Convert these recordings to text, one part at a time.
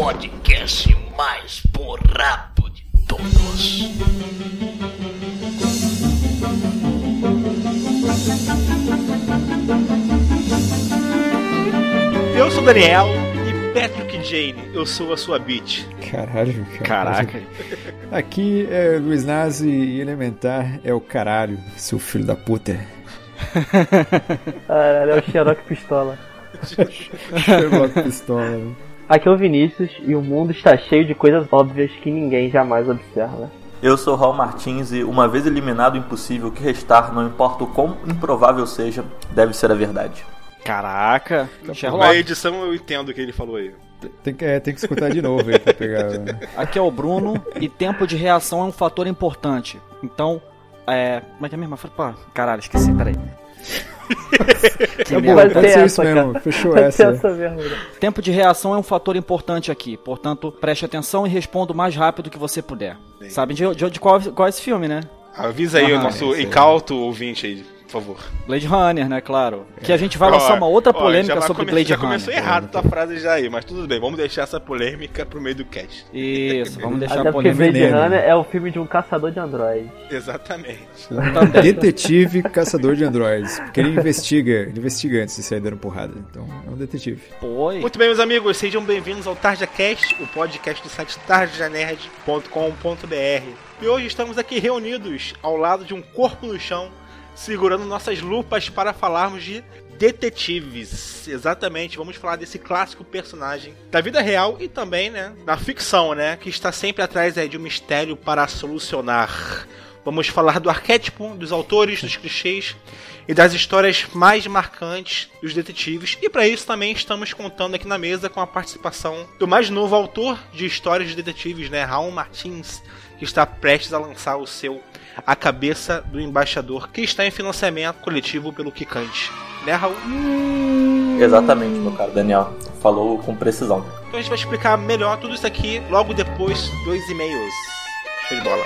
podcast mais borrado de todos. Eu sou o Daniel e Patrick Jane, eu sou a sua bitch. Caralho, cara. Caraca. Aqui é Luiz Nazi e Elementar é o caralho, seu filho da puta. Caralho, é o Xerox Pistola. Sherlock Pistola. né? Aqui é o Vinícius e o mundo está cheio de coisas óbvias que ninguém jamais observa. Eu sou Raul Martins e uma vez eliminado o impossível que restar, não importa o quão improvável seja, deve ser a verdade. Caraca. Na Sherlock. edição eu entendo o que ele falou aí. Tem que, é, tem que escutar de novo aí pra pegar. Aqui é o Bruno e tempo de reação é um fator importante. Então, é. Como é que é mesmo? Pá, Caralho, esqueci, peraí. Que É merda. bom, Vai pode ser isso mesmo. cara. Fechou ser essa. essa? Tempo de reação é um fator importante aqui. Portanto, preste atenção e responda o mais rápido que você puder. Sabem de, de, de qual, qual é esse filme, né? Avisa aí o Ah, nosso esse aí. incauto ouvinte aí, por favor. Blade Runner, né? Claro. Que a gente vai lançar uma outra Ó, já polêmica vai sobre come- Blade Já Runner. começou errado tua frase já aí, mas tudo bem, vamos deixar essa polêmica pro meio do cast. Isso, vamos deixar Até a porque polêmica. Blade veneno. Runner é o filme de um caçador de androides. Exatamente. Também. Detetive caçador de androides. Porque ele investiga, ele investiga antes de sair dando porrada. Então, é um detetive. E- Muito bem, meus amigos, sejam bem-vindos ao TarjaCast, o podcast do site tarjanerd.com.br. E hoje estamos aqui reunidos ao lado de um corpo no chão, segurando nossas lupas para falarmos de detetives. Exatamente, vamos falar desse clássico personagem da vida real e também, né, da ficção, né, que está sempre atrás aí, de um mistério para solucionar. Vamos falar do arquétipo, dos autores, dos clichês e das histórias mais marcantes dos detetives. E para isso também estamos contando aqui na mesa com a participação do mais novo autor de histórias de detetives, né, Raul Martins, que está prestes a lançar o seu A Cabeça do Embaixador, que está em financiamento coletivo pelo Kikante. Né, Raul? Exatamente, meu caro Daniel. Falou com precisão. Então a gente vai explicar melhor tudo isso aqui logo depois dos e-mails. Show de bola.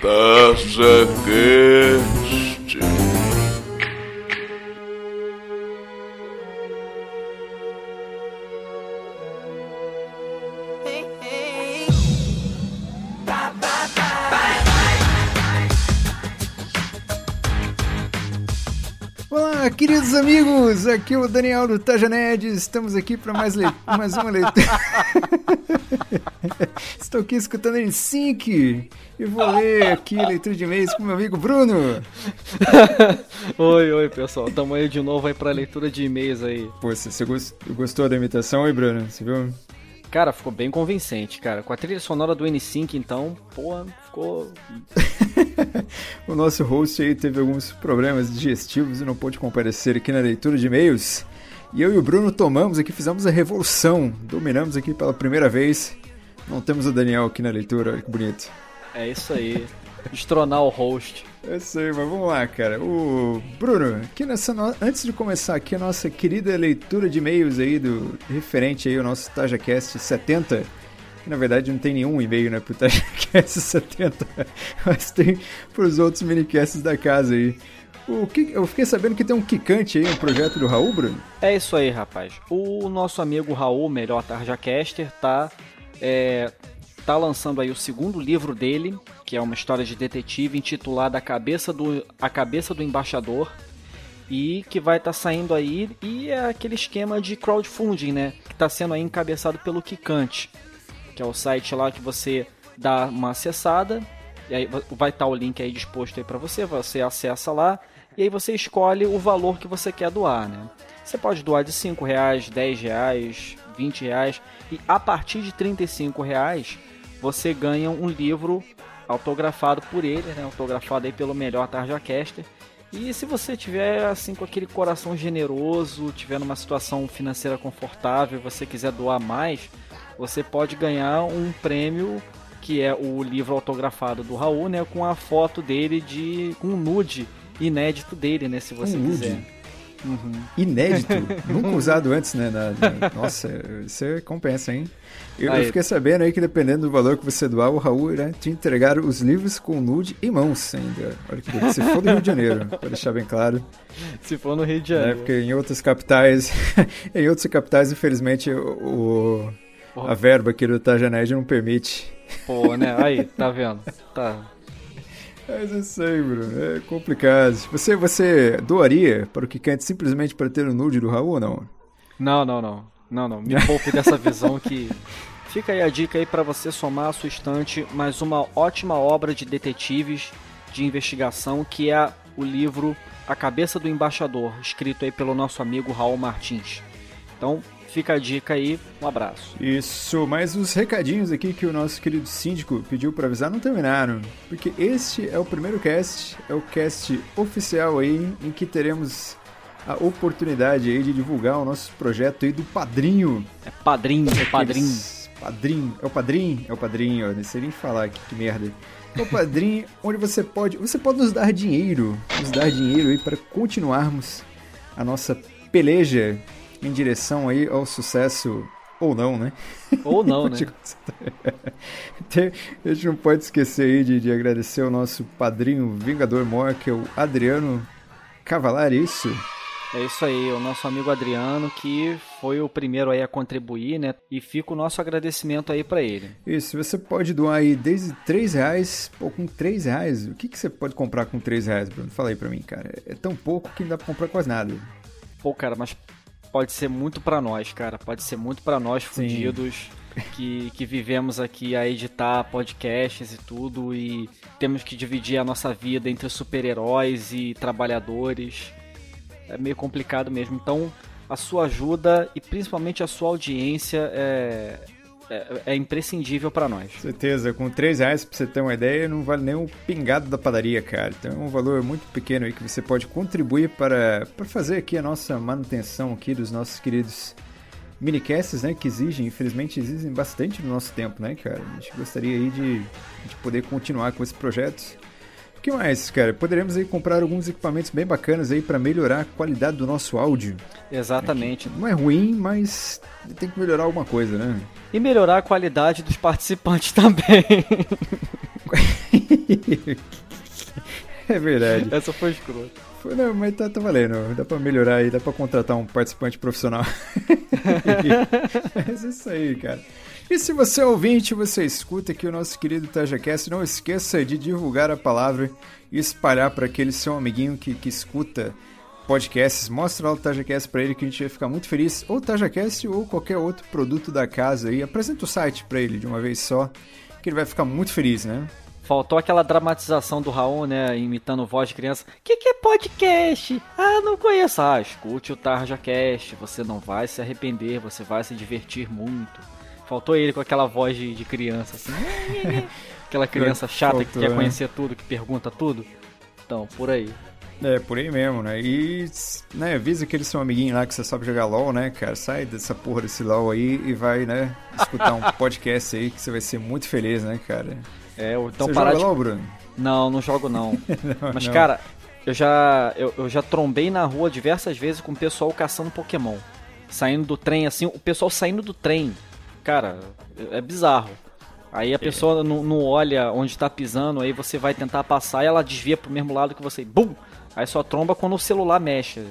TazaCast. Olá, queridos amigos! Aqui é o Daniel do Tajaned. Estamos aqui para mais, le... mais uma leitura. Estou aqui escutando em sync e vou ler aqui a leitura de e-mails com meu amigo Bruno. Oi, oi, pessoal. Tamo aí de novo aí pra leitura de e-mails aí. Pô, você você gos- gostou da imitação aí, Bruno? Você viu? Cara, ficou bem convincente, cara. Com a trilha sonora do N5, então, pô, ficou. O nosso host aí teve alguns problemas digestivos e não pôde comparecer aqui na leitura de e-mails. E eu e o Bruno tomamos aqui, fizemos a revolução. Dominamos aqui pela primeira vez. Não temos o Daniel aqui na leitura, olha que bonito. É isso aí. Destronar o host. Eu sei, mas vamos lá, cara. O Bruno, aqui nessa no- antes de começar aqui a nossa querida leitura de e-mails aí do referente aí ao nosso TajaCast 70, que na verdade não tem nenhum e-mail, né, pro TajaCast 70, mas tem pros outros minicasts da casa aí. O que, eu fiquei sabendo que tem um Kikante aí, um projeto do Raul, Bruno. É isso aí, rapaz. O nosso amigo Raul, melhor Tarjacaster, tá, é, tá lançando aí o segundo livro dele, que é uma história de detetive intitulada A Cabeça do, A Cabeça do Embaixador. E que vai estar saindo aí, e é aquele esquema de crowdfunding, né? Que está sendo aí encabeçado pelo Kikante, que é o site lá que você dá uma acessada, e aí vai estar o link aí disposto aí para você, você acessa lá, e aí você escolhe o valor que você quer doar, né? Você pode doar de 5 reais, 10 reais, 20 reais, e a partir de 35 reais você ganha um livro autografado por ele, né? Autografado aí pelo melhor Tarjacaster. E se você tiver assim com aquele coração generoso, tiver numa situação financeira confortável, e você quiser doar mais, você pode ganhar um prêmio que é o livro autografado do Raul, né, com a foto dele de com um nude inédito dele, né, se você Um nude? Quiser. Inédito. Nunca usado antes, né? na- na- Nossa, você compensa, hein? Eu, eu fiquei sabendo aí que dependendo do valor que você doar, o Raul irá te entregar os livros com nude em mãos ainda. Olha que delícia. Se for do Rio de Janeiro, para deixar bem claro. Se for no Rio de né? Janeiro. Porque em outras capitais, em outras capitais, infelizmente, o, o- a verba aqui do Tajaned não permite. Pô, né? Aí, tá vendo? Tá. Mas é isso aí, Bruno. É complicado. Você, você doaria para o que cante simplesmente para ter o nude do Raul ou não? Não, não, não. Não, não. Me poupe dessa visão que. Fica aí a dica aí pra você somar à sua estante mais uma ótima obra de detetives de investigação que é o livro A Cabeça do Embaixador, escrito aí pelo nosso amigo Raul Martins. Então, fica a dica aí. Um abraço. Isso, mas os recadinhos aqui que o nosso querido síndico pediu para avisar não terminaram. Porque este é o primeiro cast, é o cast oficial aí, em que teremos a oportunidade aí de divulgar o nosso projeto aí do Padrinho. É padrinho, é padrinho. Aqueles- Padrinho. É o padrinho? É o padrinho, ó. Não sei nem falar aqui, que merda. É o padrinho onde você pode. Você pode nos dar dinheiro. Nos dar dinheiro aí para continuarmos a nossa peleja em direção aí ao sucesso. Ou não, né? Ou não, né? A gente não pode esquecer aí de, de agradecer ao nosso padrinho Vingador Mor, que é o Adriano Cavalar, isso? É isso aí, o nosso amigo Adriano, que foi o primeiro aí a contribuir, né? E fica o nosso agradecimento aí pra ele. Isso, você pode doar aí desde 3 reais, pô, com 3 reais, o que, que você pode comprar com 3 reais, Bruno? Fala aí pra mim, cara. É tão pouco que não dá pra comprar quase nada. Pô, cara, mas pode ser muito pra nós, cara. Pode ser muito pra nós fudidos que, que vivemos aqui a editar podcasts e tudo e temos que dividir a nossa vida entre super-heróis e trabalhadores. É meio complicado mesmo. Então, a sua ajuda e principalmente a sua audiência é, é, é imprescindível pra nós. Certeza, com 3 reais, pra você ter uma ideia, não vale nem um pingado da padaria, cara. Então é um valor muito pequeno aí que você pode contribuir para, para fazer aqui a nossa manutenção aqui dos nossos queridos minicasts, né? Que exigem, infelizmente, exigem bastante do nosso tempo, né, cara? A gente gostaria aí de, de poder continuar com esse projeto. O que mais, cara? Poderemos aí comprar alguns equipamentos bem bacanas aí para melhorar a qualidade do nosso áudio. Exatamente. Não é ruim, mas tem que melhorar alguma coisa, né? E melhorar a qualidade dos participantes também. É verdade. Essa foi escrota. Foi, não, mas tá, tá valendo. Dá pra melhorar aí, dá pra contratar um participante profissional. Mas é isso aí, cara. E se você é ouvinte, você escuta aqui o nosso querido TajaCast, não esqueça de divulgar a palavra e espalhar para aquele seu amiguinho que, que escuta podcasts. Mostra lá o TajaCast pra ele que a gente vai ficar muito feliz. Ou TajaCast ou qualquer outro produto da casa aí. Apresenta o site pra ele de uma vez só, que ele vai ficar muito feliz, né? Faltou aquela dramatização do Raul, né? Imitando voz de criança. Que que é podcast? Ah, não conheço. Ah, escute o Tarja Cast. Você não vai se arrepender, você vai se divertir muito. Faltou ele com aquela voz de, de criança, assim. aquela criança chata que Faltou, quer né? conhecer tudo, que pergunta tudo. Então, por aí. É, por aí mesmo, né? E, né, avisa aquele seu amiguinho lá que você sabe jogar LOL, né, cara? Sai dessa porra desse LOL aí e vai, né, escutar um podcast aí que você vai ser muito feliz, né, cara? É, então você parar joga de LOL, Bruno? Não, não jogo não. Mas, não. cara, eu já, eu, eu já trombei na rua diversas vezes com o pessoal caçando Pokémon. Saindo do trem, assim, o pessoal saindo do trem. Cara, é bizarro. Aí a pessoa não, não olha onde tá pisando, aí você vai tentar passar e ela desvia pro mesmo lado que você. Bum! Aí só tromba quando o celular mexe.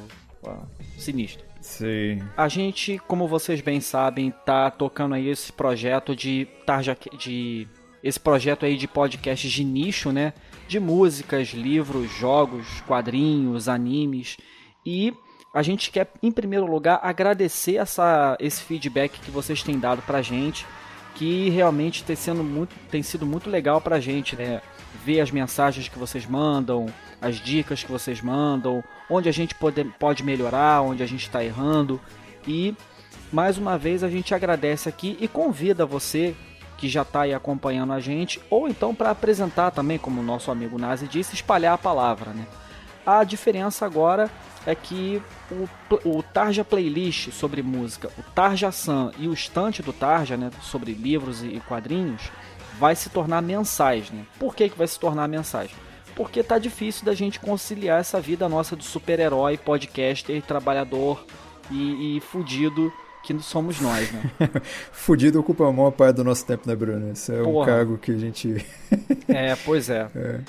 Sinistro. Sei. A gente, como vocês bem sabem, tá tocando aí esse projeto de tarja de esse projeto aí de podcasts de nicho, né? De músicas, livros, jogos, quadrinhos, animes e a gente quer em primeiro lugar agradecer essa esse feedback que vocês têm dado pra gente, que realmente tem sendo muito tem sido muito legal pra gente, né? Ver as mensagens que vocês mandam, as dicas que vocês mandam, onde a gente pode, pode melhorar, onde a gente está errando. E mais uma vez a gente agradece aqui e convida você que já está aí acompanhando a gente, ou então para apresentar também, como o nosso amigo Nazi disse, espalhar a palavra. Né? A diferença agora é que o, o Tarja Playlist sobre música, o Tarja San e o estante do Tarja, né, sobre livros e quadrinhos, vai se tornar mensais. Né? Por que, que vai se tornar mensais? porque tá difícil da gente conciliar essa vida nossa de super-herói, podcaster, trabalhador e, e fudido que somos nós, né? Fudido ocupa a maior parte do nosso tempo, né, Bruno? Esse é Porra. um cargo que a gente. É, pois é. É.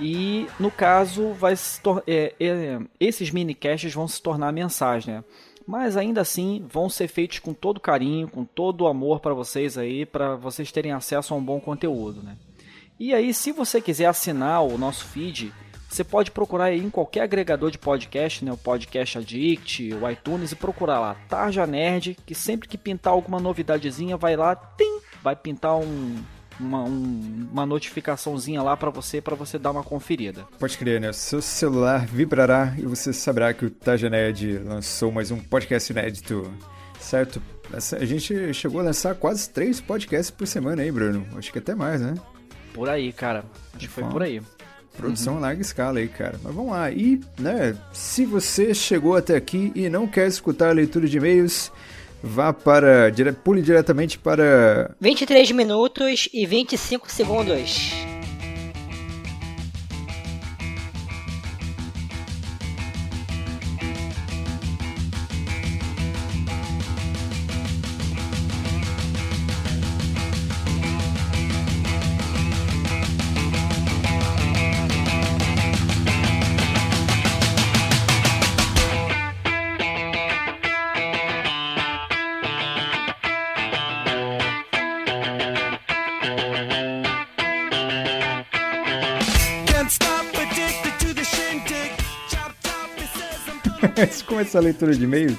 E no caso, vai é, é, esses minicasts vão se tornar mensagem, né? Mas ainda assim vão ser feitos com todo carinho, com todo amor para vocês aí, para vocês terem acesso a um bom conteúdo, né? E aí, se você quiser assinar o nosso feed, você pode procurar aí em qualquer agregador de podcast, né? O Podcast Addict, o iTunes, e procurar lá, Tarja Nerd, que sempre que pintar alguma novidadezinha, vai lá, tem, vai pintar um, uma, um- uma notificaçãozinha lá para você, para você dar uma conferida. Pode crer, né? Seu celular vibrará e você saberá que o Taja Nerd lançou mais um podcast inédito, certo? A gente chegou a lançar quase três podcasts por semana aí, Bruno. Acho que até mais, né? Por aí, cara. Acho que foi por aí. Produção a larga escala aí, cara. Mas vamos lá. E, né, se você chegou até aqui e não quer escutar a leitura de e-mails, vá para. dire- Pule diretamente para 23 minutos e 25 segundos. Começar a leitura de e-mails,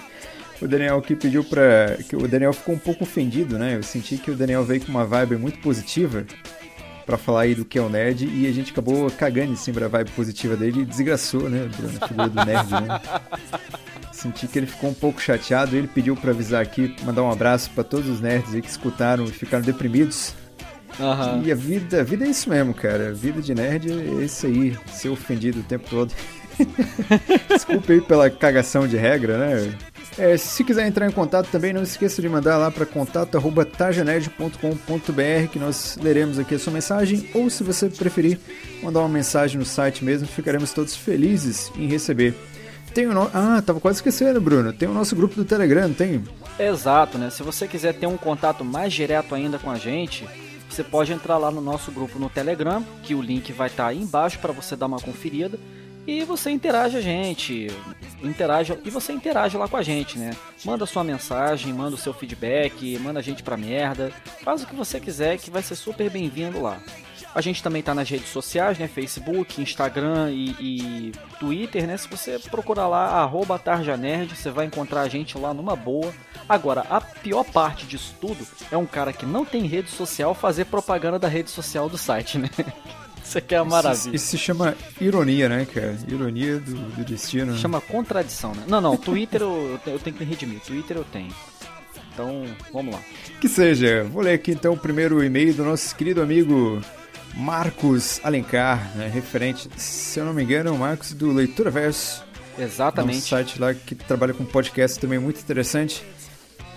o Daniel aqui pediu pra. que O Daniel ficou um pouco ofendido, né? Eu senti que o Daniel veio com uma vibe muito positiva pra falar aí do que é o nerd e a gente acabou cagando em cima da vibe positiva dele e desgraçou, né, Bruno? A figura do nerd, né? Senti que ele ficou um pouco chateado. Ele pediu pra avisar aqui, mandar um abraço pra todos os nerds aí que escutaram e ficaram deprimidos. Aham. E a vida, a vida é isso mesmo, cara. A vida de nerd é isso aí, ser ofendido o tempo todo. Desculpa aí pela cagação de regra, né? É, se quiser entrar em contato também, não esqueça de mandar lá para contato.tajanerd.com.br que nós leremos aqui a sua mensagem. Ou se você preferir, mandar uma mensagem no site mesmo, ficaremos todos felizes em receber. Tem o no... Ah, tava quase esquecendo, Bruno. Tem o nosso grupo do Telegram, tem? Exato, né? Se você quiser ter um contato mais direto ainda com a gente, você pode entrar lá no nosso grupo no Telegram, que o link vai estar aí embaixo para você dar uma conferida. E você interage a gente, interage e você interage lá com a gente, né? Manda sua mensagem, manda o seu feedback, manda a gente pra merda, faz o que você quiser que vai ser super bem-vindo lá. A gente também tá nas redes sociais, né? Facebook, Instagram e, e Twitter, né? Se você procurar lá, arroba tarjanerd, você vai encontrar a gente lá numa boa. Agora, a pior parte disso tudo é um cara que não tem rede social fazer propaganda da rede social do site, né? Isso aqui é uma Isso, maravilha. isso se chama ironia, né, cara? Ironia do, do destino. né? Chama contradição, né? Não, não, Twitter eu, eu te- eu tenho que me redimir. Twitter eu tenho. Então, vamos lá. Que seja, vou ler aqui então o primeiro e-mail do nosso querido amigo Marcos Alencar, né, referente, se eu não me engano, é o Marcos do Leitura Verso, é um Exatamente. site lá que trabalha com podcast também muito interessante.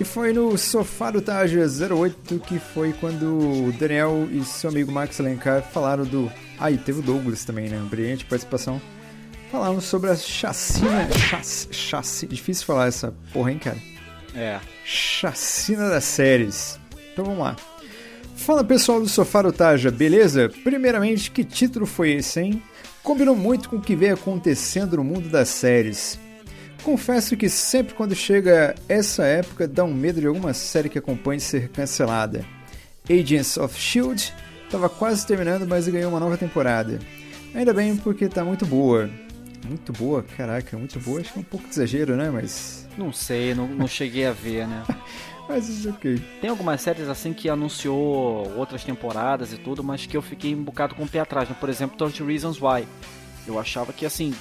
E foi no Sofá do Taja 08 que foi quando o Daniel e seu amigo Marcos Alencar falaram do. Ah, e teve o Douglas também, né? Brilhante participação. Falaram sobre a chacina. Chac, chac, difícil falar essa porra, hein, cara? É. Chacina das séries. Então vamos lá. Fala pessoal do Sofá do Taja, beleza? Primeiramente, que título foi esse, hein? Combinou muito com o que vem acontecendo no mundo das séries. Confesso que sempre quando chega essa época dá um medo de alguma série que acompanhe ser cancelada. Agents of Shield estava quase terminando, mas ganhou uma nova temporada. Ainda bem porque tá muito boa. Muito boa, caraca, muito boa. Acho que é um pouco de exagero, né? Mas. Não sei, não, não cheguei a ver, né? Mas isso ok. Tem algumas séries assim que anunciou outras temporadas e tudo, mas que eu fiquei um bocado com o pé atrás. Né? Por exemplo, 30 Reasons Why. Eu achava que assim,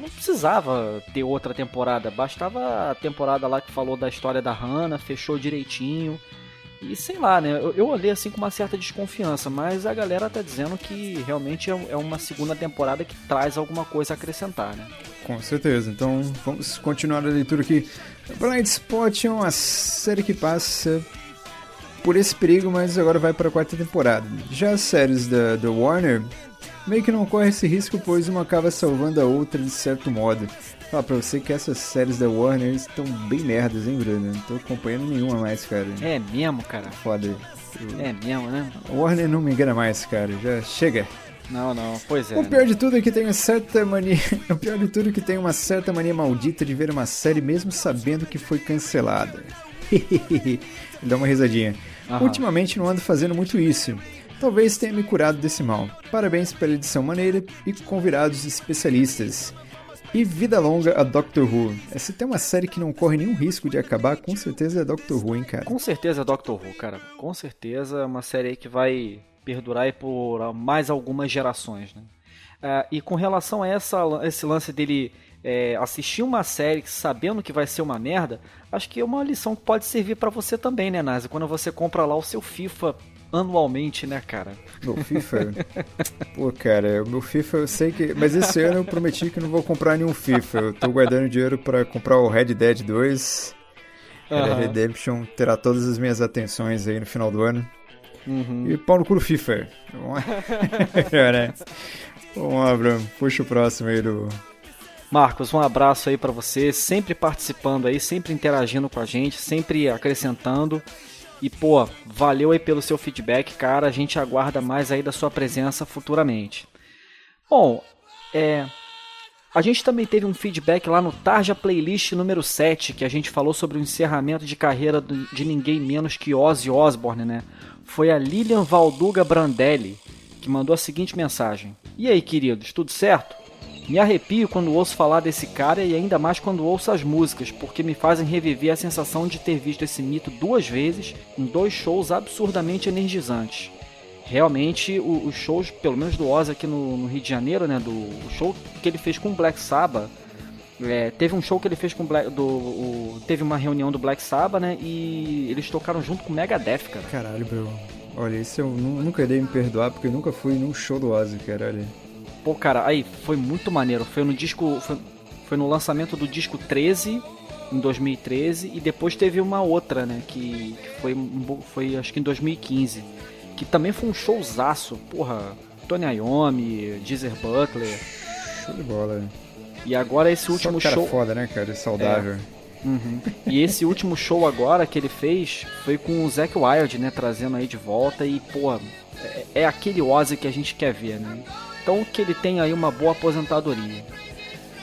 não precisava ter outra temporada, bastava a temporada lá que falou da história da Hannah, fechou direitinho. E sei lá, né? Eu, eu olhei assim com uma certa desconfiança, mas a galera tá dizendo que realmente é, é uma segunda temporada que traz alguma coisa a acrescentar, né? Com certeza. Então vamos continuar a leitura aqui. Blind Spot é uma série que passa por esse perigo, mas agora vai para a quarta temporada. Já as séries da, da Warner meio que não corre esse risco, pois uma acaba salvando a outra de certo modo. Fala pra você que essas séries da Warner estão bem merdas, hein, Bruno? Não tô acompanhando nenhuma mais, cara. É mesmo, cara. Foda. É mesmo, né? A Warner não me engana mais, cara. Já chega. Não, não, pois é. O né? pior de tudo é que tem uma certa mania. O pior de tudo é que tem uma certa mania maldita de ver uma série mesmo sabendo que foi cancelada. Dá uma risadinha. Aham. Ultimamente não ando fazendo muito isso. Talvez tenha me curado desse mal. Parabéns pela edição maneira e convidados especialistas. E vida longa a Doctor Who. É, Se tem uma série que não corre nenhum risco de acabar, com certeza é Doctor Who, hein, cara. Com certeza é Doctor Who, cara. Com certeza é uma série aí que vai perdurar aí por mais algumas gerações, né? Ah, e com relação a essa, esse lance dele é, assistir uma série sabendo que vai ser uma merda, acho que é uma lição que pode servir pra você também, né, Nazi? Quando você compra lá o seu FIFA anualmente, né, cara? Meu FIFA. Pô, cara, o meu FIFA eu sei que. Mas esse ano eu prometi que não vou comprar nenhum FIFA. Eu tô guardando dinheiro pra comprar o Red Dead 2. Red Dead Aham. Redemption terá todas as minhas atenções aí no final do ano. Uhum. E pau no cu FIFA. Lá. É, né? Vamos lá, Bruno. Puxa o próximo aí do. Marcos, um abraço aí pra você, sempre participando aí, sempre interagindo com a gente, sempre acrescentando. E pô, valeu aí pelo seu feedback, cara. A gente aguarda mais aí da sua presença futuramente. Bom, é a gente também teve um feedback lá no Tarja Playlist número 7, que a gente falou sobre o encerramento de carreira de ninguém menos que Ozzy Osbourne, né? Foi a Lilian Valduga Brandelli que mandou a seguinte mensagem: E aí, queridos, tudo certo? Me arrepio quando ouço falar desse cara e ainda mais quando ouço as músicas, porque me fazem reviver a sensação de ter visto esse mito duas vezes em dois shows absurdamente energizantes. Realmente, os shows, pelo menos do Ozzy aqui no, no Rio de Janeiro, né, do o show que ele fez com o Black Sabbath, é, teve um show que ele fez com Black, do, o- teve uma reunião do Black Sabbath, né, e eles tocaram junto com o Megadeth, cara. Caralho, Bruno. Olha, isso eu nu- nunca dei me perdoar porque eu nunca fui num show do Ozzy, cara. Olha. Pô, cara, aí foi muito maneiro. Foi no disco. Foi, foi no lançamento do disco 13, em 2013, e depois teve uma outra, né? Que, que foi, foi acho que em 2015. Que também foi um showzaço. Porra, Tony Iommi, Geezer Butler. Show de bola. E agora esse último Só cara show. foda, né, cara? Saudável. Uhum. E esse último show agora que ele fez foi com o Zac Wild, né? Trazendo aí de volta e, pô, é, é aquele Ozzy que a gente quer ver, né? Então que ele tenha aí uma boa aposentadoria.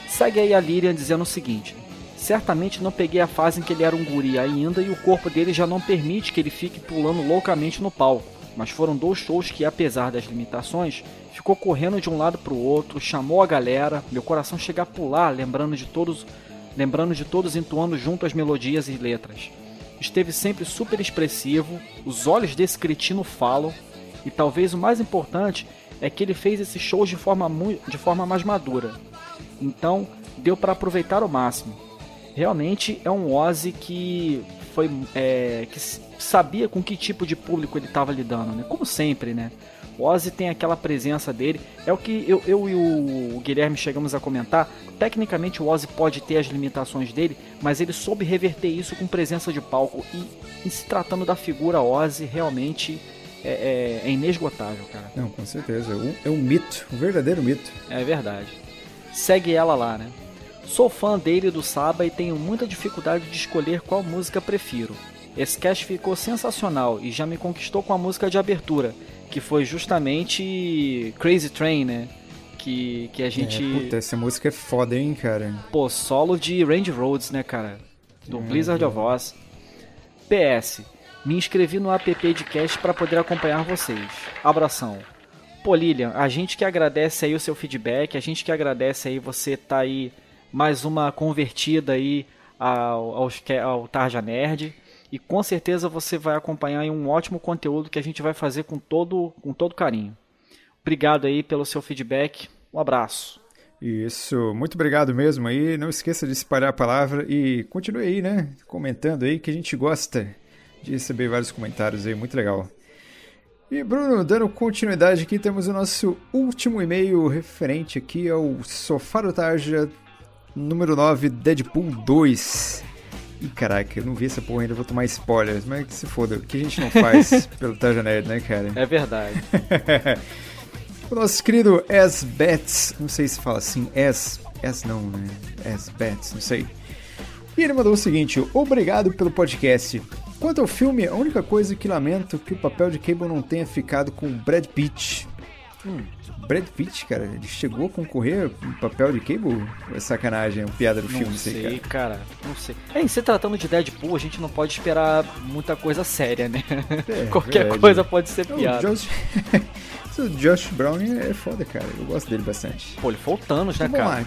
Segue aí a Lilian dizendo o seguinte: Certamente não peguei a fase em que ele era um guri ainda e o corpo dele já não permite que ele fique pulando loucamente no palco. Mas foram dois shows que, apesar das limitações, ficou correndo de um lado para o outro, chamou a galera, meu coração chega a pular, lembrando de todos, lembrando de todos entoando junto as melodias e letras. Esteve sempre super expressivo, os olhos desse cretino falam, e talvez o mais importante é que ele fez esses shows de forma, de forma mais madura. Então, deu para aproveitar ao máximo. Realmente é um Ozzy que foi é, que sabia com que tipo de público ele estava lidando, né? Como sempre, né? O Ozzy tem aquela presença dele. É o que eu, eu e o Guilherme chegamos a comentar. Tecnicamente o Ozzy pode ter as limitações dele, mas ele soube reverter isso com presença de palco. E em se tratando da figura Ozzy, realmente é, é- é inesgotável, cara. Não, com certeza. É um, é um mito, um verdadeiro mito. É verdade. Segue ela lá, né? Sou fã dele do Saba e tenho muita dificuldade de escolher qual música prefiro. Esse cast ficou sensacional e já me conquistou com a música de abertura, que foi justamente Crazy Train, né? Que, que a gente. É, puta, essa música é foda, hein, cara? Pô, solo de Randy Rhodes, né, cara? Do Blizzard of Oz. PS. Me inscrevi no app de cast para poder acompanhar vocês. Abração. Pô, Lilian, a gente que agradece aí o seu feedback, a gente que agradece aí você tá aí mais uma convertida aí ao, que- ao Tarja Nerd. E com certeza você vai acompanhar um ótimo conteúdo que a gente vai fazer com todo, com todo carinho. Obrigado aí pelo seu feedback. Um abraço. Isso, muito obrigado mesmo aí. Não esqueça de espalhar a palavra e continue aí, né? Comentando aí que a gente gosta de receber vários comentários aí, muito legal. E Bruno, dando continuidade aqui, temos o nosso último e-mail referente aqui ao Sofá do Tarja número 9, Deadpool 2. Ih, caraca, eu não vi essa porra ainda, vou tomar spoilers, mas que se foda, o que a gente não faz pelo Tarja Nerd, né, cara? É verdade. O nosso querido S. Betts, não sei se fala assim, S. S não, né? S. Betts, não sei. E ele mandou o seguinte: Obrigado pelo podcast. Quanto ao filme, a única coisa que lamento é que o papel de Cable não tenha ficado com Brad Pitt. Hum, Brad Pitt, cara, ele chegou a concorrer com o papel de Cable? É sacanagem, é uma piada do Não filme, aí, sei, cara. cara. Não sei. É, em se tratando de Deadpool, a gente não pode esperar muita coisa séria, né? É, Qualquer verdade. coisa pode ser piada. Josh... o Josh Brown é foda, cara. Eu gosto dele bastante. Pô, ele foi o Thanos, né, Então, cara? lá.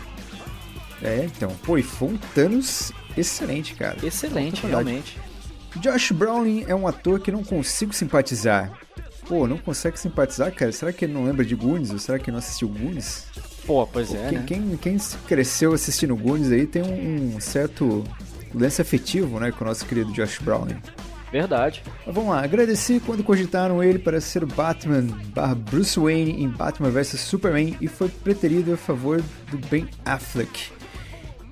É, então. Pô, e foi um Thanos excelente, cara. Excelente, realmente. Josh Brolin é um ator que não consigo simpatizar. Pô, não consegue simpatizar, cara? Será que ele não lembra de Goonies? Ou será que ele não assistiu Goonies? Pô, pois é, quem, né? quem, quem cresceu assistindo Goonies aí tem um, um certo lance afetivo, né, com o nosso querido Josh Brolin. Verdade. Mas vamos lá, agradeci quando cogitaram ele para ser o Batman barra Bruce Wayne em Batman vs Superman e foi preterido a favor do Ben Affleck.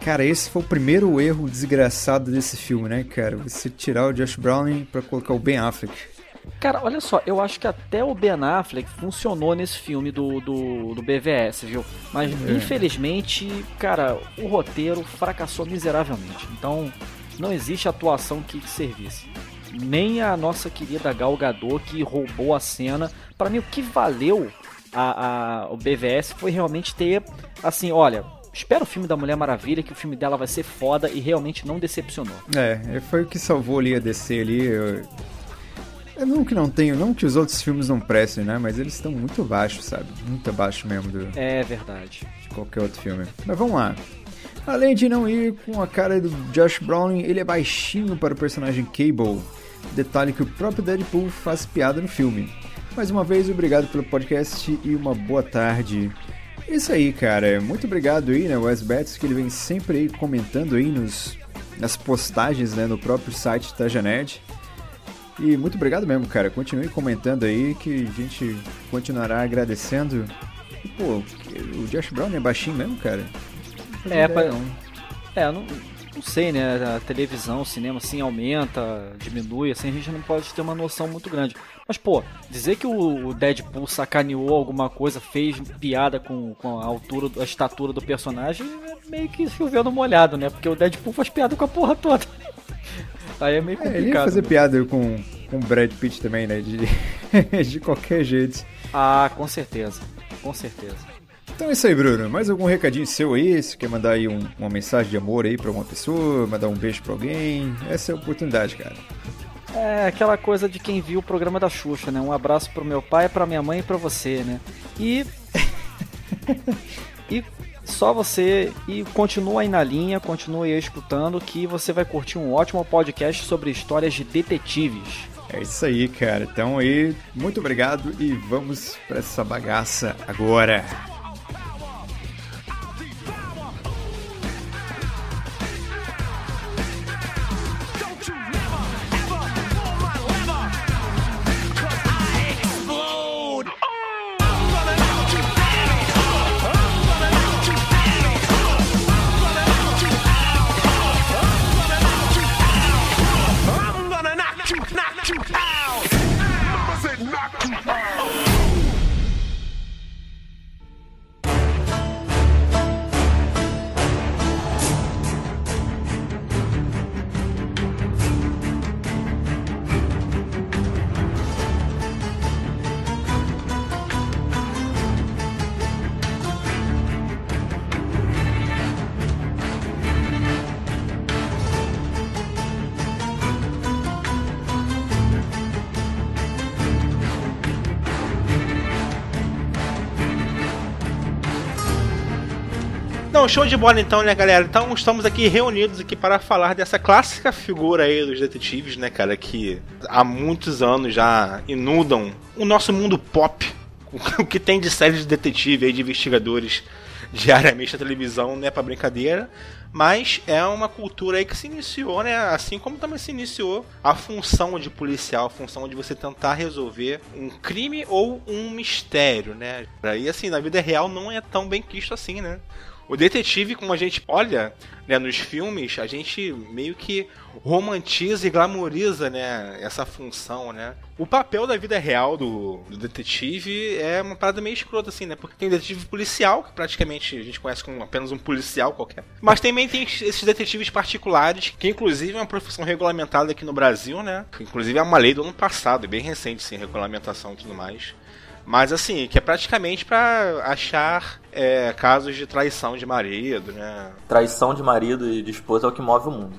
Cara, esse foi o primeiro erro desgraçado desse filme, né, cara? Você tirar o Josh Brolin para colocar o Ben Affleck. Cara, olha só, eu acho que até o Ben Affleck funcionou nesse filme do, do, do BVS, viu? Mas É. infelizmente, cara, o roteiro fracassou miseravelmente. Então, não existe atuação que servisse. Nem a nossa querida Gal Gadot que roubou a cena. Pra mim, o que valeu a, a- o BVS foi realmente ter, assim, olha, espera o filme da Mulher Maravilha, que o filme dela vai ser foda e realmente não decepcionou. É, foi o que salvou ali a DC ali. Eu, eu não que não tenho, não que os outros filmes não prestem, né? Mas eles estão muito abaixo, sabe? Muito abaixo mesmo do, É verdade. de qualquer outro filme. Mas vamos lá. Além de não ir com a cara do Josh Brolin, ele é baixinho para o personagem Cable. Detalhe que o próprio Deadpool faz piada no filme. Mais uma vez, obrigado pelo podcast e uma boa tarde. Isso aí, cara. Muito obrigado aí, né, Wes Betts, que ele vem sempre aí comentando aí nos, nas postagens, né, no próprio site Taja Nerd. E muito obrigado mesmo, cara. Continue comentando aí que a gente continuará agradecendo. E, pô, o Josh Brown é baixinho mesmo, cara? É, não. É, eu não, não sei, né? A televisão, o cinema, assim, aumenta, diminui, assim, a gente não pode ter uma noção muito grande. Mas, pô, dizer que o Deadpool sacaneou alguma coisa, fez piada com, com a altura, a estatura do personagem, é meio que chovendo molhado, né? Porque o Deadpool faz piada com a porra toda. Aí é meio É, ele ia complicado. fazer né? piada com com o Brad Pitt também, né? De, de qualquer jeito. Ah, com certeza. Com certeza. Então é isso aí, Bruno. Mais algum recadinho seu aí? Se quer mandar aí um- uma mensagem de amor aí pra uma pessoa, mandar um beijo pra alguém? Essa é a oportunidade, cara. É aquela coisa de quem viu o programa da Xuxa, né? Um abraço pro meu pai, pra minha mãe e pra você, né? E. e só você. E continua aí na linha, continue aí escutando, que você vai curtir um ótimo podcast sobre histórias de detetives. É isso aí, cara. Então aí, muito obrigado e vamos pra essa bagaça agora. Show de bola então, né, galera? Então estamos aqui reunidos aqui para falar dessa clássica figura aí dos detetives, né, cara, que há muitos anos já inundam o nosso mundo pop. O que tem de séries de detetive aí, de investigadores diariamente na televisão, não é pra brincadeira. Mas é uma cultura aí que se iniciou, né? Assim como também se iniciou a função de policial, a função de você tentar resolver um crime ou um mistério, né? E assim, na vida real não é tão bem quisto assim, né? O detetive, como a gente olha né, nos filmes, a gente meio que romantiza e glamoriza né, essa função, né? O papel da vida real do, do detetive é uma parada meio escrota, assim, né? Porque tem detetive policial, que praticamente a gente conhece como apenas um policial qualquer. Mas também tem esses detetives particulares, que inclusive é uma profissão regulamentada aqui no Brasil, né? Inclusive é uma lei do ano passado, bem recente, sim, regulamentação e tudo mais. Mas assim, que é praticamente pra achar é, casos de traição de marido, né? Traição de marido e de esposa é o que move o mundo.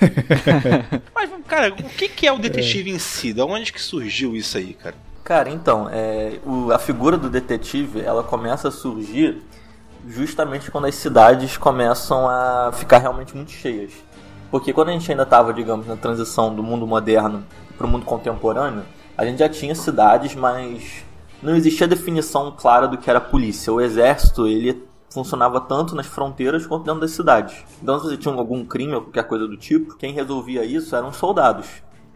Mas, cara, o que, que é o detetive em si? Da onde que surgiu isso aí, cara? Cara, então, é, o- a figura do detetive, ela começa a surgir justamente quando as cidades começam a ficar realmente muito cheias. Porque quando a gente ainda estava, digamos, na transição do mundo moderno para o mundo contemporâneo, a gente já tinha cidades, mas não existia definição clara do que era polícia. O exército, ele funcionava tanto nas fronteiras quanto dentro das cidades. Então, se você tinha algum crime ou qualquer coisa do tipo, quem resolvia isso eram soldados.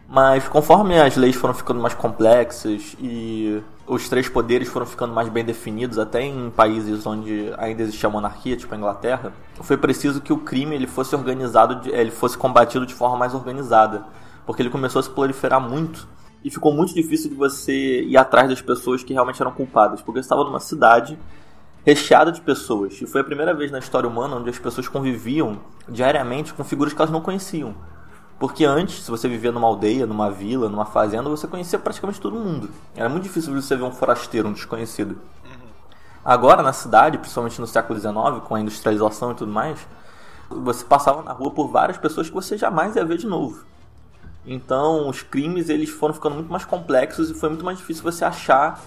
Mas conforme as leis foram ficando mais complexas e os três poderes foram ficando mais bem definidos, até em países onde ainda existia monarquia, tipo a Inglaterra, foi preciso que o crime ele fosse organizado, ele fosse combatido de forma mais organizada, porque ele começou a se proliferar muito e ficou muito difícil de você ir atrás das pessoas que realmente eram culpadas, porque estava numa cidade recheada de pessoas. E foi a primeira vez na história humana onde as pessoas conviviam diariamente com figuras que elas não conheciam. Porque antes, se você vivia numa aldeia, numa vila, numa fazenda, você conhecia praticamente todo mundo. Era muito difícil você ver um forasteiro, um desconhecido. Agora, na cidade, principalmente no século XIX, com a industrialização e tudo mais, você passava na rua por várias pessoas que você jamais ia ver de novo. Então, os crimes eles foram ficando muito mais complexos e foi muito mais difícil você achar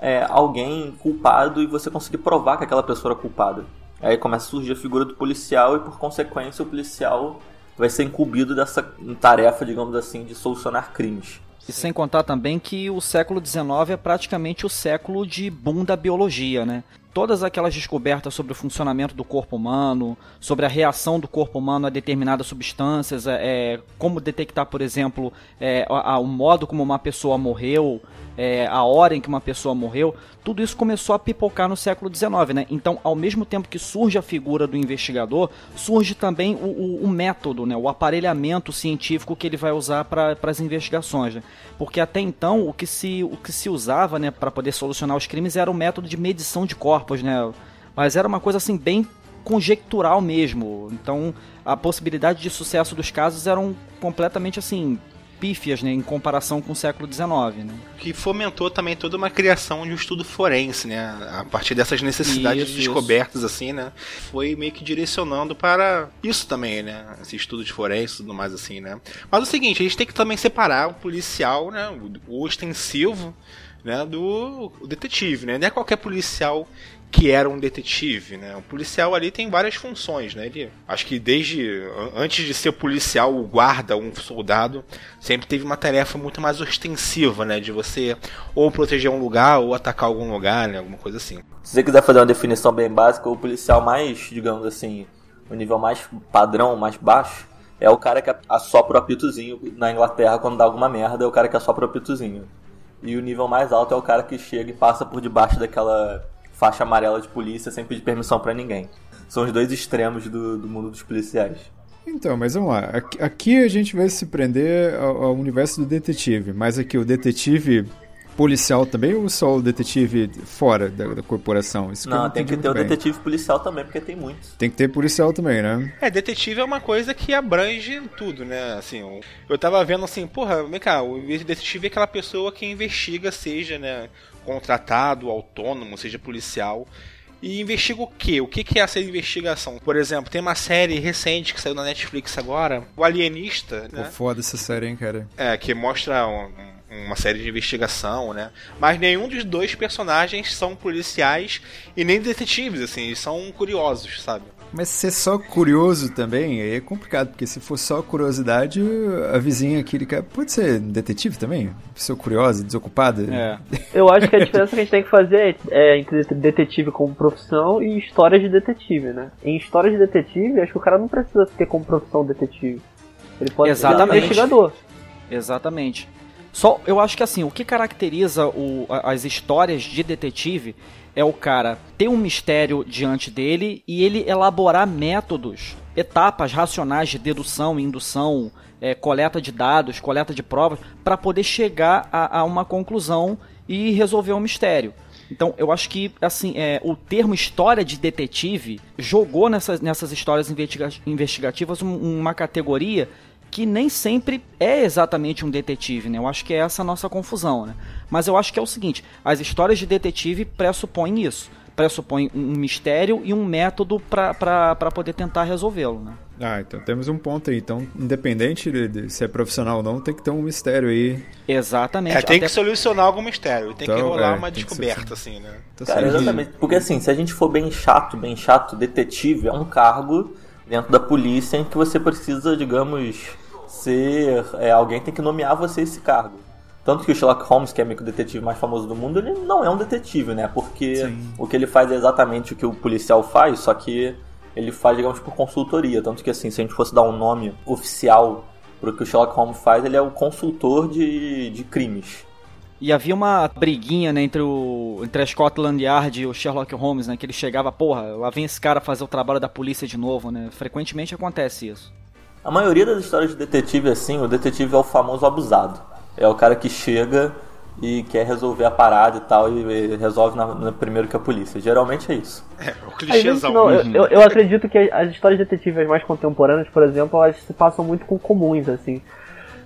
é, alguém culpado e você conseguir provar que aquela pessoa era culpada. Aí começa a surgir a figura do policial e, por consequência, o policial vai ser incumbido dessa tarefa, digamos assim, de solucionar crimes. E sem contar também que o século XIX é praticamente o século de boom da biologia, né? Todas aquelas descobertas sobre o funcionamento do corpo humano, sobre a reação do corpo humano a determinadas substâncias, é, é, como detectar, por exemplo, é, a- a- o modo como uma pessoa morreu, é, a hora em que uma pessoa morreu, tudo isso começou a pipocar no século XIX, né? Então, ao mesmo tempo que surge a figura do investigador, surge também o, o- o método, né? O aparelhamento científico que ele vai usar para as investigações, né? Porque até então o que se, o que se usava, né, para poder solucionar os crimes era o método de medição de corpos, né? Mas era uma coisa assim bem conjectural mesmo. Então, a possibilidade de sucesso dos casos eram completamente assim pífias, né, em comparação com o século XIX, né? Que fomentou também toda uma criação de um estudo forense, né? A partir dessas necessidades Isso, de descobertas, assim, né? Foi meio que direcionando para isso também, né? Esse estudo de forense e tudo mais, assim, né? Mas é o seguinte, a gente tem que também separar o policial, né? O, ostensivo, né? Do detetive, né? Não é qualquer policial que era um detetive, né? O policial ali tem várias funções, né? Ele, acho que desde an- antes de ser policial, o guarda, um soldado, sempre teve uma tarefa muito mais ostensiva, né? De você ou proteger um lugar ou atacar algum lugar, né? Alguma coisa assim. Se você quiser fazer uma definição bem básica, o policial mais, digamos assim, o nível mais padrão, mais baixo, é o cara que assopra o apitozinho na Inglaterra quando dá alguma merda, é o cara que assopra o apitozinho. E o nível mais alto é o cara que chega e passa por debaixo daquela faixa amarela de polícia sem pedir permissão pra ninguém. São os dois extremos do, do mundo dos policiais. Então, mas vamos lá. Aqui, a gente vai se prender ao, ao universo do detetive, mas aqui o detetive policial também ou só o detetive fora da, da corporação? Isso Não, tem que ter o bem. detetive policial também, porque tem muitos. Tem que ter policial também, né? É, detetive é uma coisa que abrange tudo, né? Assim, eu- eu tava vendo assim, porra, vem cá, o detetive é aquela pessoa que investiga, seja, né, contratado, autônomo, seja policial. E investiga o quê? O que é essa investigação? Por exemplo, tem uma série recente que saiu na Netflix agora, O Alienista, Pô, né? foda essa série, hein, cara. É, que mostra um- uma série de investigação, né? Mas nenhum dos dois personagens são policiais e nem detetives, assim, eles são curiosos, sabe? Mas ser só curioso também aí é complicado, porque se for só curiosidade, a vizinha aqui cá pode ser detetive também? Pessoa curiosa, desocupada? É. Eu acho que a diferença que a gente tem que fazer é entre detetive como profissão e histórias de detetive, né? Em histórias de detetive, acho que o cara não precisa ter como profissão detetive. Ele pode ser um investigador. Exatamente. Só, eu acho que assim, o que caracteriza o, as histórias de detetive é o cara ter um mistério diante dele e ele elaborar métodos, etapas racionais de dedução, indução, é, coleta de dados, coleta de provas, para poder chegar a, a, uma conclusão e resolver um mistério. Então, eu acho que assim, é, o termo história de detetive jogou nessas, nessas histórias investiga investigativas um, uma categoria que nem sempre é exatamente um detetive, né? Eu acho que é essa a nossa confusão, né? Mas eu acho que é o seguinte, as histórias de detetive pressupõem isso. Pressupõem um mistério e um método para poder tentar resolvê-lo, né? Ah, então temos um ponto aí. Então, independente de, de se é profissional ou não, tem que ter um mistério aí. Exatamente. É, tem Até... que solucionar algum mistério. Tem então, que rolar é, uma descoberta, assim, né? Tá Cara, exatamente. Porque assim, se a gente for bem chato, bem chato, detetive é um cargo dentro da polícia em que você precisa, digamos, ser. É, alguém tem que nomear você esse cargo. Tanto que o Sherlock Holmes, que é meio que o detetive mais famoso do mundo, ele não é um detetive, né? Porque Sim. o que ele faz é exatamente o que o policial faz, só que ele faz, digamos, por consultoria. Tanto que, assim, se a gente fosse dar um nome oficial pro que o Sherlock Holmes faz, ele é o consultor de, de crimes. E havia uma briguinha né, entre, o, entre a Scotland Yard e o Sherlock Holmes, né? Que ele chegava, porra, lá vem esse cara fazer o trabalho da polícia de novo, né? Frequentemente acontece isso. A maioria das histórias de detetive, assim, o detetive é o famoso abusado. É o cara que chega e quer resolver a parada e tal, e resolve na, na primeiro que a polícia. Geralmente é isso. É, o clichêzão. Não, eu, eu, eu, acredito que as histórias detetives mais contemporâneas, por exemplo, elas se passam muito com comuns, assim.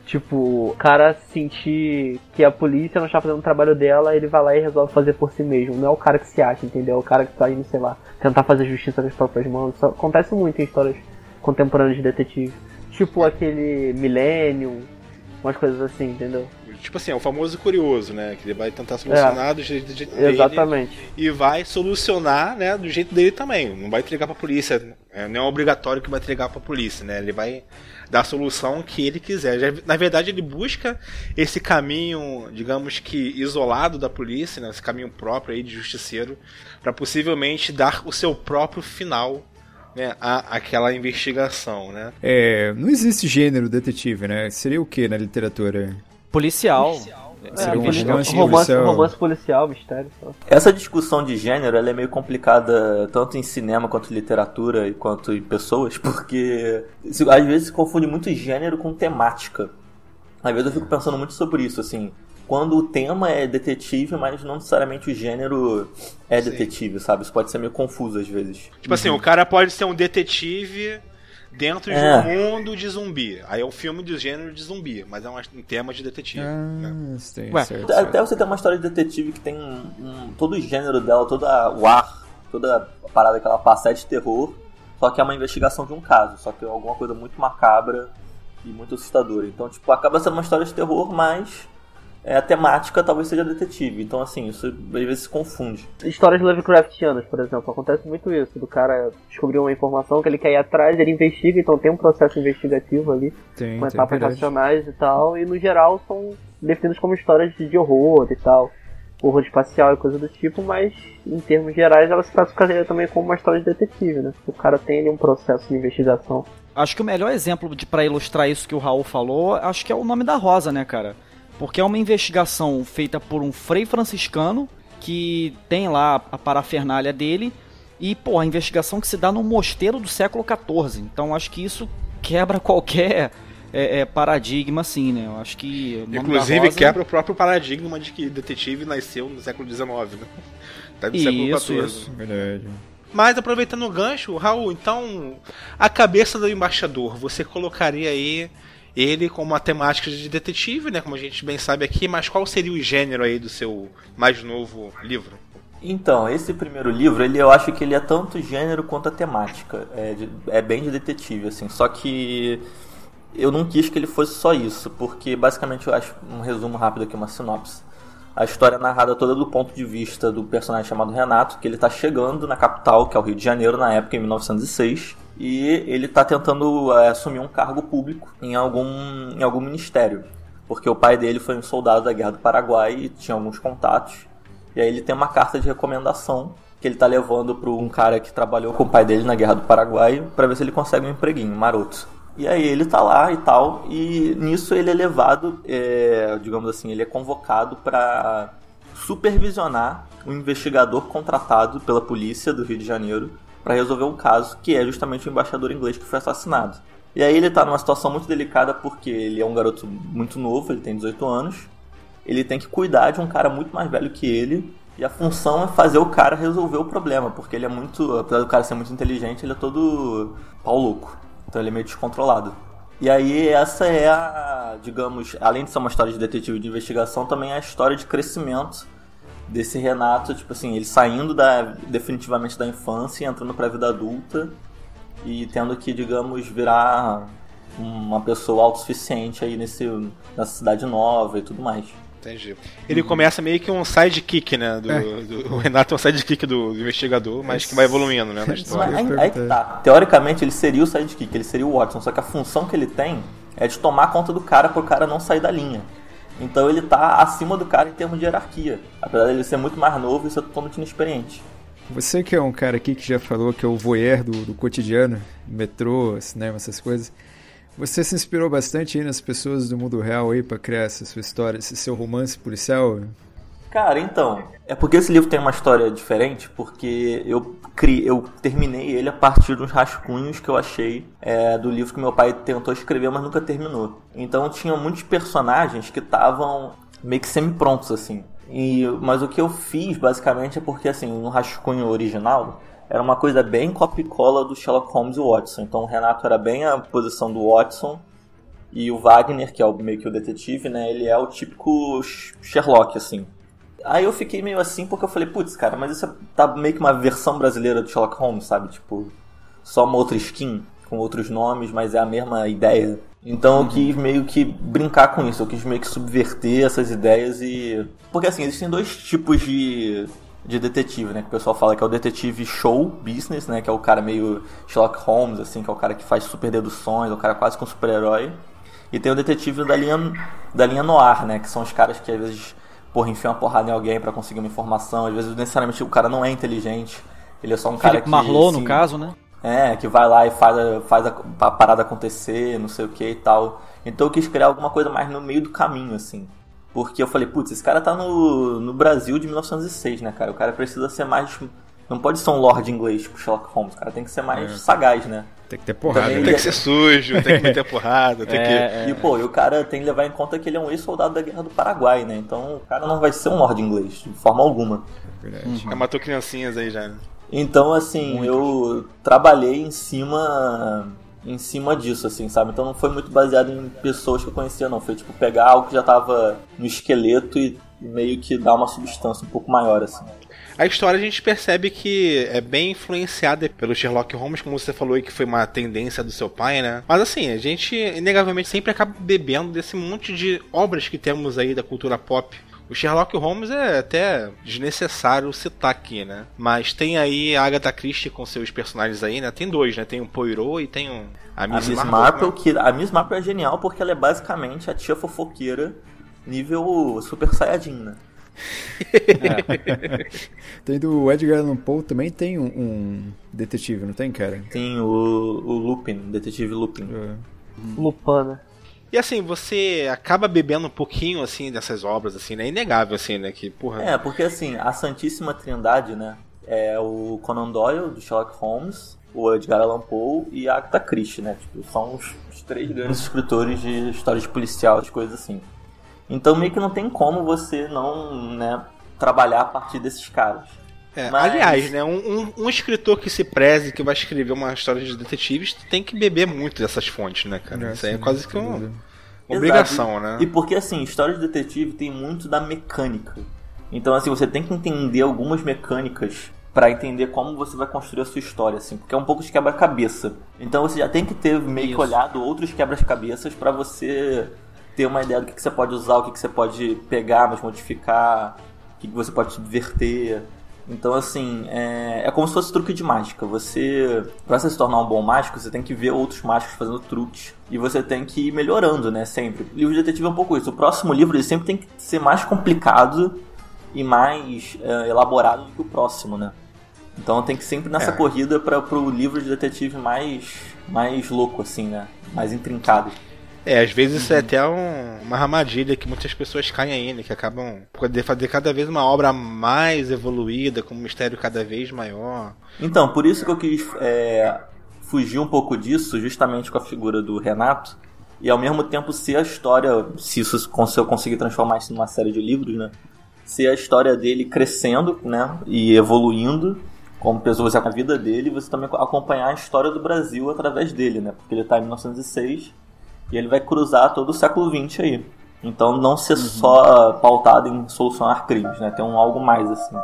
Tipo, o cara sentir que a polícia não está fazendo o trabalho dela, ele vai lá e resolve fazer por si mesmo. Não é o cara que se acha, entendeu? É o cara que tá indo, sei lá, tentar fazer justiça com as próprias mãos. Isso acontece muito em histórias contemporâneas de detetive. Tipo aquele Millennium, umas coisas assim, entendeu? Tipo assim, é o famoso curioso, né? Que ele vai tentar solucionar é, do jeito, do jeito Exatamente. dele. E vai solucionar, né, do jeito dele também. Não vai entregar pra polícia. É, não é obrigatório que vai entregar pra polícia, né? Ele vai dar a solução que ele quiser. Na verdade, ele busca esse caminho, digamos que isolado da polícia, né? esse caminho próprio aí de justiceiro, para possivelmente dar o seu próprio final né, a, aquela investigação, né? É, não existe gênero detetive, né? Seria o que na literatura? Policial. policial. É, um romance, romance, romance, policial, mistério. Só. Essa discussão de gênero ela é meio complicada tanto em cinema quanto em literatura e quanto em pessoas, porque às vezes se confunde muito gênero com temática. Às vezes eu fico pensando muito sobre isso, assim quando o tema é detetive, mas não necessariamente o gênero é Sim. detetive, sabe? Isso pode ser meio confuso às vezes. Tipo uhum. assim, o cara pode ser um detetive dentro é. de um mundo de zumbi. Aí é um filme de gênero de zumbi, mas é um tema de detetive. Ah, né? sim, Ué, certo, até certo. você ter uma história de detetive que tem um, um, todo o gênero dela, todo o ar, toda a parada que ela passa é de terror, só que é uma investigação de um caso, só que é alguma coisa muito macabra e muito assustadora. Então, tipo, acaba sendo uma história de terror, mas é, a temática talvez seja detetive. Então, assim, isso às vezes se confunde. Histórias Lovecraftianas, por exemplo, acontece muito isso. Do cara descobrir uma informação que ele quer ir atrás, ele investiga, então tem um processo investigativo ali, tem, com etapas racionais e tal, e no geral são definidas como histórias de horror e tal. Horror espacial e coisa do tipo, mas em termos gerais ela se classificaria também como uma história de detetive, né? O cara tem ali um processo de investigação. Acho que o melhor exemplo de para ilustrar isso que o Raul falou, acho que é o nome da Rosa, né, cara? Porque é uma investigação feita por um frei franciscano que tem lá a parafernália dele e, pô, a investigação que se dá no mosteiro do século XIV. Então acho que isso quebra qualquer é, é, paradigma, assim, né? Eu acho que. Inclusive Rosa... quebra o próprio paradigma de que detetive nasceu no século XIX, né? Tá no isso, século XIV. Isso. Verdade. Mas aproveitando o gancho, Raul, então a cabeça do embaixador, você colocaria aí ele com uma temática de detetive, né, como a gente bem sabe aqui, mas qual seria o gênero aí do seu mais novo livro? Então, esse primeiro livro, ele eu acho que ele é tanto gênero quanto a temática. É, de, é bem de detetive, assim. Só que eu não quis que ele fosse só isso, porque basicamente eu acho um resumo rápido aqui, uma sinopse. A história é narrada toda do ponto de vista do personagem chamado Renato, que ele está chegando na capital, que é o Rio de Janeiro, na época, em 1906 e ele está tentando é, assumir um cargo público em algum, em algum ministério. Porque o pai dele foi um soldado da Guerra do Paraguai e tinha alguns contatos. E aí ele tem uma carta de recomendação que ele está levando para um cara que trabalhou com o pai dele na Guerra do Paraguai para ver se ele consegue um empreguinho maroto. E aí ele tá lá e tal, e nisso ele é levado, é, digamos assim, ele é convocado para supervisionar um investigador contratado pela polícia do Rio de Janeiro para resolver um caso que é justamente o embaixador inglês que foi assassinado. E aí ele tá numa situação muito delicada porque ele é um garoto muito novo, ele tem 18 anos, ele tem que cuidar de um cara muito mais velho que ele, e a função é fazer o cara resolver o problema, porque ele é muito, apesar do cara ser muito inteligente, ele é todo pau louco. Então ele é meio descontrolado. E aí essa é a, digamos, além de ser uma história de detetive de investigação, também é a história de crescimento desse Renato, tipo assim, ele saindo da, definitivamente da infância e entrando para a vida adulta e tendo que, digamos, virar uma pessoa autossuficiente aí nesse, nessa cidade nova e tudo mais. Entendi. Ele começa meio que um sidekick, né? Do, É. do- o Renato é um sidekick do, do investigador, mas que vai evoluindo, né? Na história. Mas aí, aí que tá. Teoricamente ele seria o sidekick, ele seria o Watson, só que a função que ele tem é de tomar conta do cara pro cara não sair da linha. Então ele tá acima do cara em termos de hierarquia. Apesar dele ser muito mais novo e ser totalmente inexperiente. Você que é um cara aqui que já falou que é o voyeur do, do cotidiano, metrô, cinema, essas coisas. Você se inspirou bastante aí nas pessoas do mundo real aí pra criar essa sua história, esse seu romance policial? Cara, então, é porque esse livro tem uma história diferente, porque eu cri... eu terminei ele a partir dos rascunhos que eu achei é, do livro que meu pai tentou escrever, mas nunca terminou. Então tinha muitos personagens que estavam meio que semi-prontos, assim. E, mas o que eu fiz, basicamente, é porque, assim, no rascunho original, era uma coisa bem copy e cola do Sherlock Holmes e Watson. Então o Renato era bem a posição do Watson, e o Wagner, que é o, meio que o detetive, né, ele é o típico Sherlock, assim. Aí eu fiquei meio assim porque eu falei, putz, cara, mas isso é- tá meio que uma versão brasileira do Sherlock Holmes, sabe? Tipo, só uma outra skin, com outros nomes, mas é a mesma ideia. Então eu quis meio que brincar com isso, eu quis meio que subverter essas ideias e. Porque assim, existem dois tipos de, de detetive, né? Que o pessoal fala que é o detetive show business, né? Que é o cara meio Sherlock Holmes, assim, que é o cara que faz super deduções, é o cara quase com super-herói. E tem o detetive da linha, da linha noir, né? Que são os caras que às vezes, porra, enfiam uma porrada em alguém pra conseguir uma informação. Às vezes, necessariamente, o cara não é inteligente. Ele é só um cara Felipe que. Marlowe, no assim, caso, né? É, que vai lá e faz, a, faz a, a parada acontecer, não sei o que e tal. Então eu quis criar alguma coisa mais no meio do caminho, assim. Porque eu falei, putz, esse cara tá no, no Brasil de 1906, né, cara? O cara precisa ser mais. Não pode ser um lord inglês, tipo Sherlock Holmes. O cara tem que ser mais sagaz, né? Tem que ter porrada. Também? Tem que ser sujo, tem que meter porrada, tem que. É, E, pô, e o cara tem que levar em conta que ele é um ex-soldado da Guerra do Paraguai, né? Então o cara não vai ser um lord inglês, de forma alguma. Verdade. Já matou criancinhas aí já. né? Então, assim, eu trabalhei em cima em cima disso, assim, sabe? Então não foi muito baseado em pessoas que eu conhecia, não. Foi, tipo, pegar algo que já tava no esqueleto e meio que dar uma substância um pouco maior, assim. A história a gente percebe que é bem influenciada pelo Sherlock Holmes, como você falou que foi uma tendência do seu pai, né? Mas assim, a gente inegavelmente sempre acaba bebendo desse monte de obras que temos aí da cultura pop. O Sherlock Holmes é até desnecessário citar aqui, né? Mas tem aí a Agatha Christie com seus personagens aí, né? Tem dois, né? Tem o Poirot e tem o... a A Miss, Miss Marple, Marple, né? que, a Miss Marple é genial porque ela é basicamente a tia fofoqueira nível Super Saiyajin, né? Tem do Edgar Allan Poe também tem um, um detetive, não tem, cara? Tem o, o Lupin, o detetive Lupin. É. Lupana. E assim, você acaba bebendo um pouquinho, assim, dessas obras, assim, né? É inegável, assim, né? Que, porra... É, porque assim, a Santíssima Trindade, né? É o Conan Doyle, do Sherlock Holmes, o Edgar Allan Poe e a Agatha Christie, né? Tipo, são os, os três grandes escritores de histórias policiais, coisas assim. Então meio que não tem como você não, né, trabalhar a partir desses caras. É, Mas- Aliás, né, um, um- um escritor que se preze, que vai escrever uma história de detetives, tem que beber muito dessas fontes, né, cara? Isso aí é quase que uma dúvida. obrigação, Exato. né? E porque assim, história de detetive tem muito da mecânica. Então assim, você tem que entender algumas mecânicas pra entender como você vai construir a sua história, assim, porque é um pouco de quebra-cabeça. Então você já tem que ter meio que Isso. olhado outros quebra-cabeças pra você ter uma ideia do que, que você pode usar, o que, que você pode pegar, mas modificar, o que, que você pode subverter. Então, assim, é, é como se fosse truque de mágica. Você, pra você se tornar um bom mágico, você tem que ver outros mágicos fazendo truques. E você tem que ir melhorando, né? Sempre. O livro de detetive é um pouco isso. O próximo livro, ele sempre tem que ser mais complicado e mais é, elaborado do que o próximo, né? Então tem que sempre nessa É. corrida para pro livro de detetive mais mais louco assim, né? Mais intrincado. É, às vezes isso é até um- uma armadilha que muitas pessoas caem aí, né? Que acabam poder fazer cada vez uma obra mais evoluída, com um mistério cada vez maior. Então, por isso que eu quis é, fugir um pouco disso, justamente com a figura do Renato, e ao mesmo tempo ser a história, se isso se eu conseguir transformar isso numa série de livros, né? Ser a história dele crescendo, né? E evoluindo como pessoa, você a vida dele, você também acompanhar a história do Brasil através dele, né? Porque ele tá em 1906 e ele vai cruzar todo o século XX aí. Então não ser só pautado em solucionar crimes, né? Tem um algo mais assim.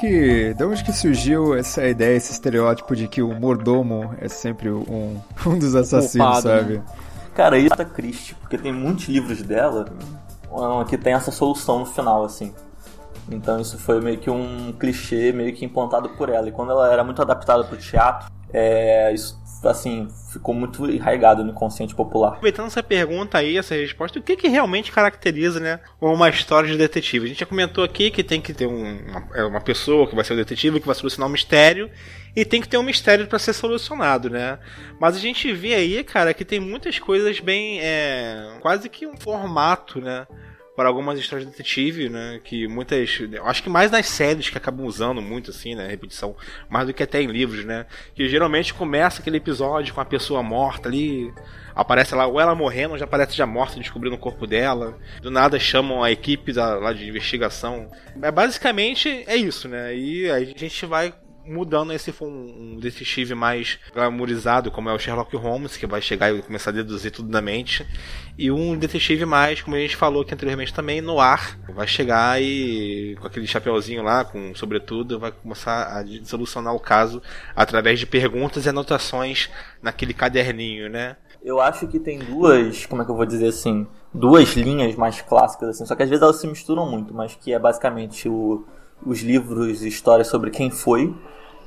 Que de onde que surgiu essa ideia, esse estereótipo de que o mordomo é sempre um, um dos assassinos, né? sabe? Cara, isso é Christie, porque tem muitos livros dela ah, que tem essa solução no final, assim. Então isso foi meio que um clichê meio que implantado por ela. E quando ela era muito adaptada pro teatro, é, isso assim ficou muito enraizado no inconsciente popular. Aproveitando essa pergunta aí, essa resposta, o que, que realmente caracteriza né, uma história de detetive? A gente já comentou aqui que tem que ter um- uma, é uma pessoa que vai ser o detetive, que vai solucionar um mistério, e tem que ter um mistério para ser solucionado, né? Mas a gente vê aí, cara, que tem muitas coisas bem. É, quase que um formato, né? Para algumas histórias de detetive, né? Que muitas. Acho que mais nas séries que acabam usando muito, assim, né? Repetição. Mais do que até em livros, né? Que geralmente começa aquele episódio com a pessoa morta ali. Aparece lá, ou ela morrendo, ou já aparece já morta, descobrindo o corpo dela. Do nada chamam a equipe da, lá de investigação. É, basicamente é isso, né? E aí a gente vai mudando esse for um, detetive mais glamourizado, como é o Sherlock Holmes, que vai chegar e começar a deduzir tudo da mente, e um detetive mais, como a gente falou aqui anteriormente também, no ar, vai chegar e com aquele chapeuzinho lá, com sobretudo, vai começar a solucionar o caso através de perguntas e anotações naquele caderninho, né? Eu acho que tem duas, como é que eu vou dizer assim, duas linhas mais clássicas assim, só que às vezes elas se misturam muito, mas que é basicamente o, os livros e histórias sobre quem foi,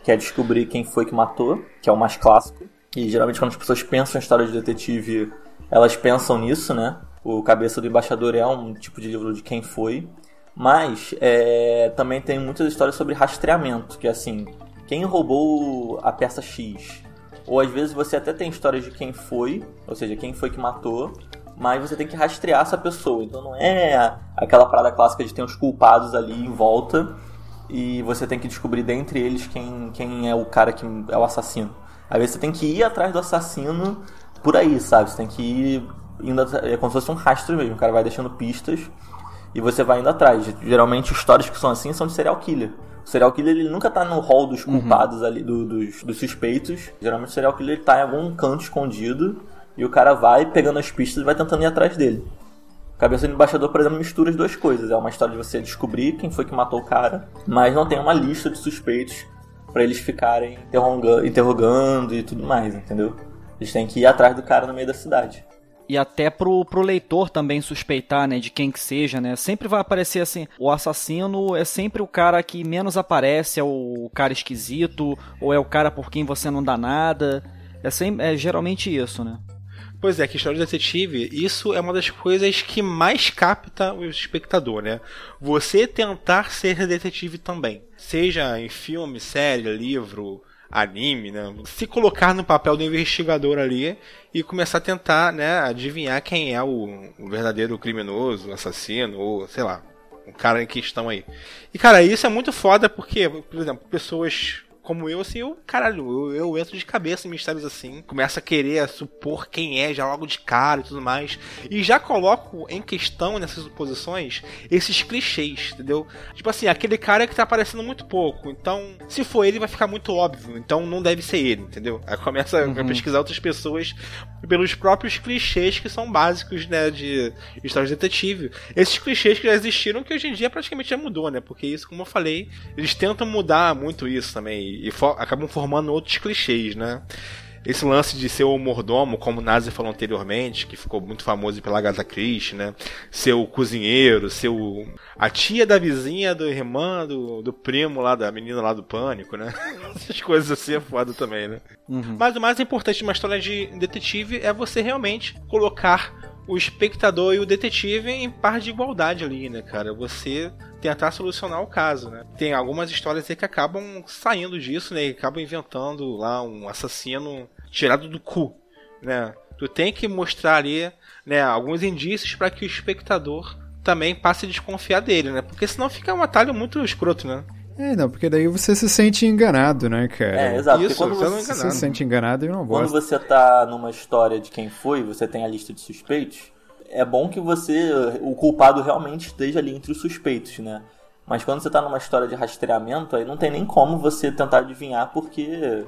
que é descobrir quem foi que matou, que é o mais clássico. E geralmente quando as pessoas pensam em história de detetive, elas pensam nisso, né? O Cabeça do Embaixador é um tipo de livro de quem foi. Mas é, também tem muitas histórias sobre rastreamento, que é assim, quem roubou a peça X? Ou às vezes você até tem histórias de quem foi, ou seja, quem foi que matou, mas você tem que rastrear essa pessoa. Então não é aquela parada clássica de ter os culpados ali em volta e você tem que descobrir dentre eles quem, quem é o cara que é o assassino. Às vezes você tem que ir atrás do assassino por aí, sabe? Você tem que ir indo atra- é como se fosse um rastro mesmo. O cara vai deixando pistas e você vai indo atrás. Geralmente histórias que são assim são de serial killer. O serial killer ele nunca tá no hall dos culpados ali, do- dos, dos suspeitos. Geralmente o serial killer ele tá em algum canto escondido e o cara vai pegando as pistas e vai tentando ir atrás dele. Cabeça do Embaixador, por exemplo, mistura as duas coisas. É uma história de você descobrir quem foi que matou o cara, mas não tem uma lista de suspeitos pra eles ficarem interroga- interrogando e tudo mais, entendeu? Eles têm que ir atrás do cara no meio da cidade. E até pro, pro leitor também suspeitar, né, de quem que seja, né? Sempre vai aparecer assim, o assassino é sempre o cara que menos aparece, é o cara esquisito, ou é o cara por quem você não dá nada. É, sempre, é geralmente isso, né? Pois é, que história de detetive, isso é uma das coisas que mais capta o espectador, né? Você tentar ser detetive também. Seja em filme, série, livro, anime, né? Se colocar no papel do investigador ali e começar a tentar, né, adivinhar quem é o, o verdadeiro criminoso, assassino, ou sei lá, o cara em questão aí. E cara, isso é muito foda porque, por exemplo, pessoas como eu, assim, eu, caralho, eu, eu entro de cabeça em mistérios assim, começo a querer supor quem é já logo de cara e tudo mais. E já coloco em questão nessas suposições esses clichês, entendeu? Tipo assim, aquele cara que tá aparecendo muito pouco. Então, se for ele, vai ficar muito óbvio. Então não deve ser ele, entendeu? Aí começa Uhum. a pesquisar outras pessoas pelos próprios clichês que são básicos, né, de histórias de detetive. Esses clichês que já existiram, que hoje em dia praticamente já mudou, né? Porque isso, como eu falei, eles tentam mudar muito isso também e acabam formando outros clichês, né? Esse lance de ser o mordomo, como o Nazi falou anteriormente, que ficou muito famoso pela Agatha Christie, né? Ser o cozinheiro, ser o... a tia da vizinha, do irmã, do, do primo lá, da menina lá do pânico, né? Essas coisas assim é foda também, né? Mas o mais importante de uma história de detetive é você realmente colocar o espectador e o detetive em par de igualdade ali, né, cara? Você tentar solucionar o caso, né? Tem algumas histórias aí que acabam saindo disso, né? E acabam inventando lá um assassino tirado do cu, né? Tu tem que mostrar ali, né, alguns indícios para que o espectador também passe a desconfiar dele, né? Porque senão fica um atalho muito escroto, né? É, não, porque daí você se sente enganado, né, cara? É, exato. Isso, porque quando você não você, Você se sente enganado e não quando gosta. você tá numa história de quem foi, você tem a lista de suspeitos, é bom que você, o culpado realmente esteja ali entre os suspeitos, né? Mas quando você tá numa história de rastreamento, aí não tem nem como você tentar adivinhar, porque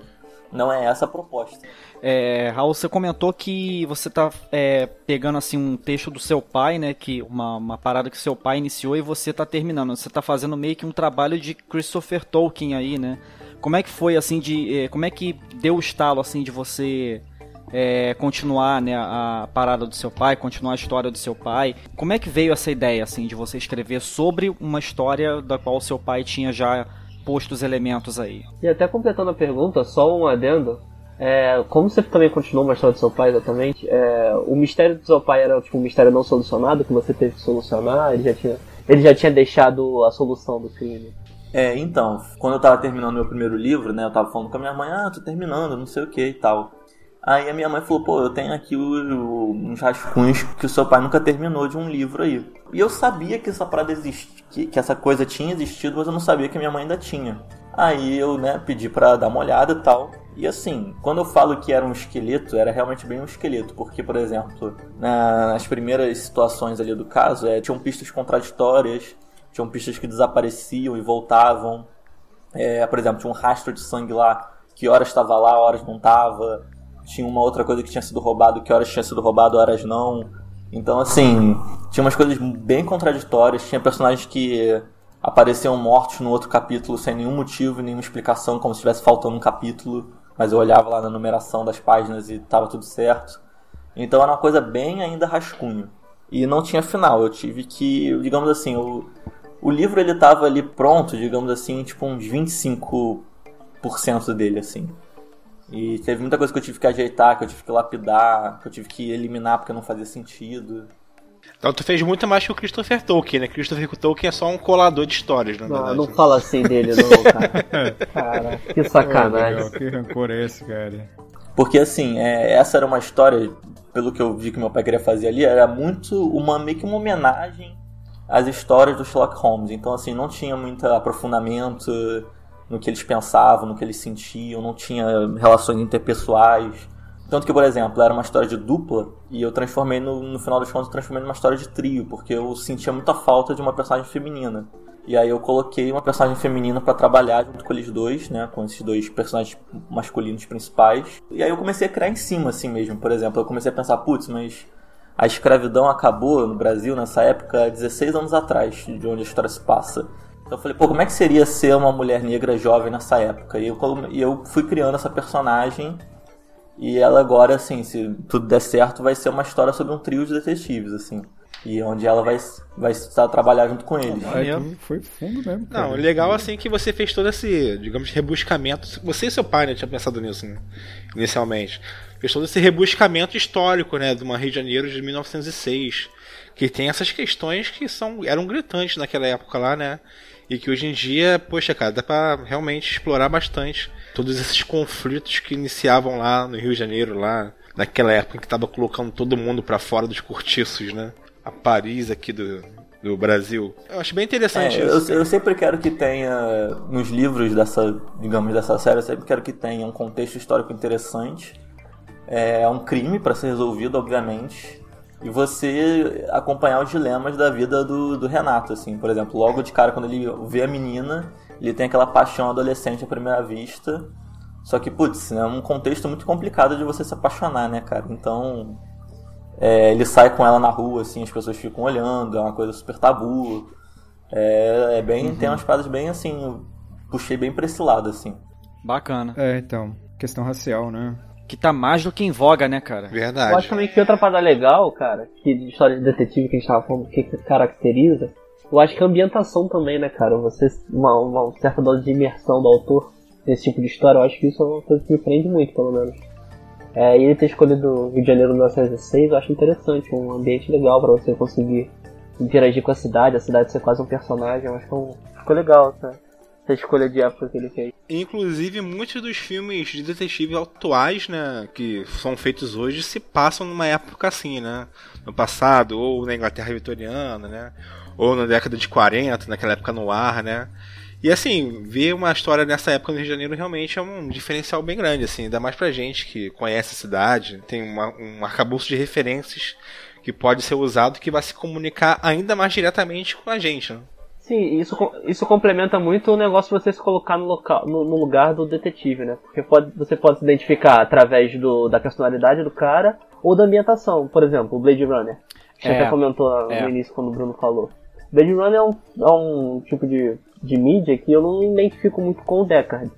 não é essa a proposta. É, Raul, você comentou que você tá é, pegando assim um texto do seu pai, né? Que uma, uma parada que seu pai iniciou e você tá terminando. Você tá fazendo meio que um trabalho de Christopher Tolkien aí, né? Como é que foi assim de. é, como é que deu o estalo assim de você é, continuar né, a parada do seu pai, continuar a história do seu pai? Como é que veio essa ideia assim de você escrever sobre uma história da qual seu pai tinha já posto os elementos aí? E até completando a pergunta, só um adendo. É, como você também continuou uma história do seu pai exatamente, é, o mistério do seu pai era tipo um mistério não solucionado que você teve que solucionar, ele já tinha, ele já tinha deixado a solução do crime. É, então, quando eu tava terminando meu primeiro livro, né, eu tava falando com a minha mãe, ah, tô terminando, não sei o que e tal. Aí a minha mãe falou, pô, eu tenho aqui uns rascunhos que o seu pai nunca terminou de um livro aí. E eu sabia que essa parada existe, que, que essa coisa tinha existido, mas eu não sabia que a minha mãe ainda tinha. Aí eu, né, pedi pra dar uma olhada e tal. E assim, quando eu falo que era um esqueleto, era realmente bem um esqueleto, porque, por exemplo, na- nas primeiras situações ali do caso, é, tinham pistas contraditórias, tinham pistas que desapareciam e voltavam. É, por exemplo, tinha um rastro de sangue lá, que horas estava lá, horas não estava. Tinha uma outra coisa que tinha sido roubado, que horas tinha sido roubado, horas não. Então, assim, tinha umas coisas bem contraditórias. Tinha personagens que apareciam mortos no outro capítulo sem nenhum motivo, nenhuma explicação, como se estivesse faltando um capítulo. Mas eu olhava lá na numeração das páginas e tava tudo certo. Então era uma coisa bem ainda rascunho. E não tinha final. Eu tive que, digamos assim, o, o livro ele tava ali pronto, digamos assim, tipo uns 25% dele, assim. E teve muita coisa que eu tive que ajeitar, que eu tive que lapidar, que eu tive que eliminar porque não fazia sentido. Então tu fez muito mais que o Christopher Tolkien, né? Christopher Tolkien é só um colador de histórias, na Não, verdade. não fala assim dele não, cara. Cara, que sacanagem. que rancor é esse, cara? Porque assim, é, essa era uma história, pelo que eu vi que meu pai queria fazer ali, era muito uma meio que uma homenagem às histórias do Sherlock Holmes. Então assim, não tinha muito aprofundamento no que eles pensavam, no que eles sentiam, não tinha relações interpessoais. Tanto que, por exemplo, era uma história de dupla e eu transformei no, no final das contas, eu transformei numa história de trio, porque eu sentia muita falta de uma personagem feminina. E aí eu coloquei uma personagem feminina pra trabalhar junto com eles dois, né, com esses dois personagens masculinos principais. E aí eu comecei a criar em cima assim mesmo, por exemplo, eu comecei a pensar, putz, mas a escravidão acabou no Brasil nessa época 16 anos atrás, de onde a história se passa. Então eu falei, pô, como é que seria ser uma mulher negra jovem nessa época? E eu, e eu fui criando essa personagem e ela agora, assim, se tudo der certo, vai ser uma história sobre um trio de detetives, assim. E onde ela vai, vai estar trabalhar junto com eles. Foi fundo mesmo, cara. Não, o legal assim que você fez todo esse, digamos, rebuscamento. Você e seu pai, né, tinha pensado nisso, né, inicialmente. Fez todo esse rebuscamento histórico, né, de uma Rio de Janeiro de 1906, que tem essas questões que são eram gritantes naquela época lá, né? E que hoje em dia, poxa, cara, dá pra realmente explorar bastante todos esses conflitos que iniciavam lá no Rio de Janeiro, lá naquela época que tava colocando todo mundo pra fora dos cortiços, né? A Paris aqui do do Brasil. Eu acho bem interessante É, isso. eu, eu sempre quero que tenha, nos livros dessa, digamos, dessa série, eu sempre quero que tenha um contexto histórico interessante. É um crime para ser resolvido, obviamente. E você acompanhar os dilemas da vida do, do Renato, assim. Por exemplo, logo de cara, quando ele vê a menina, ele tem aquela paixão adolescente à primeira vista. Só que, putz, é um contexto muito complicado de você se apaixonar, né, cara? Então, é, ele sai com ela na rua, assim, as pessoas ficam olhando, é uma coisa super tabu. É, é bem, tem umas paradas bem assim, puxei bem pra esse lado, assim. Bacana. É, então, questão racial, né? Que tá mais do que em voga, né, cara? Eu acho Verdade. também que outra parada legal, cara, que de história de detetive que a gente tava falando, que caracteriza, eu acho que a ambientação também, né, cara? Você, uma, uma certa dose de imersão do autor nesse tipo de história, eu acho que isso é uma coisa que me prende muito, pelo menos. É, e ele ter escolhido o Rio de Janeiro de 1916, eu acho interessante, um ambiente legal pra você conseguir interagir com a cidade, a cidade ser quase um personagem, eu acho que é um- ficou legal essa, essa escolha de época que ele fez. Inclusive, muitos dos filmes de detetive atuais, né, que são feitos hoje, se passam numa época assim, né? No passado, ou na Inglaterra vitoriana, né? Ou na década de 40, naquela época no ar, né? E assim, ver uma história nessa época no Rio de Janeiro realmente é um diferencial bem grande, assim, ainda mais pra gente que conhece a cidade, tem uma, um arcabouço de referências que pode ser usado que vai se comunicar ainda mais diretamente com a gente, né? Sim, isso, isso complementa muito o negócio de você se colocar no, local, no, no lugar do detetive, né? Porque pode, você pode se identificar através do, da personalidade do cara ou da ambientação. Por exemplo, o Blade Runner. Você É, até comentou é. no início quando o Bruno falou. Blade Runner é um, é um tipo de, de mídia que eu não me identifico muito com o Deckard.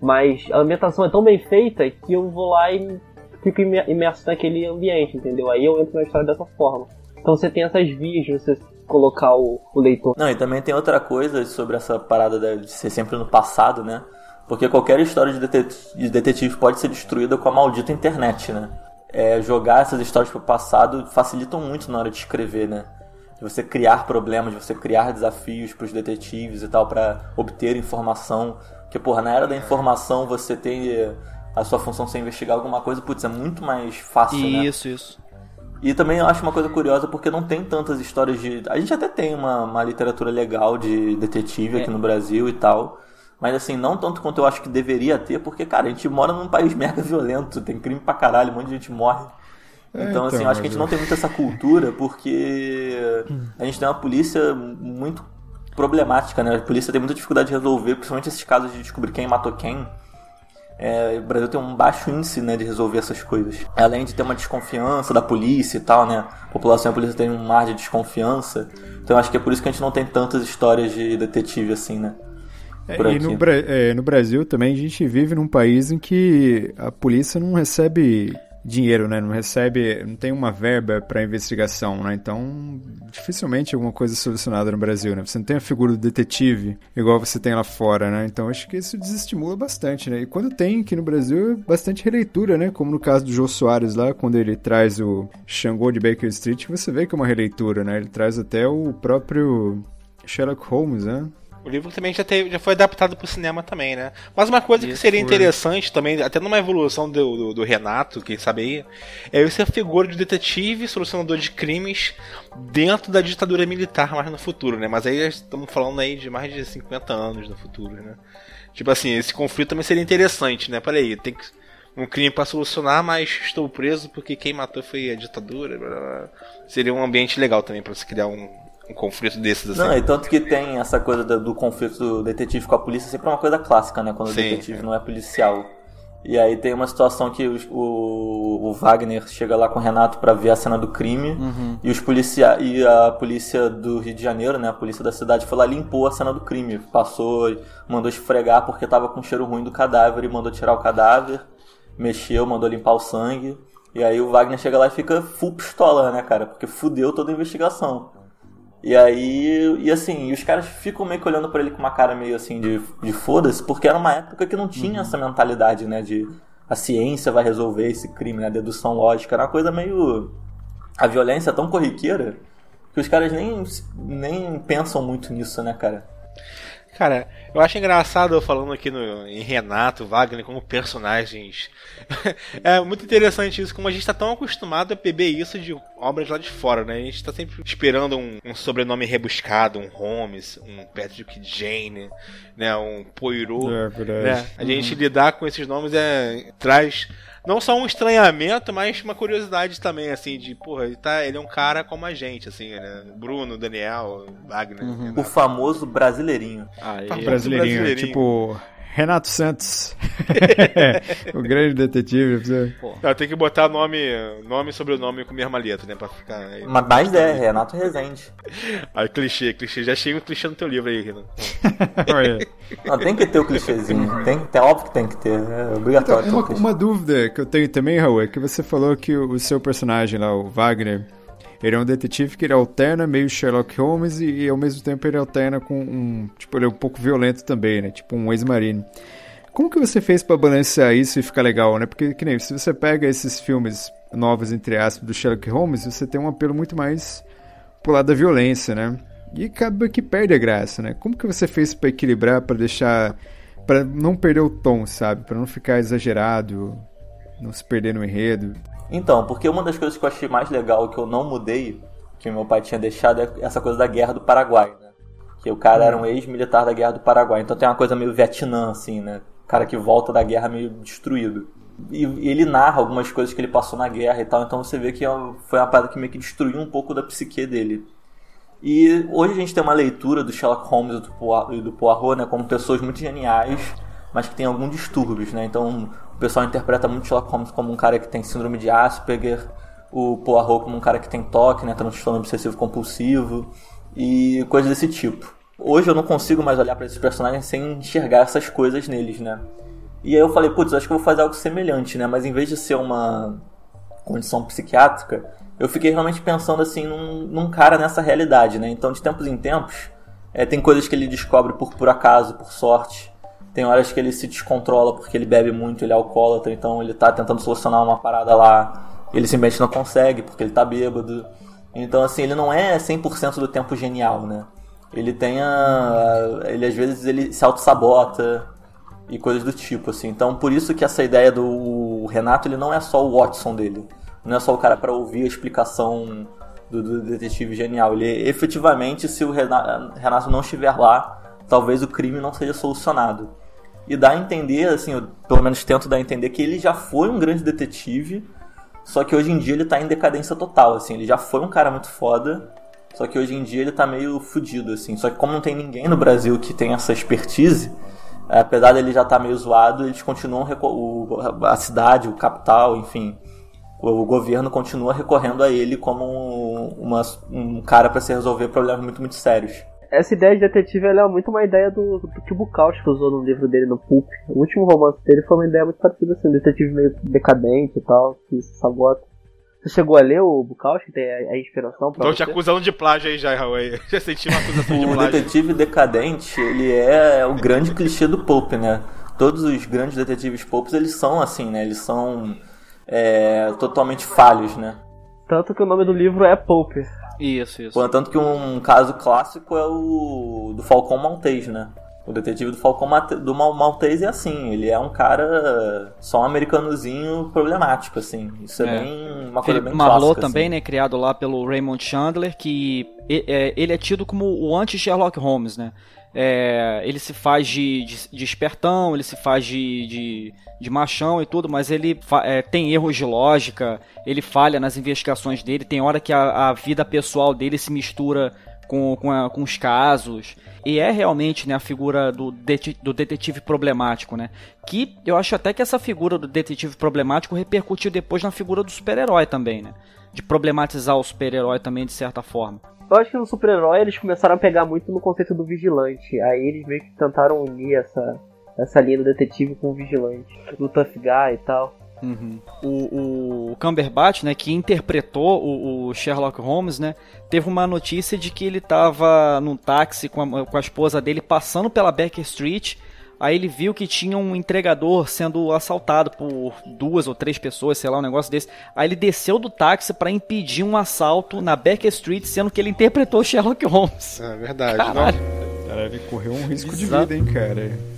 Mas a ambientação é tão bem feita que eu vou lá e fico imer- imerso naquele ambiente, entendeu? Aí eu entro na história dessa forma. Então você tem essas vias você colocar o, o leitor Não, e também tem outra coisa sobre essa parada da- de ser sempre no passado, né? Porque qualquer história de detetive, de detetive pode ser destruída com a maldita internet, né? É, jogar essas histórias pro passado facilitam muito na hora de escrever, né? De você criar problemas, de você criar desafios pros detetives e tal pra obter informação. Porque, porra, na era da informação você tem a sua função ser investigar alguma coisa, putz, é muito mais fácil, né? Isso, isso. E também eu acho uma coisa curiosa porque não tem tantas histórias de. A gente até tem uma, uma literatura legal de detetive aqui no Brasil e tal. Mas assim, não tanto quanto eu acho que deveria ter, porque, cara, a gente mora num país mega violento, tem crime pra caralho, um monte de gente morre. É, Então, assim, então, eu acho que a gente não tem muito essa cultura porque a gente tem uma polícia muito problemática, né? A polícia tem muita dificuldade de resolver, principalmente esses casos de descobrir quem matou quem. É, o Brasil tem um baixo índice né, de resolver essas coisas. Além de ter uma desconfiança da polícia e tal, né? A população e a polícia tem um mar de desconfiança. Então eu acho que é por isso que a gente não tem tantas histórias de detetive assim, né? É, e no, é, no Brasil também a gente vive num país em que a polícia não recebe dinheiro, né? Não recebe, não tem uma verba para investigação, né? Então, dificilmente alguma coisa é solucionada no Brasil, né? Você não tem a figura do detetive igual você tem lá fora, né? Então, acho que isso desestimula bastante, né? E quando tem aqui no Brasil, é bastante releitura, né? Como no caso do Jô Soares lá, quando ele traz o Xangô de Baker Street, você vê que é uma releitura, né? Ele traz até o próprio Sherlock Holmes, né? O livro também já, teve, já foi adaptado pro cinema também, né? Mas uma coisa que Isso, seria foi. interessante também, até numa evolução do, do, do Renato, quem sabe aí, é essa figura de detetive, solucionador de crimes dentro da ditadura militar mais no futuro, né? Mas aí estamos falando aí de mais de 50 anos no futuro, né? Tipo assim, esse conflito também seria interessante, né? Peraí, tem que um crime para solucionar, mas estou preso porque quem matou foi a ditadura. blá, blá. Seria um ambiente legal também para você criar um, um conflito desses assim. Não, e tanto que tem essa coisa do, do conflito do detetive com a polícia, sempre é uma coisa clássica, né? Quando Sim, o detetive é. não é policial. E aí tem uma situação que o, o Wagner chega lá com o Renato pra ver a cena do crime e os policia e a polícia do Rio de Janeiro, né, a polícia da cidade foi lá e limpou a cena do crime, passou, mandou esfregar porque tava com cheiro ruim do cadáver e mandou tirar o cadáver, mexeu, mandou limpar o sangue. E aí o Wagner chega lá e fica full pistola, né, cara, porque fudeu toda a investigação. E aí, e assim, os caras ficam meio que olhando pra ele com uma cara meio assim de, de foda-se, porque era uma época que não tinha essa mentalidade, né, de a ciência vai resolver esse crime, né, a dedução lógica, era uma coisa meio. A violência é tão corriqueira que os caras nem, nem pensam muito nisso, né, cara? Cara, eu acho engraçado eu falando aqui no, em Renato, Wagner como personagens. é muito interessante isso, como a gente tá tão acostumado a beber isso de obras lá de fora, né? A gente tá sempre esperando um, um sobrenome rebuscado, um Holmes, um Patrick Jane, né? Um Poirot. É verdade. Né? A gente lidar com esses nomes é traz não só um estranhamento, mas uma curiosidade também, assim, de, porra, ele, tá, ele é um cara como a gente, assim, né? Bruno, Daniel, Wagner. O famoso brasileirinho. Aí, Brasileirinho, brasileirinho. tipo Renato Santos. o grande detetive. você- Não, tem que botar nome, nome e sobrenome com a mesma letra, né? Pra ficar. Aí, Mas mais é, Renato Rezende. aí clichê, clichê. Já achei um clichê no teu livro aí. Não, tem que ter o clichêzinho. Tem, tem, óbvio que tem que ter. É obrigatório Então, o uma, uma dúvida que eu tenho também, Raul, é que você falou que o, o seu personagem lá, o Wagner, ele é um detetive que ele alterna meio Sherlock Holmes e, e, ao mesmo tempo ele alterna com um. Tipo, ele é um pouco violento também, né? Tipo um ex-marine. Como que você fez pra balancear isso e ficar legal, né? Porque, que nem, se você pega esses filmes novos, entre aspas, do Sherlock Holmes, você tem um apelo muito mais pro lado da violência, né? E acaba que perde a graça, né? Como que você fez pra equilibrar, pra deixar. Pra não perder o tom, sabe? Pra não ficar exagerado, não se perder no enredo. Então, porque uma das coisas que eu achei mais legal que eu não mudei, que meu pai tinha deixado, é essa coisa da guerra do Paraguai, né? Que o cara era um ex-militar da guerra do Paraguai. Então tem uma coisa meio Vietnã, assim, né? O cara que volta da guerra meio destruído. E, ele narra algumas coisas que ele passou na guerra e tal, então você vê que é foi uma parada que meio que destruiu um pouco da psique dele. E hoje a gente tem uma leitura do Sherlock Holmes e e do Poirot, né, como pessoas muito geniais, mas que tem alguns distúrbios, né? Então o pessoal interpreta muito Sherlock Holmes como um cara que tem síndrome de Asperger, o Poirot como um cara que tem toque, né, transtorno obsessivo compulsivo e coisas desse tipo. Hoje eu não consigo mais olhar para esses personagens sem enxergar essas coisas neles, né? E aí eu falei, putz, acho que eu vou fazer algo semelhante, né? Mas em vez de ser uma condição psiquiátrica, eu fiquei realmente pensando assim num, num cara nessa realidade, né? Então, de tempos em tempos, é, tem coisas que ele descobre por por acaso, por sorte. Tem horas que ele se descontrola porque ele bebe muito, ele é alcoólatra, então ele tá tentando solucionar uma parada lá, ele simplesmente não consegue porque ele tá bêbado. Então, assim, ele não é 100% do tempo genial, né? Ele tem a... Ele, às vezes, ele se auto-sabota e coisas do tipo, assim. Então, por isso que essa ideia do Renato, ele não é só o Watson dele. Não é só o cara para ouvir a explicação do, do detetive genial. Ele, efetivamente, se o Rena- Renato não estiver lá, talvez o crime não seja solucionado. E dá a entender, assim, eu pelo menos tento dar a entender que ele já foi um grande detetive, só que hoje em dia ele tá em decadência total, assim. Ele já foi um cara muito foda, só que hoje em dia ele tá meio fudido, assim. Só que como não tem ninguém no Brasil que tem essa expertise, apesar dele já estar meio zoado, eles continuam o- a cidade, o capital, enfim, o governo continua recorrendo a ele como um, uma- um cara para se resolver problemas muito muito sérios. Essa ideia de detetive ela é muito uma ideia do, do que o Bukowski usou no livro dele no Pulp. O último romance dele foi uma ideia muito parecida assim, um detetive meio decadente e tal, que se sabota. Você chegou a ler o Bukowski? Tem a, a inspiração pra Tô te você? acusando de plágio aí já, Raul. Já senti uma acusação de O plágio. detetive decadente, ele é o grande clichê do Pulp, né? Todos os grandes detetives Pulps, eles são assim, né? Eles são é, totalmente falhos, né? Tanto que o nome do livro é Pulp. Isso, isso. Pô, Tanto que um caso clássico é o do Falcão Maltese, né? O detetive do Falcão Mate- do Mal- Maltese é assim, ele é um cara só um americanozinho problemático, assim. Isso é, É. bem uma coisa Philip bem Marlowe clássica, também, assim. né, criado lá pelo Raymond Chandler, que é, ele é tido como o anti-Sherlock Holmes, né? É, ele se faz de, de, de espertão, ele se faz de, de, de machão e tudo, mas ele é, tem erros de lógica, ele falha nas investigações dele, tem hora que a, a vida pessoal dele se mistura com, com, a- com os casos. E é realmente né, a figura do, do detetive problemático, né? Que eu acho até que essa figura do detetive problemático repercutiu depois na figura do super-herói também, né? De problematizar o super-herói também de certa forma. Eu acho que no super-herói eles começaram a pegar muito no conceito do vigilante. Aí eles meio que tentaram unir essa, essa linha do detetive com o vigilante. Do tough guy e tal. O, o Cumberbatch, né, que interpretou o, o Sherlock Holmes, né, teve uma notícia de que ele estava num táxi com a, com a esposa dele passando pela Baker Street. Aí ele viu que tinha um entregador sendo assaltado por duas ou três pessoas, sei lá, um negócio desse. Aí ele desceu do táxi para impedir um assalto na Baker Street, sendo que ele interpretou o Sherlock Holmes. É verdade. Caralho. Não, Caralho, correu um risco de Exato. vida, hein, cara.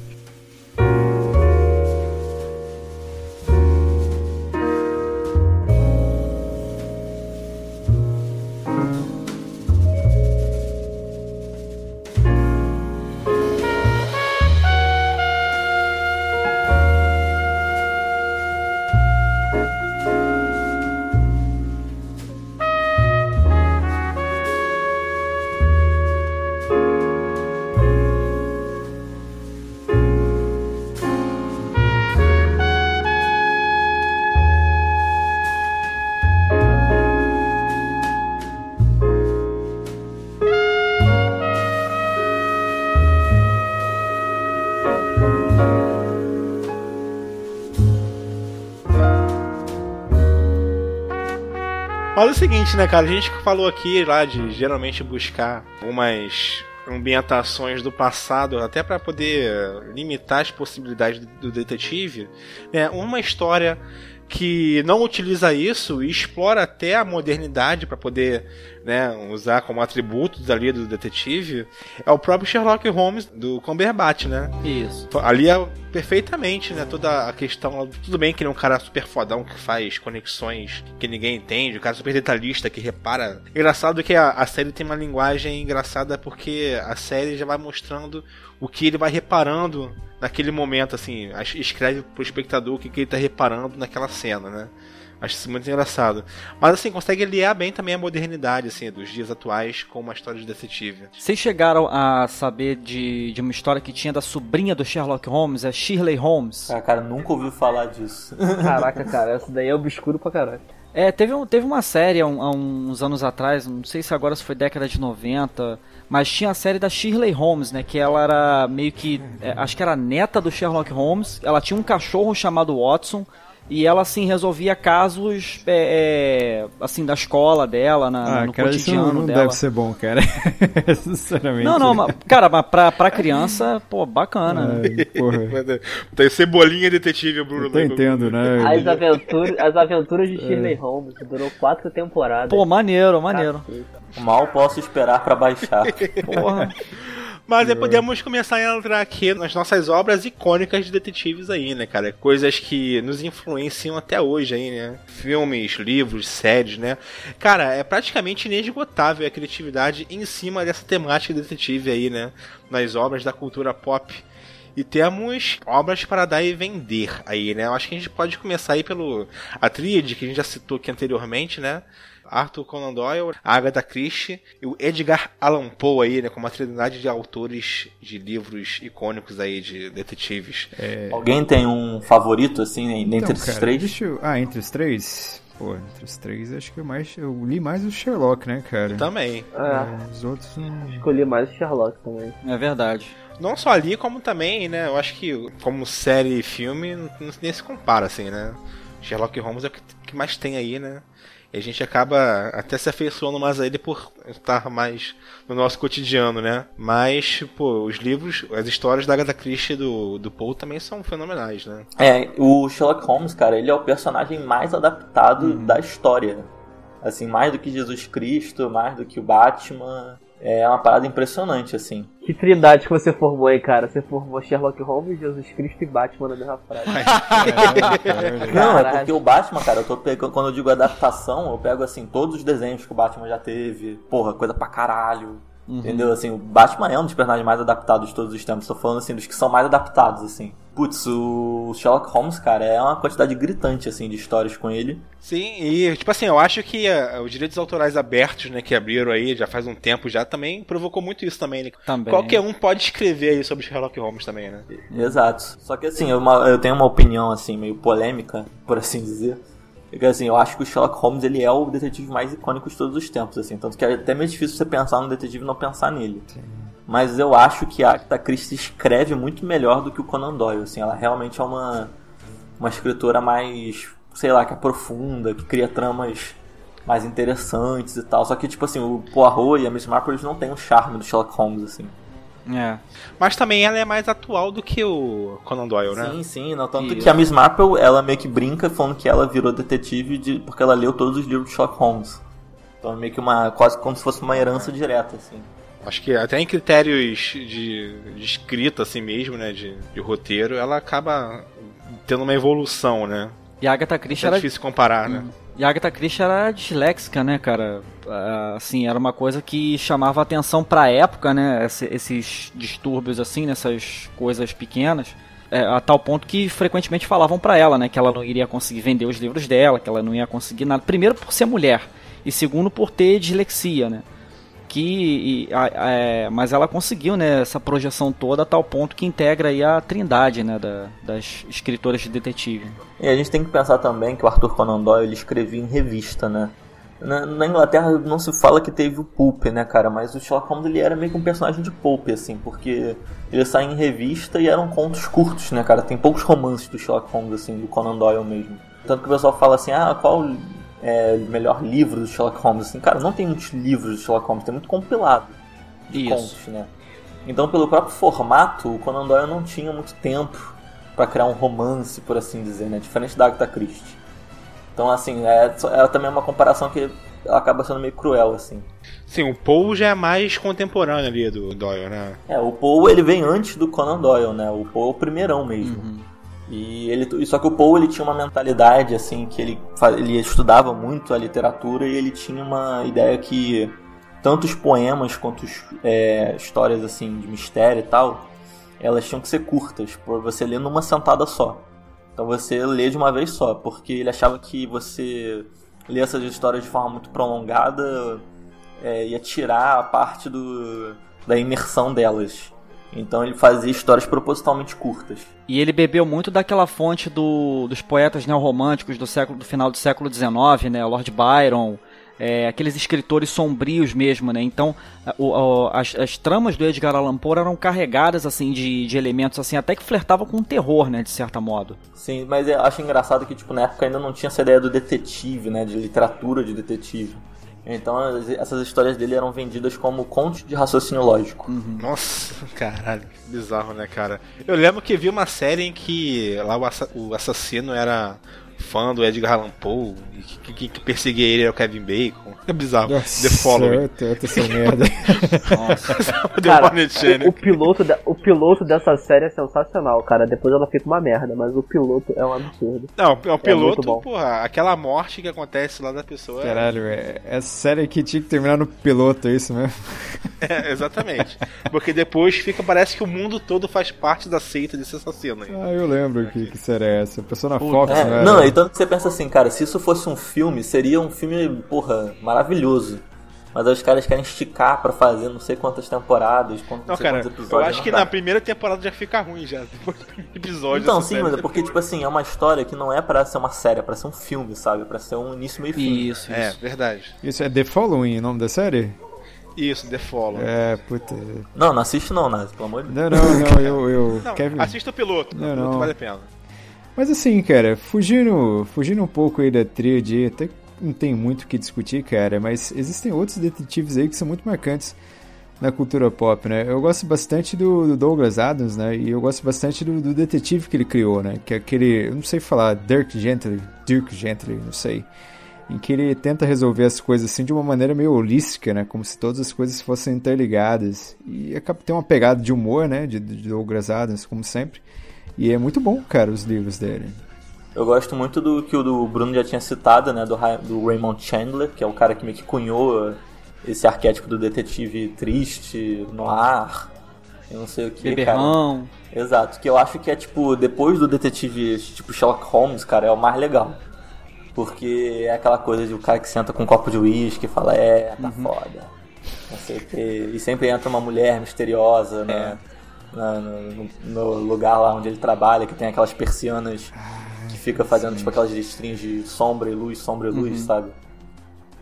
É o seguinte, né, cara? A gente falou aqui lá de geralmente buscar umas ambientações do passado, até para poder limitar as possibilidades do detetive, né? Uma história que não utiliza isso e explora até a modernidade para poder né, usar como atributos ali do detetive é o próprio Sherlock Holmes do Cumberbatch, né? Isso. Ali é perfeitamente, né? Toda a questão. Tudo bem que ele é um cara super fodão que faz conexões que ninguém entende, um cara super detalhista que repara. Engraçado que a, a série tem uma linguagem engraçada porque a série já vai mostrando o que ele vai reparando naquele momento, assim. as- Escreve pro espectador o que, que ele tá reparando naquela cena, né? Acho isso muito engraçado. Mas assim, consegue aliar bem também a modernidade, assim, dos dias atuais com uma história de detetive. Vocês chegaram a saber de, de uma história que tinha da sobrinha do Sherlock Holmes, a Shirley Holmes? Ah, cara, nunca ouvi falar disso. Caraca, cara, essa daí é obscuro pra caralho. É, teve, um- teve uma série há, um- há uns anos atrás, não sei se agora se foi década de 90, mas tinha a série da Shirley Holmes, né? Que ela era meio que. é, acho que era neta do Sherlock Holmes. Ela tinha um cachorro chamado Watson. E ela, assim, resolvia casos, é, é, assim, da escola dela, na, Ah, no cara, isso cotidiano não, não dela. deve ser bom, cara. Sinceramente. Não, não, mas, cara, mas pra, pra criança, pô, bacana. né? Ai, porra. Tem cebolinha detetive, Bruno. Eu tô entendo, né? As aventuras, as aventuras de Shirley Holmes durou quatro temporadas. Pô, maneiro, maneiro. Mal posso esperar pra baixar. Porra. Mas aí podemos começar a entrar aqui nas nossas obras icônicas de detetives aí, né, cara? Coisas que nos influenciam até hoje aí, né? Filmes, livros, séries, né? Cara, é praticamente inesgotável a criatividade em cima dessa temática de detetive aí, né? Nas obras da cultura pop. E temos obras para dar e vender aí, né? Eu acho que a gente pode começar aí pelo a tríade que a gente já citou aqui anteriormente, né? Arthur Conan Doyle, a Agatha Christie e o Edgar Allan Poe aí, né? Com uma trinidade de autores de livros icônicos aí de detetives. Alguém tem um favorito, assim, entre Então, esses cara, três? eu- Ah, entre os três? Pô, entre os três, acho que eu mais. Eu li mais o Sherlock, né, cara? Também. É, É, Os outros não. escolhi mais o Sherlock também. É verdade. Não só ali, como também, né? Eu acho que como série e filme, não- nem se compara, assim, né? Sherlock Holmes é o que mais tem aí, né? E a gente acaba até se afeiçoando mais a ele por estar mais no nosso cotidiano, né? Mas, pô, os livros, as histórias da Agatha Christie e do, do Poe também são fenomenais, né? É, o Sherlock Holmes, cara, ele é o personagem mais adaptado Uhum. da história. Assim, mais do que Jesus Cristo, mais do que o Batman. É uma parada impressionante, assim. Que trindade que você formou aí, cara? Você formou Sherlock Holmes, Jesus Cristo e Batman na mesma frase. Não, é porque o Batman, cara, eu tô pegando, quando eu digo adaptação, eu pego assim, todos os desenhos que o Batman já teve, porra, coisa pra caralho. Entendeu? Assim, o Batman é um dos personagens mais adaptados de todos os tempos. Tô falando assim, dos que são mais adaptados, assim. Putz, o Sherlock Holmes, cara, é uma quantidade gritante, assim, de histórias com ele. Sim, e tipo assim, eu acho que eh, os direitos autorais abertos, né, que abriram aí já faz um tempo já, também provocou muito isso também, né? Também. Qualquer um pode escrever aí sobre Sherlock Holmes também, né? Exato. Só que assim, eu, uma- eu tenho uma opinião assim, meio polêmica, por assim dizer. Assim, eu acho que o Sherlock Holmes ele é o detetive mais icônico de todos os tempos, assim. Tanto que é até meio difícil você pensar no detetive e não pensar nele. Mas eu acho que a Agatha Christie escreve muito melhor do que o Conan Doyle, assim. Ela realmente é uma, uma escritora mais, sei lá, que aprofunda, que cria tramas mais interessantes e tal. Só que, tipo assim, o Poirot e a Miss Marple eles não têm o charme do Sherlock Holmes, assim. É. Mas também ela é mais atual do que o Conan Doyle, né? Sim, sim, não, tanto Isso. que a Miss Marple, ela meio que brinca falando que ela virou detetive de, porque ela leu todos os livros de Sherlock Holmes. Então é meio que uma, quase como se fosse uma herança direta, assim. Acho que até em critérios de, de escrita, assim mesmo, né? De, de roteiro, ela acaba tendo uma evolução, né? E a Agatha Christie É era... difícil comparar, né? E a Agatha Christie era disléxica, né, cara? Ah, Assim, era uma coisa que chamava atenção pra época, né? Esse- esses distúrbios, assim, nessas coisas pequenas. É, a tal ponto que frequentemente falavam pra ela, né? Que ela não iria conseguir vender os livros dela, que ela não ia conseguir nada. Primeiro por ser mulher. E segundo por ter dislexia, né? Que, e, a- a- é, mas ela conseguiu, né? Essa projeção toda a tal ponto que integra aí a trindade, né? da- das escritoras de detetive. E a gente tem que pensar também que o Arthur Conan Doyle ele escrevia em revista, né? Na, na Inglaterra não se fala que teve o pulp, né, cara? Mas o Sherlock Holmes ele era meio que um personagem de pulp, assim, porque ele saía em revista e eram contos curtos, né, cara? Tem poucos romances do Sherlock Holmes, assim, do Conan Doyle mesmo. Tanto que o pessoal fala assim, ah, qual é o melhor livro do Sherlock Holmes? Assim, cara, não tem muitos livros do Sherlock Holmes, tem muito compilado de Isso. contos, né? Então, pelo próprio formato, o Conan Doyle não tinha muito tempo pra criar um romance, por assim dizer, né? Diferente da Agatha Christie. Então, assim, é, é também uma comparação que acaba sendo meio cruel, assim. Sim, o Poe já é mais contemporâneo ali do Doyle, né? É, o Poe ele vem antes do Conan Doyle, né? O Poe é o primeirão mesmo. E ele, só que o Poe ele tinha uma mentalidade assim que ele, ele estudava muito a literatura e ele tinha uma ideia que tanto os poemas quanto os, é, histórias assim de mistério e tal, elas tinham que ser curtas, por você ler numa sentada só. Então você lê de uma vez só, porque ele achava que você ler essas histórias de forma muito prolongada é, ia tirar a parte do, da imersão delas. Então ele fazia histórias propositalmente curtas. E ele bebeu muito daquela fonte do- dos poetas neorromânticos do século do final do século XIX, né? Lord Byron, é, aqueles escritores sombrios mesmo, né? Então o- o- as, as tramas do Edgar Allan Poe eram carregadas assim de, de elementos assim até que flertavam com o terror, né? De certo modo. Sim, mas eu acho engraçado que tipo na época ainda não tinha essa ideia do detetive, né, de literatura de detetive. Então as- essas histórias dele eram vendidas como contos de raciocínio lógico. Nossa, caralho, que bizarro, né, cara? Eu lembro que vi uma série em que lá o, assa- o assassino era fã do Edgar Allan Poe e que, que, que perseguia ele era o Kevin Bacon. É bizarro. The Following. Certo, essa merda. The Cara, Hornet Channel. o, o piloto de- o piloto dessa série é sensacional, cara. Depois ela fica uma merda, mas o piloto é um absurdo. Não, é o piloto, muito bom. porra, aquela morte que acontece lá da pessoa. é- Caralho, é, essa série aqui tinha que terminar no piloto, é isso mesmo? É, exatamente. Porque depois fica, parece que o mundo todo faz parte da seita desse assassino aí. Ah, eu lembro que, que série é essa. Passou na Fox, É, não era? não, e tanto que você pensa assim, cara, se isso fosse um filme, seria um filme, porra, maravilhoso. Mas aí os caras querem esticar pra fazer não sei quantas temporadas, quantos, Não, não sei cara, quantos episódios. eu acho que dá. na primeira temporada já fica ruim já, depois do primeiro episódio. Então, dessa sim, mas é porque, tipo assim, é uma história que não é pra ser uma série, é pra ser um filme, sabe? É pra ser um início, meio e fim. Isso, É, isso. verdade. Isso é The Following, o nome da série? Isso, The Follow. É, puta. Não, não assiste não, Nazi, pelo amor de Deus. Não, não, não, eu. eu Não, Kevin... assista o piloto, Não, o piloto não. vale a pena. Mas assim, cara, fugindo, fugindo um pouco aí da tríade, até não tem muito o que discutir, cara, mas existem outros detetives aí que são muito marcantes na cultura pop, né? Eu gosto bastante do, do Douglas Adams, né? E eu gosto bastante do, do detetive que ele criou, né? Que é aquele, eu não sei falar, Dirk Gently, Dirk Gently, não sei. Em que ele tenta resolver as coisas assim de uma maneira meio holística, né? Como se todas as coisas fossem interligadas. E acaba tem uma pegada de humor, né? De, de Douglas Adams, como sempre. E é muito bom, cara, os livros dele. Eu gosto muito do que o do Bruno já tinha citado, né? Do, do Raymond Chandler, que é o cara que meio que cunhou esse arquétipo do detetive triste, noir, eu não sei o que, cara. Beberrão. Exato, que eu acho que é tipo, depois do detetive tipo Sherlock Holmes, cara, é o mais legal. Porque é aquela coisa de o cara que senta com um copo de uísque e fala, é, tá foda. Não sei o quê. E sempre entra uma mulher misteriosa, né? Na- no, no lugar lá onde ele trabalha, que tem aquelas persianas que fica fazendo tipo aquelas listrinhas de sombra e luz, sombra e luz, sabe?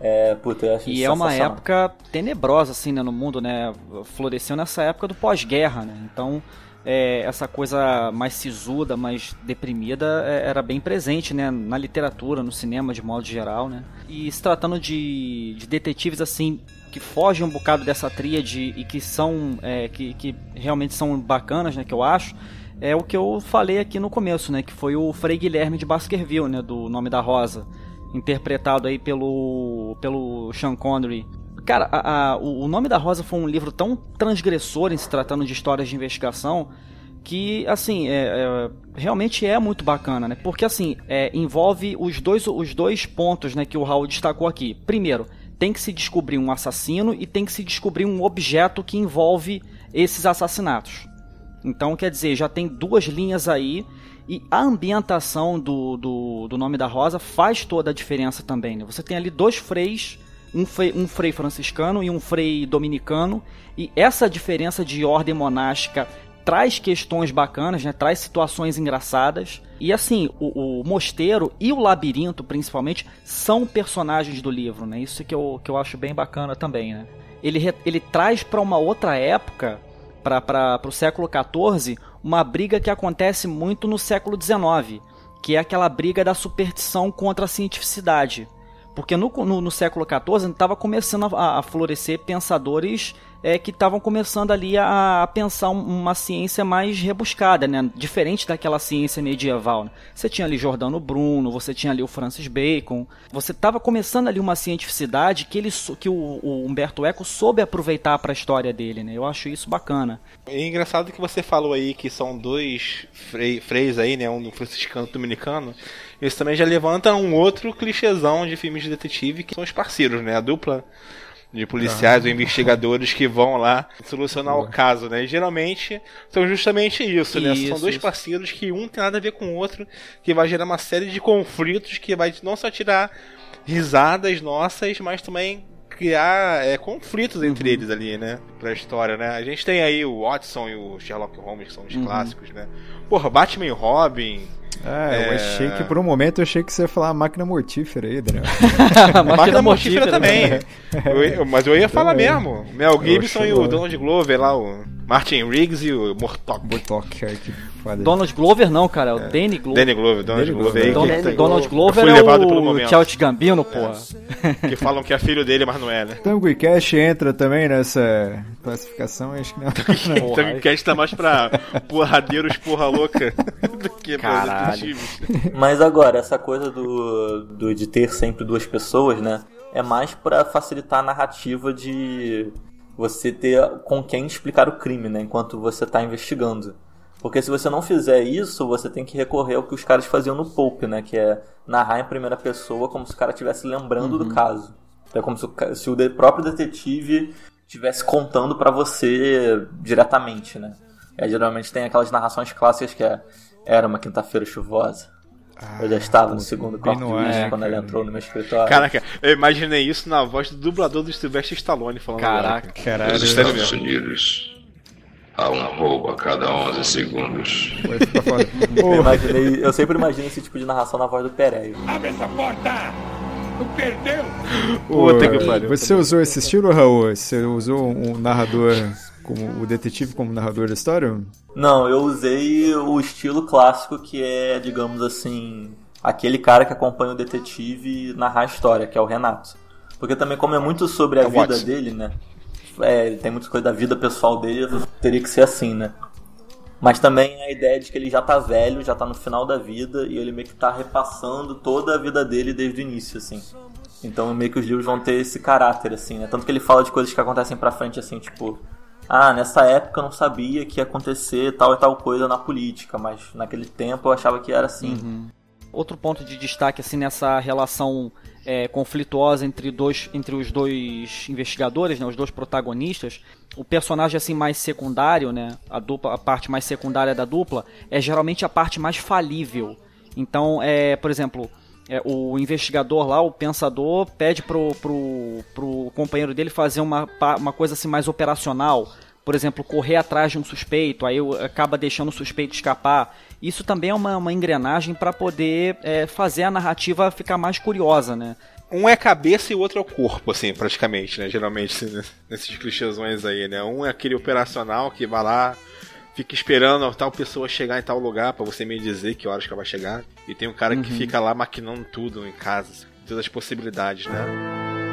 É, puta, eu acho E é uma época tenebrosa, assim, né, no mundo, né? Floresceu nessa época do pós-guerra, né? Então, é, essa coisa mais sisuda, mais deprimida, é, era bem presente, né? Na literatura, no cinema, de modo geral, né? E se tratando de, de detetives, assim, que fogem um bocado dessa tríade e que são, é, que, que realmente são bacanas, né? Que eu acho, é o que eu falei aqui no começo, né? Que foi o Frei Guilherme de Baskerville, né? Do Nome da Rosa interpretado aí pelo pelo Sean Connery. Cara, a, a, o, o Nome da Rosa foi um livro tão transgressor em se tratando de histórias de investigação que, assim, é, é, realmente é muito bacana, né? Porque, assim, é, envolve os dois, os dois pontos né, que o Raul destacou aqui. Primeiro, tem que se descobrir um assassino e tem que se descobrir um objeto que envolve esses assassinatos. Então, quer dizer, já tem duas linhas aí e a ambientação do, do, do Nome da Rosa faz toda a diferença também. Né? Você tem ali dois freis um frei, um frei franciscano e um frei dominicano, e essa diferença de ordem monástica traz questões bacanas, né? traz situações engraçadas. E assim, o, o, mosteiro e o labirinto, principalmente, são personagens do livro, né? Isso que eu, que eu acho bem bacana também, né? Ele, ele traz para uma outra época, para o século XIV, uma briga que acontece muito no século XIX, que é aquela briga da superstição contra a cientificidade. Porque no, no, no século XIV estava começando a, a, florescer pensadores é, que estavam começando ali a, a, pensar uma ciência mais rebuscada, né? diferente daquela ciência medieval. Né? Você tinha ali Jordano Bruno, você tinha ali o Francis Bacon, você estava começando ali uma cientificidade que, ele, que o, o Humberto Eco soube aproveitar para a história dele. Né? Eu acho isso bacana. É engraçado que você falou aí que são dois freis aí, né? um franciscano e dominicano. Isso também já levanta um outro clichêzão de filmes de detetive que são os parceiros, né? A dupla de policiais ah. ou investigadores que vão lá solucionar Boa. o caso, né? E geralmente são justamente isso, né? Isso, são dois isso. parceiros que um tem nada a ver com o outro, que vai gerar uma série de conflitos que vai não só tirar risadas nossas, mas também criar é, conflitos entre uhum. eles ali, né? Pra história, né? A gente tem aí o Watson e o Sherlock Holmes, que são os uhum. clássicos, né? Porra, Batman e Robin, ah, eu é... achei que por um momento eu achei que você ia falar máquina mortífera aí, Daniel. máquina, máquina mortífera, também. Né? eu, mas eu ia falar mesmo. Mel Gibson e o Donald Glover lá, o Martin Riggs e o Mortok. Mortok, é, que foda. Donald Glover não, cara, é o é. Danny Glover. Danny Glover, Donald Danny Glover. Don Danny Donald Glover é o Chelsea Gambino, porra. É. Que falam que é filho dele, mas não é, né? Tango e Cash entra também nessa classificação, acho que não. Tango e Cash tá mais pra porradeiros porra louca do que pra Mas agora, essa coisa do, do de ter sempre duas pessoas, né? É mais para facilitar a narrativa de você ter com quem explicar o crime, né? Enquanto você está investigando. Porque se você não fizer isso, você tem que recorrer ao que os caras faziam no Pope, né? Que é narrar em primeira pessoa como se o cara estivesse lembrando uhum. do caso. É como se o, se o próprio detetive estivesse contando para você diretamente, né? É, geralmente tem aquelas narrações clássicas que é era uma quinta-feira chuvosa. Ah, eu já estava no segundo quarto de é, quando ela entrou no meu escritório. Caraca, eu imaginei isso na voz do dublador do Sylvester Stallone falando. Caraca, caralho. Nos Estados Unidos, há um roubo a cada 11 segundos. eu, imaginei, eu sempre imagino esse tipo de narração na voz do Pereio. Abre essa porta! Tu perdeu! Puta que pariu. Você usou esse estilo, Raul? Você usou um narrador como o detetive como narrador da história? Não, eu usei o estilo clássico que é, digamos assim, aquele cara que acompanha o detetive narrar a história, que é o Renato. Porque também como é muito sobre a é vida dele, né? É, tem muita coisa da vida pessoal dele, teria que ser assim, né? Mas também a ideia de que ele já tá velho, já tá no final da vida e ele meio que tá repassando toda a vida dele desde o início, assim. Então meio que os livros vão ter esse caráter, assim, né? Tanto que ele fala de coisas que acontecem pra frente, assim, tipo, ah, nessa época eu não sabia que ia acontecer tal e tal coisa na política, mas naquele tempo eu achava que era assim. Uhum. Outro ponto de destaque assim nessa relação é, conflituosa entre, dois, entre os dois investigadores, né, os dois protagonistas, o personagem assim mais secundário, né, a dupla, a parte mais secundária da dupla é geralmente a parte mais falível. Então, é, por exemplo, é, o investigador lá, o pensador, pede pro, pro, pro companheiro dele fazer uma, uma coisa assim mais operacional. Por exemplo, correr atrás de um suspeito, aí acaba deixando o suspeito escapar. Isso também é uma, uma engrenagem para poder é, fazer a narrativa ficar mais curiosa, né? Um é a cabeça e o outro é o corpo, assim, praticamente, né? Geralmente, nesses clichêsões aí, né? Um é aquele operacional que vai lá, fica esperando tal pessoa chegar em tal lugar para você me dizer que horas que ela vai chegar. E tem um cara uhum. que fica lá maquinando tudo em casa, todas as possibilidades, né?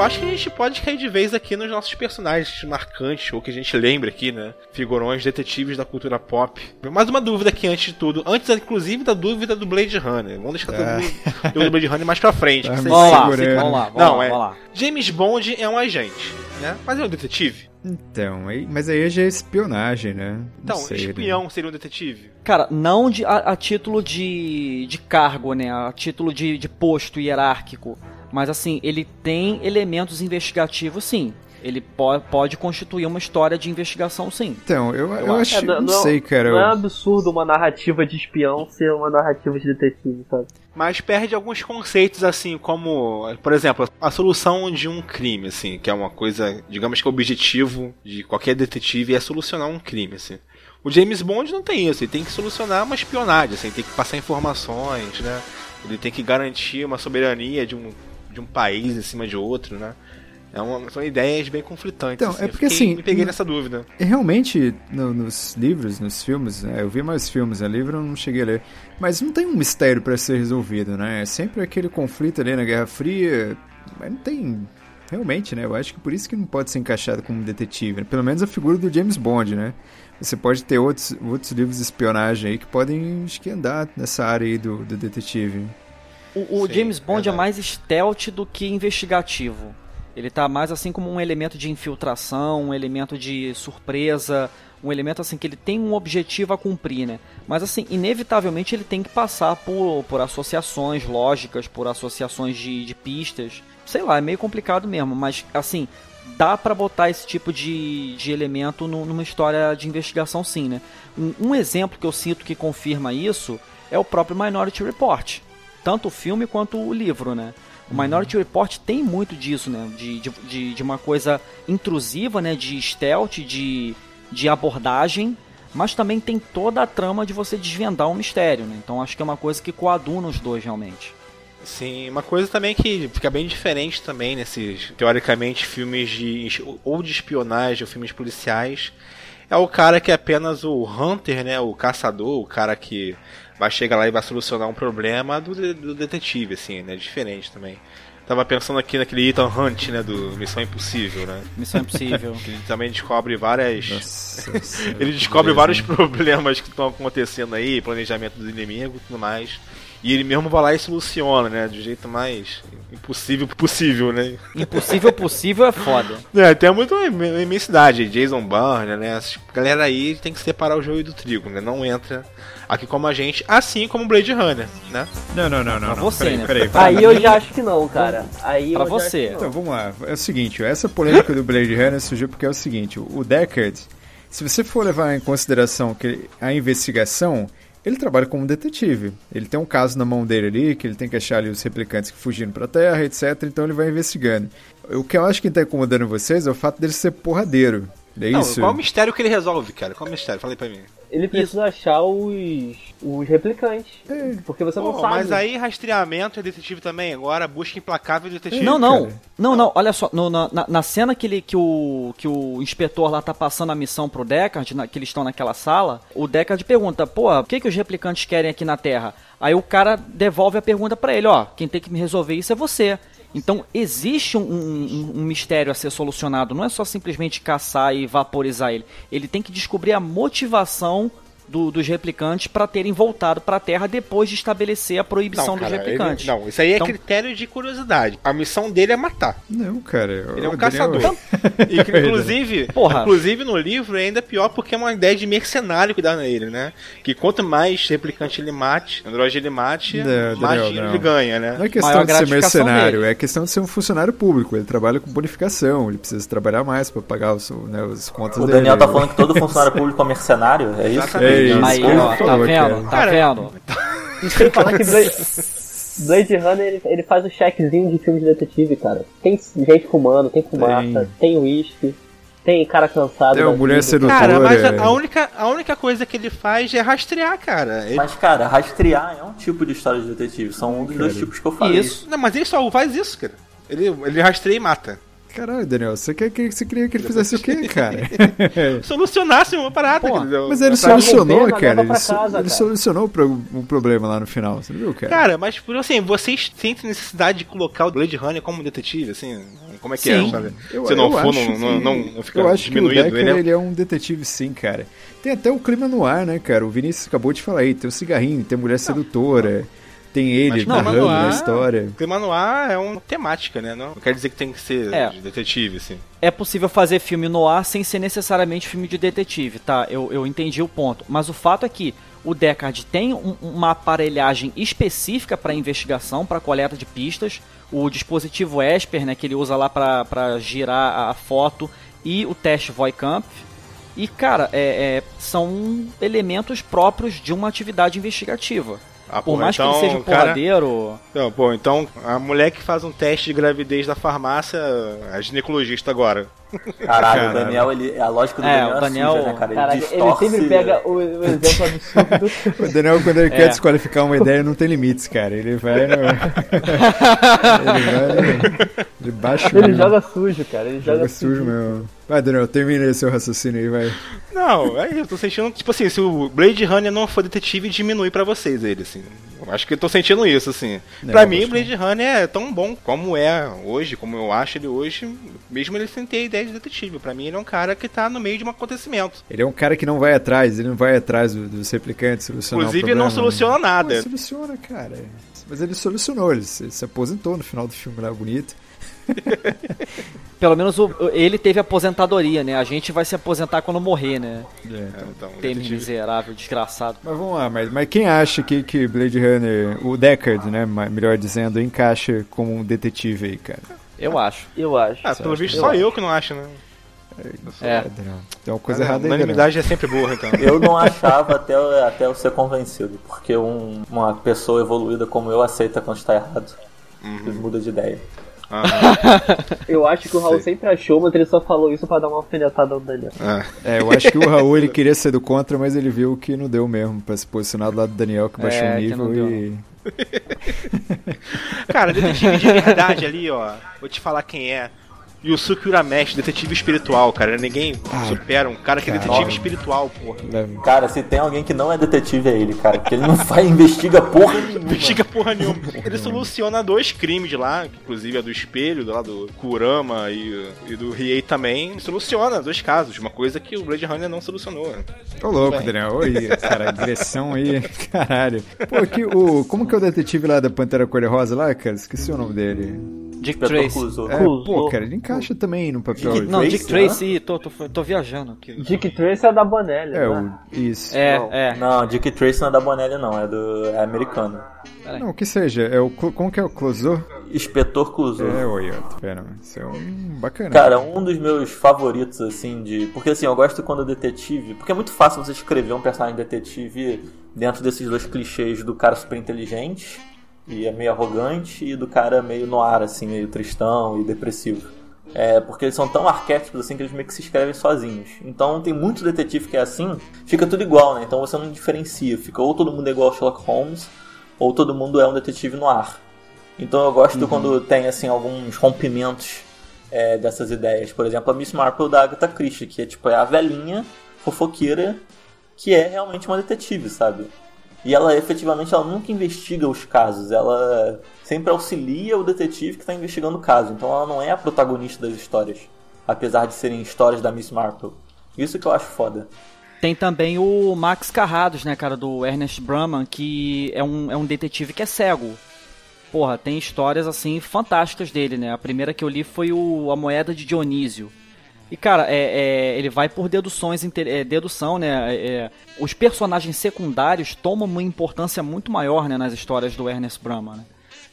Eu acho que a gente pode cair de vez aqui nos nossos personagens marcantes, ou que a gente lembra aqui, né? Figurões, detetives da cultura pop. Mais uma dúvida aqui antes de tudo. Antes, inclusive, da dúvida do Blade Runner. Vamos deixar Ah. a dúvida do Blade Runner mais pra frente. Vocês- Vamos lá, vamos lá, vamos Não, lá, é. vamos lá. James Bond é um agente, né? Mas é um detetive. Então, mas aí já é espionagem, né? Não Então, sei, né? espião seria um detetive? Cara, não de, a, a título de, de cargo, né? A título de, de posto hierárquico. Mas assim, ele tem elementos investigativos, sim. Ele po pode constituir uma história de investigação, sim. Então, eu, eu, acho. É, não, sei, cara. Não é eu- absurdo uma narrativa de espião ser uma narrativa de detetive, sabe? Mas perde alguns conceitos, assim, como, por exemplo, a solução de um crime, assim, que é uma coisa, digamos que o objetivo de qualquer detetive é solucionar um crime, assim. O James Bond não tem isso, ele tem que solucionar uma espionagem, assim, ele tem que passar informações, né? Ele tem que garantir uma soberania de um, de um país em cima de outro, né? É uma, são ideias bem conflitantes. Então, assim. é porque, fiquei- assim, Me peguei nessa dúvida. E Realmente, no- nos livros, nos filmes, né, eu vi mais filmes, né, livro eu não cheguei a ler, mas não tem um mistério pra ser resolvido, né? É sempre aquele conflito ali na Guerra Fria, mas não tem. Realmente, né? Eu acho que por isso que não pode ser encaixado como detetive. né? Pelo menos a figura do James Bond, né? Você pode ter outros, outros livros de espionagem aí que podem acho que andar nessa área aí do, do detetive. O, o Sim, James Bond é verdade. mais stealth do que investigativo. Ele tá mais assim como um elemento de infiltração, um elemento de surpresa, um elemento assim que ele tem um objetivo a cumprir, né? Mas assim, inevitavelmente ele tem que passar por, por associações lógicas, por associações de, de pistas. Sei lá, é meio complicado mesmo, mas assim, dá pra botar esse tipo de, de elemento nu- numa história de investigação sim, né? Um, um exemplo que eu sinto que confirma isso é o próprio Minority Report. Tanto o filme quanto o livro, né? O Minority Report tem muito disso, né? De, de, de, de uma coisa intrusiva, né? De stealth, de, de abordagem, mas também tem toda a trama de você desvendar um mistério, né? Então acho que é uma coisa que coaduna os dois realmente. Sim, uma coisa também que fica bem diferente também nesses, teoricamente, filmes de ou de espionagem ou filmes policiais, é o cara que é apenas o hunter, né, o caçador, o cara que vai chegar lá e vai solucionar um problema do, do detetive, assim, né, diferente também. Tava pensando aqui naquele Ethan Hunt, né, do Missão Impossível, né, Missão Impossível. que ele também descobre várias... Nossa, Ele descobre beleza, vários hein? problemas que estão acontecendo aí, planejamento dos inimigos e tudo mais. E ele mesmo vai lá e soluciona, né? Do jeito mais impossível possível, né? Impossível possível é foda. É, tem muita im- imensidade. Jason Bourne, né? Essa galera aí tem que separar o joio do trigo, né? Não entra aqui como a gente, assim como Blade Runner, né? Não, não, não, não. Pra não. você, peraí, né? peraí, peraí. Aí eu já acho que não, cara. Aí Pra eu já acho você. que não. Então vamos lá. É o seguinte, essa polêmica do Blade Runner surgiu porque é o seguinte, o Deckard, se você for levar em consideração que a investigação, ele trabalha como detetive. Ele tem um caso na mão dele ali, que ele tem que achar ali os replicantes que fugiram pra Terra, etc. Então ele vai investigando. O que eu acho que tá incomodando vocês é o fato dele ser porradeiro. É Não, isso? qual o mistério que ele resolve, cara? Qual o mistério? Fala aí pra mim. Ele precisa achar os, os replicantes. É. Porque você não sabe. mas aí rastreamento é detetive também. Agora busca implacável detetive. Não, não. cara. Não, não. Olha só. no- na, na- na cena que, ele, que, o, que o inspetor lá tá passando a missão pro Deckard, na- que eles estão naquela sala, o Deckard pergunta, pô, o que, que os replicantes querem aqui na Terra? Aí o cara devolve a pergunta pra ele, ó, quem tem que me resolver isso é você. Então existe um, um- um mistério a ser solucionado, não é só simplesmente caçar e vaporizar ele. Ele tem que descobrir a motivação do- dos replicantes pra terem voltado pra Terra depois de estabelecer a proibição dos cara, replicantes. ele- não, isso aí é Então- critério de curiosidade. A missão dele é matar. Não, cara. Ele é um o Daniel- caçador. E que, inclusive, Porra. inclusive no livro é ainda pior porque é uma ideia de mercenário que dá nele, né? Que quanto mais replicante ele mate, androide ele mate, Não, mais dinheiro não. ele ganha, né? Não é questão Maior de ser mercenário, dele. é questão de ser um funcionário público. Ele trabalha com bonificação, ele precisa trabalhar mais pra pagar os, né, os contas O dele. Daniel tá falando que todo funcionário público é mercenário, é isso? Exatamente. É isso. Aí, ó, tá vendo? cara. Tá Cara, vendo? Sem falar que Blade, Blade Runner ele, ele faz o checkzinho de filme de detetive, cara. Tem gente fumando, tem fumaça, tem uísque, tem cara cansado. Tem uma mulher vida. sedutora. Cara, mas é. a, a única, a única coisa que ele faz é rastrear, cara. Ele- Mas, cara, rastrear é um tipo de história de detetive. São um dos dois tipos que eu falei. Isso. Não, mas ele só faz isso, cara. Ele, ele rastreia e mata. Caralho, Daniel, você, quer, que- você queria que ele fizesse o quê, cara? Solucionasse uma parada. Pô? Mas ele solucionou, governo, cara. Ele, casa, ele cara. solucionou o problema lá no final, você não viu, cara? Cara, mas por assim, vocês sentem necessidade de colocar o Blade Runner como detetive, assim? Como é que é, Sim. sabe? Eu- Se não eu for, acho não, não, que- não, não fica Eu acho que o diminuído, Decker, né? ele é um detetive sim, cara. Tem até o clima no ar, né, cara? O Vinícius acabou de falar aí. Tem o cigarrinho, tem a mulher sedutora, tem ele Mas narrando clima no a ar- história. Clima no ar é uma temática, né? Não, não quer dizer que tem que ser É. de detetive, assim. É possível fazer filme no ar sem ser necessariamente filme de detetive, tá? Eu, eu entendi o ponto. Mas o fato é que o Deckard tem um- uma aparelhagem específica para investigação, para coleta de pistas. O dispositivo Esper, né, que ele usa lá para girar a- a foto, e o teste Voikamp. E, cara, é- é, são elementos próprios de uma atividade investigativa. Ah, Por porra, mais que ele então, seja um cara- porradeiro. Então, pô, então a mulher que faz um teste de gravidez da farmácia, a ginecologista agora. Caralho, Caralho. o Daniel, ele, a lógica do É, Daniel é Daniel- suja, né, cara? Ele Caraca, ele sempre pega o, o exemplo absurdo. O Daniel, quando ele É. quer desqualificar uma ideia, não tem limites, cara. Ele vai no. ele vai no. Ele baixa o Ele nível. joga sujo, cara. Ele joga, Joga sujo mesmo. Vai, Daniel, termina seu raciocínio aí, vai. Não, é eu tô sentindo, tipo assim, se o Blade Runner não for detetive, diminui pra vocês ele, assim. Eu acho que eu tô sentindo isso, assim. Não, pra mim, o Blade Runner é tão bom como é hoje, como eu acho ele hoje, mesmo ele sem ter a ideia de detetive. Pra mim, ele é um cara que tá no meio de um acontecimento. Ele é um cara que não vai atrás, ele não vai atrás do- dos replicantes solucionar Inclusive, ele não problema. soluciona Não, nada. ele soluciona, cara. Mas ele solucionou, ele se, se aposentou no final do filme lá, bonito. Pelo menos o- ele teve aposentadoria, né? A gente vai se aposentar quando morrer, né? É. Então, Tênis detetive- miserável, desgraçado. Mas vamos lá, mas, mas quem acha que, que Blade Runner, o Deckard, né, melhor dizendo, encaixa como um detetive aí, cara? Eu acho. Eu acho. Ah, pelo visto, Eu só acho. eu que não acho, né? É. Daniel, Tem uma coisa errada a aí, unanimidade é sempre burra, então. Eu não achava até, eu- até eu ser convencido, porque um- uma pessoa evoluída como eu aceita quando está errado. Ele muda de ideia. Aham. Eu acho que o Raul Sei. sempre achou, mas ele só falou isso pra dar uma alfinetada no Daniel. Ah. É, eu acho que o Raul ele queria ser do contra, mas ele viu que não deu mesmo pra se posicionar do lado do Daniel, que baixou É, o nível deu, e. Cara, detetive de verdade ali, ó. Vou te falar quem é. Yusuke Urameshi, detetive espiritual, cara. Ninguém supera um cara que é detetive espiritual, porra. Cara, se tem alguém que não é detetive é ele, cara. Porque ele não faz, investiga porra nenhuma. Investiga porra nenhuma. Ele soluciona dois crimes lá, que inclusive é do espelho, lá do Kurama e, e do Riei também. Soluciona dois casos, uma coisa que o Blade Runner não solucionou. Ô louco. Daniel. Oi, cara, agressão aí, caralho. Pô, aqui, o, como que é o detetive lá da Pantera Cor-de-Rosa lá, cara? Esqueci o nome dele. Dick Tracy. É, pô, cara, ele encaixa também no papel. Dick Não, Dick Tracy, Tracy, tô, tô, tô viajando aqui. Dick Tracy é da Bonelli, É, né? o, isso. É, Não. é. Não, Dick Tracy não é da Bonelli, não. É do é americano. Não, que seja, é o, como que é o Closor? Inspetor Clouseau. É, oi, ó, tá? Isso é um bacana. Cara, um dos meus favoritos, assim, de. Porque assim, eu gosto quando o detetive. Porque é muito fácil você escrever um personagem detetive dentro desses dois clichês do cara super inteligente e é meio arrogante e do cara meio noir, assim, meio tristão e depressivo. É, porque eles são tão arquétipos assim que eles meio que se escrevem sozinhos. Então tem muito detetive que é assim, fica tudo igual, né? Então você não diferencia. Fica ou todo mundo é igual ao Sherlock Holmes, ou todo mundo é um detetive no ar. Então eu gosto quando tem assim alguns rompimentos é, dessas ideias. Por exemplo, a Miss Marple da Agatha Christie, que é tipo é a velhinha fofoqueira que é realmente uma detetive, sabe? E ela efetivamente ela nunca investiga os casos, ela sempre auxilia o detetive que está investigando o caso. Então ela não é a protagonista das histórias, apesar de serem histórias da Miss Marple. Isso que eu acho foda. Tem também o Max Carrados, né, cara, do Ernest Brahman, que é um, é um detetive que é cego. Porra, tem histórias, assim, fantásticas dele, né? A primeira que eu li foi o A Moeda de Dionísio. E, cara, é, é- ele vai por deduções, é, dedução, né? É, é, os personagens secundários tomam uma importância muito maior, né, nas histórias do Ernest Brahman, né?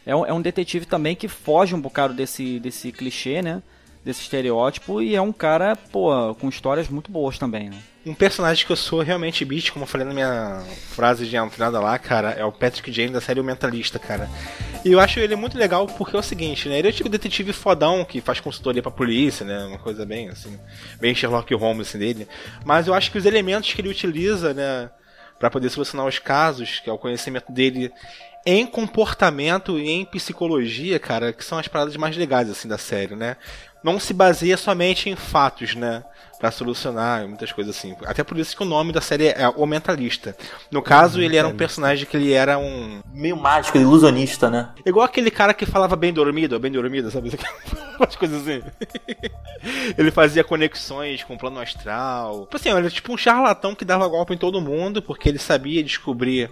É um, é um detetive também que foge um bocado desse, desse clichê, né? Desse estereótipo, e é um cara, pô, com histórias muito boas também, né? Um personagem que eu sou realmente beat, como eu falei na minha frase de entrada lá, cara, é o Patrick Jane da série O Mentalista, cara. E eu acho ele muito legal porque é o seguinte, né? Ele é tipo de detetive fodão que faz consultoria pra polícia, né? Uma coisa bem assim, bem Sherlock Holmes assim dele. Mas eu acho que os elementos que ele utiliza, né, Pra poder solucionar os casos, que é o conhecimento dele em comportamento e em psicologia, cara, que são as paradas mais legais assim da série, né? Não se baseia somente em fatos, né? Pra solucionar muitas coisas assim. Até por isso que o nome da série é O Mentalista. No caso, ele era um personagem que ele era um. Meio mágico, ilusionista, né? Igual aquele cara que falava bem dormido, bem dormido, sabe? Umas coisas assim. ele fazia conexões com o plano astral. Tipo Assim, ele era tipo um charlatão que dava golpe em todo mundo, porque ele sabia descobrir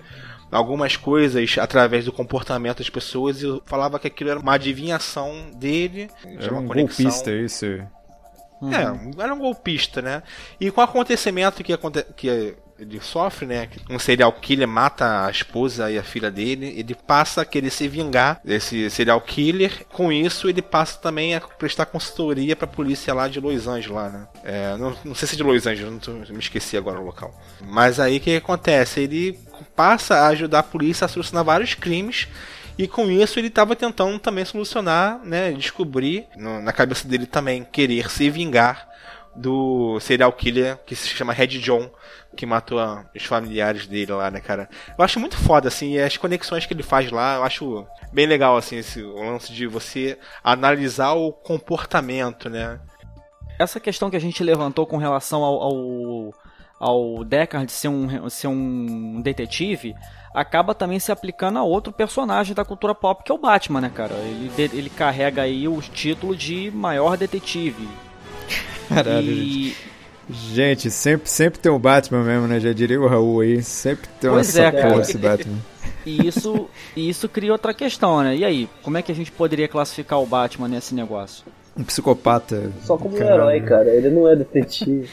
algumas coisas através do comportamento das pessoas e falava que aquilo era uma adivinhação dele. de Era uma um conexão. golpista, isso. É, era um golpista, né? E com o acontecimento que, aconte que ele sofre, né? Um serial killer mata a esposa e a filha dele, ele passa a querer se vingar desse serial killer. Com isso, ele passa também a prestar consultoria pra polícia lá de Los Angeles, lá, né? É, não, não sei se é de Los Angeles, não tô- me esqueci agora o local. Mas aí o que acontece? Ele passa a ajudar a polícia a solucionar vários crimes. E com isso ele estava tentando também solucionar, né, descobrir no- na cabeça dele também querer se vingar do serial killer que se chama Red John, que matou a- os familiares dele lá, né, cara? Eu acho muito foda, assim, e as conexões que ele faz lá, eu acho bem legal, assim, esse, o lance de você analisar o comportamento, né? Essa questão que a gente levantou com relação ao, ao, ao Deckard ser um, ser um detetive acaba também se aplicando a outro personagem da cultura pop que é o Batman, né, cara? Ele, ele carrega aí o título de maior detetive. Caralho, e Gente, sempre, sempre tem o Batman mesmo, né? Já diria o Raul aí. Sempre tem uma Pois é, cara. esse Batman. E isso, e isso cria outra questão, né? E aí, como é que a gente poderia classificar o Batman nesse negócio? Um psicopata. Só como um herói, cara. Ele não é detetive.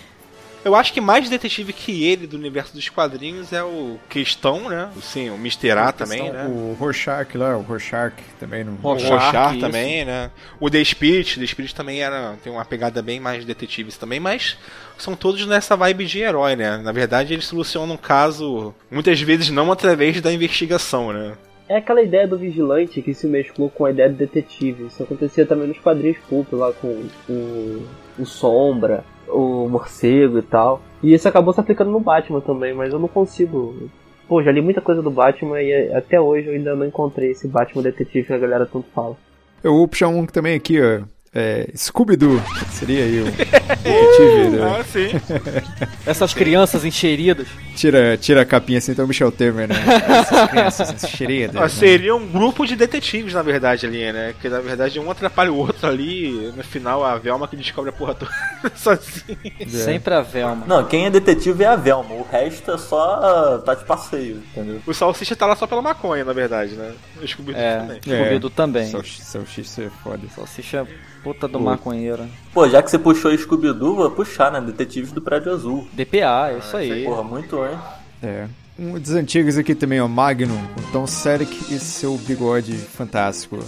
Eu acho que mais detetive que ele do universo dos quadrinhos é o Questão, né? Sim, o Mr. A também, né? O Rorschach lá, o Rorschach também não. O Rorschach, Rorschach isso. também, né? O The Spirit, The Spirit também era, tem uma pegada bem mais detetives também, mas são todos nessa vibe de herói, né? Na verdade, eles solucionam um caso, muitas vezes não através da investigação, né? É aquela ideia do vigilante que se mesclou com a ideia do detetive. Isso acontecia também nos quadrinhos pulp lá com o, o Sombra, o Morcego e tal. E isso acabou se aplicando no Batman também, mas eu não consigo. Pô, já li muita coisa do Batman e até hoje eu ainda não encontrei esse Batman detetive que a galera tanto fala. Eu vou puxar um também aqui, ó. É, Scooby-Doo. Seria aí o detetive. né? Ah, sim. Essas crianças encheridas. Tira, tira a capinha assim, então o Michel Temer, né? Essas crianças, essas Ah, né? seria um grupo de detetives, na verdade, ali, né? Que na verdade um atrapalha o outro ali. No final, a Velma que descobre a porra toda sozinha. Sempre a Velma. Não, quem é detetive é a Velma, o resto é só tá de passeio, entendeu? O Salsicha tá lá só pela maconha, na verdade, né? O Scooby-Doo É, também. Scooby-Doo também. Salsicha, salsicha é foda. Salsicha puta do maconheiro. Pô, já que você puxou Scooby-Doo, vou puxar, né? Detetives do Prédio Azul. DPA, é isso aí. Porra, muito, hein? É. Um dos antigos aqui também, ó, Magnum, com Tom Selleck e seu bigode fantástico.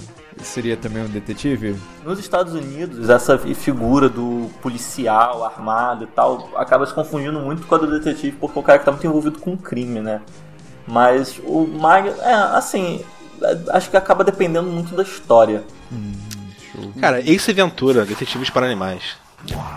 Seria também um detetive? Nos Estados Unidos, essa figura do policial armado e tal acaba se confundindo muito com a do detetive, porque o cara que tá muito envolvido com o crime, né? Mas o Mag, é, assim, acho que acaba dependendo muito da história. Cara, Ace Ventura, Detetives para Animais.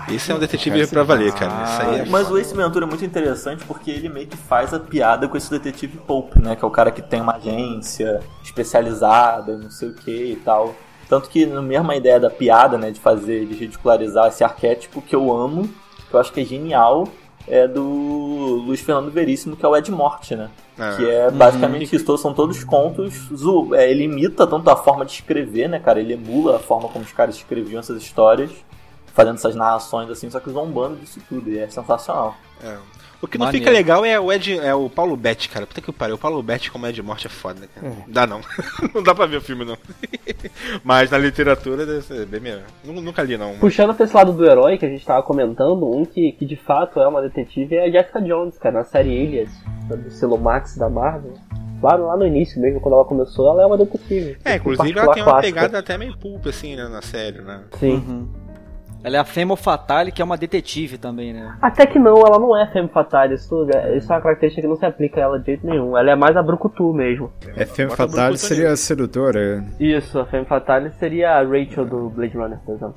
Esse é um detetive pra valer, cara. Isso aí é Mas o Ace Ventura é muito interessante porque ele meio que faz a piada com esse detetive Pope, né? Que é o cara que tem uma agência especializada, não sei o que e tal. Tanto que na mesma ideia da piada, né? De fazer, de ridicularizar esse arquétipo que eu amo, que eu acho que é genial, é do Luiz Fernando Veríssimo, que é o Ed Morte, né? É. Que é basicamente isso, todos- são todos contos. é, ele imita tanto a forma de escrever, né, cara? Ele emula a forma como os caras escreviam essas histórias, fazendo essas narrações assim, só que zombando disso tudo. E é sensacional. É. O que não Maneiro. fica legal é o Ed, é o Paulo Betti, cara. Puta que pariu. O Paulo Betti como Ed Morte é foda, né, cara? Não dá não. não dá pra ver o filme, não. Mas na literatura deve ser bem melhor. Nu- Nunca li, não. Puxando pra esse lado do herói que a gente tava comentando, um que, que de fato é uma detetive é a Jessica Jones, cara, na série Alias, do selo Max da Marvel. Lá, lá no início mesmo, quando ela começou, ela é uma detetive. É, inclusive ela tem uma clássica. pegada até meio pulp, assim, né, na série, né? Sim. Uhum. Ela é a Femme Fatale, que é uma detetive também, né? Até que não, ela não é femme fatale, isso, isso é uma característica que não se aplica a ela de jeito nenhum. Ela é mais a Brucutu mesmo. É Femme Bota Fatale seria a sedutora. Isso, a femme fatale seria a Rachel do Blade Runner, por exemplo.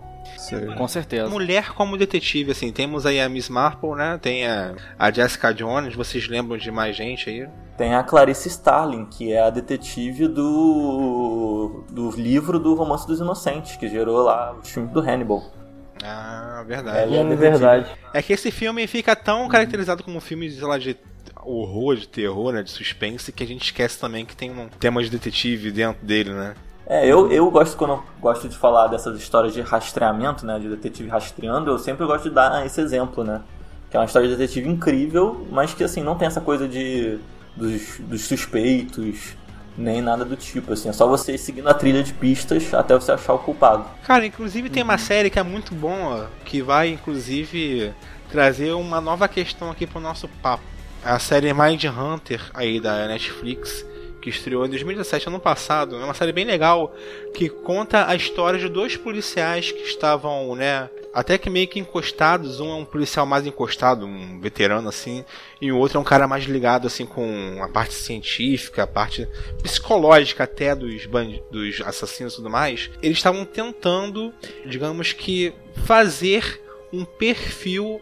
Com certeza. Mulher como detetive, assim, temos aí a Miss Marple, né? Tem a, a Jessica Jones, vocês lembram de mais gente aí? Tem a Clarice Starling, que é a detetive do, do livro do Romance dos Inocentes, que gerou lá o filme do Hannibal. Ah, verdade. Ela é Hum, detetive. verdade. É que esse filme fica tão caracterizado como um filme, sei lá, de horror, de terror, né? De suspense, que a gente esquece também que tem um tema de detetive dentro dele, né? É, eu, eu gosto quando eu gosto de falar dessas histórias de rastreamento, né? De detetive rastreando, eu sempre gosto de dar esse exemplo, né? Que é uma história de detetive incrível, mas que assim, não tem essa coisa de dos, dos suspeitos, nem nada do tipo, assim. É só você seguindo a trilha de pistas até você achar o culpado. Cara, inclusive tem uma série que é muito boa, que vai, inclusive, trazer uma nova questão aqui pro nosso papo. É a série Mind Hunter aí da Netflix, que estreou em 2017, ano passado. É uma série bem legal, que conta a história de dois policiais que estavam, né, até que meio que encostados. Um é um policial mais encostado, um veterano assim, e o outro é um cara mais ligado assim com a parte científica, a parte psicológica até dos, dos assassinos e tudo mais. Eles estavam tentando, digamos que, fazer um perfil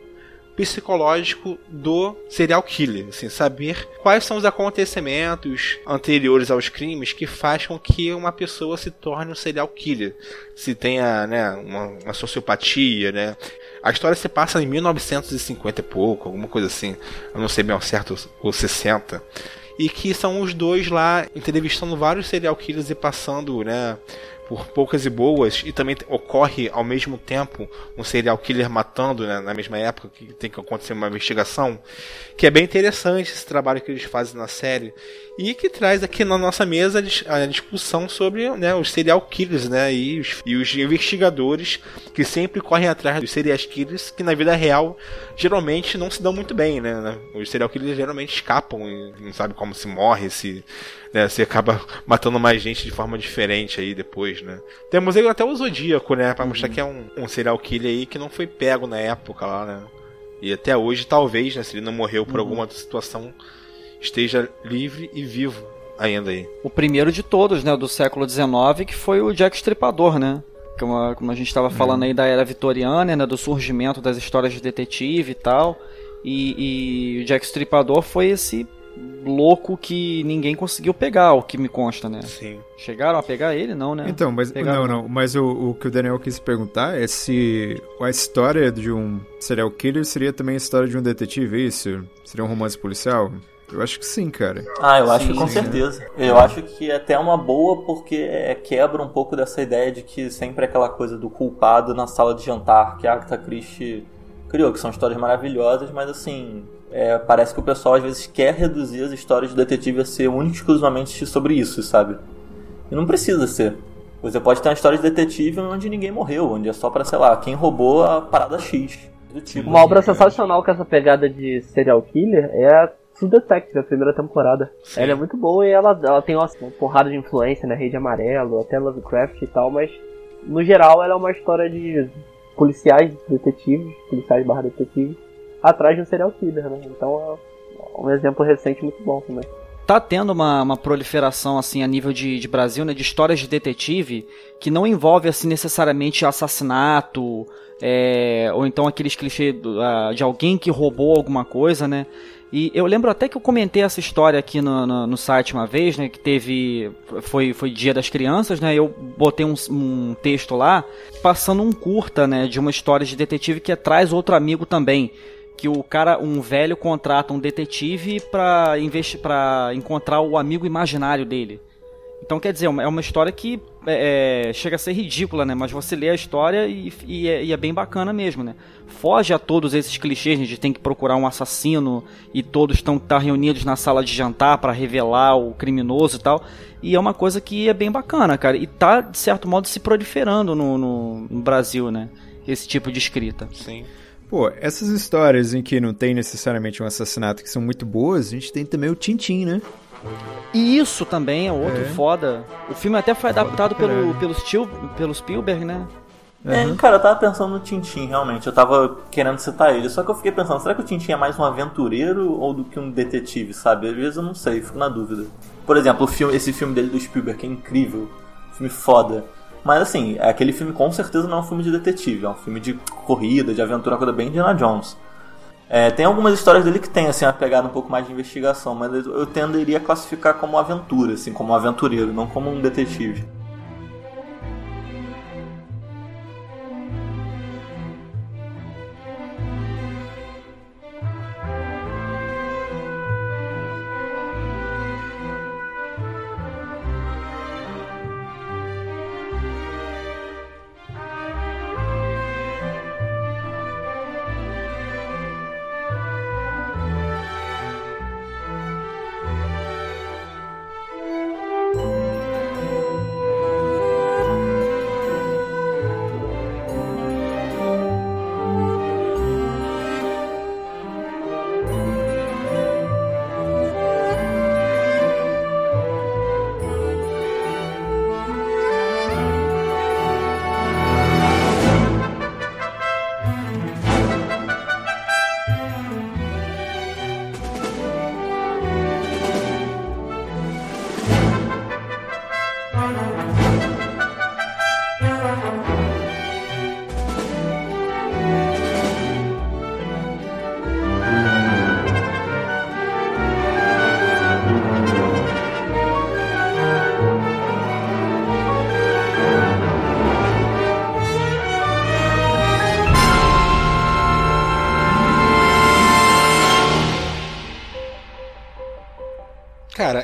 psicológico do serial killer, assim, saber quais são os acontecimentos anteriores aos crimes que faz com que uma pessoa se torne um serial killer, se tenha, né, uma, uma sociopatia, né. A história se passa em 1950 e pouco, alguma coisa assim, eu não sei bem ao certo, ou 60 e que são os dois lá entrevistando vários serial killers e passando, né, por poucas e boas, e também ocorre ao mesmo tempo um serial killer matando né, na mesma época que tem que acontecer uma investigação, que é bem interessante esse trabalho que eles fazem na série e que traz aqui na nossa mesa a dis- a discussão sobre né, os serial killers né, e, os, e os investigadores que sempre correm atrás dos serial killers que na vida real geralmente não se dão muito bem, né? né? Os serial killers geralmente escapam e não sabe como se morre, se né, você acaba matando mais gente de forma diferente aí depois, né? Temos aí até o Zodíaco, né? Pra mostrar que é um, um serial killer aí que não foi pego na época lá, né? E até hoje, talvez, né? Se ele não morreu por alguma situação, esteja livre e vivo ainda aí. O primeiro de todos, né, do século XIX, que foi o Jack Stripador, né? Como a, como a gente estava falando aí da era vitoriana, né, do surgimento das histórias de detetive e tal. E, e o Jack Stripador foi esse louco que ninguém conseguiu pegar, o que me consta, né? Sim. Chegaram a pegar ele, não, né? Então, mas Pegaram, não, não. Mas o, o que o Daniel quis perguntar é se a história de um serial killer seria também a história de um detetive, é isso? Seria um romance policial? Eu acho que sim, cara. Ah, eu acho Sim, que com sim. certeza. Eu acho que é até uma boa porque é, quebra um pouco dessa ideia de que sempre é aquela coisa do culpado na sala de jantar que a Agatha Christie criou, que são histórias maravilhosas, mas assim, é, parece que o pessoal às vezes quer reduzir as histórias de detetive a ser única e exclusivamente sobre isso, sabe? E não precisa ser. Você pode ter uma história de detetive onde ninguém morreu, onde é só pra, sei lá, quem roubou a parada X. Do tipo. Uma obra sensacional com essa pegada de serial killer é a True Detective, a primeira temporada. Sim. Ela é muito boa e ela, ela tem uma, porrada de influência, né? Rei de Amarelo, até Lovecraft e tal, mas no geral ela é uma história de policiais, detetives, policiais barra detetives, atrás de um serial killer, né? Então é um exemplo recente muito bom também. tá tendo uma, uma proliferação assim a nível de, de Brasil, né, de histórias de detetive que não envolve assim necessariamente assassinato é, ou então aqueles clichês de alguém que roubou alguma coisa, né? E eu lembro até que eu comentei essa história aqui no, no, no site uma vez, né? Que teve. Foi, foi Dia das Crianças, né? Eu botei um, um texto lá passando um curta, né? De uma história de detetive que traz outro amigo também que o cara, um velho, contrata um detetive pra, pra encontrar o amigo imaginário dele. Então, quer dizer, é uma- é história que é, é, chega a ser ridícula, né? Mas você lê a história e, e é, e é bem bacana mesmo, né? Foge a todos esses clichês de tem que procurar um assassino e todos estão tá reunidos na sala de jantar pra revelar o criminoso e tal. E é uma coisa que é bem bacana, cara. E tá, de certo modo, se proliferando no, no- no Brasil, né? Esse tipo de escrita. Sim. Pô, essas histórias em que não tem necessariamente um assassinato que são muito boas, a gente tem também o Tintim, né? E isso também é outro É. foda. O filme até foi adaptado pelo, pelo, Spiel, pelo Spielberg, né? É, cara, eu tava pensando no Tintin, realmente. Eu tava querendo citar ele. Só que eu fiquei pensando, será que o Tintin é mais um aventureiro ou do que um detetive, sabe? Às vezes eu não sei, fico na dúvida. Por exemplo, o filme, esse filme dele do Spielberg, que é incrível. Filme foda. Mas assim, aquele filme com certeza não é um filme de detetive, é um filme de corrida, de aventura, coisa bem Indiana Jones. É, tem algumas histórias dele que tem assim, uma pegada um pouco mais de investigação, mas eu tenderia a classificar como aventura, assim, como um aventureiro, não como um detetive.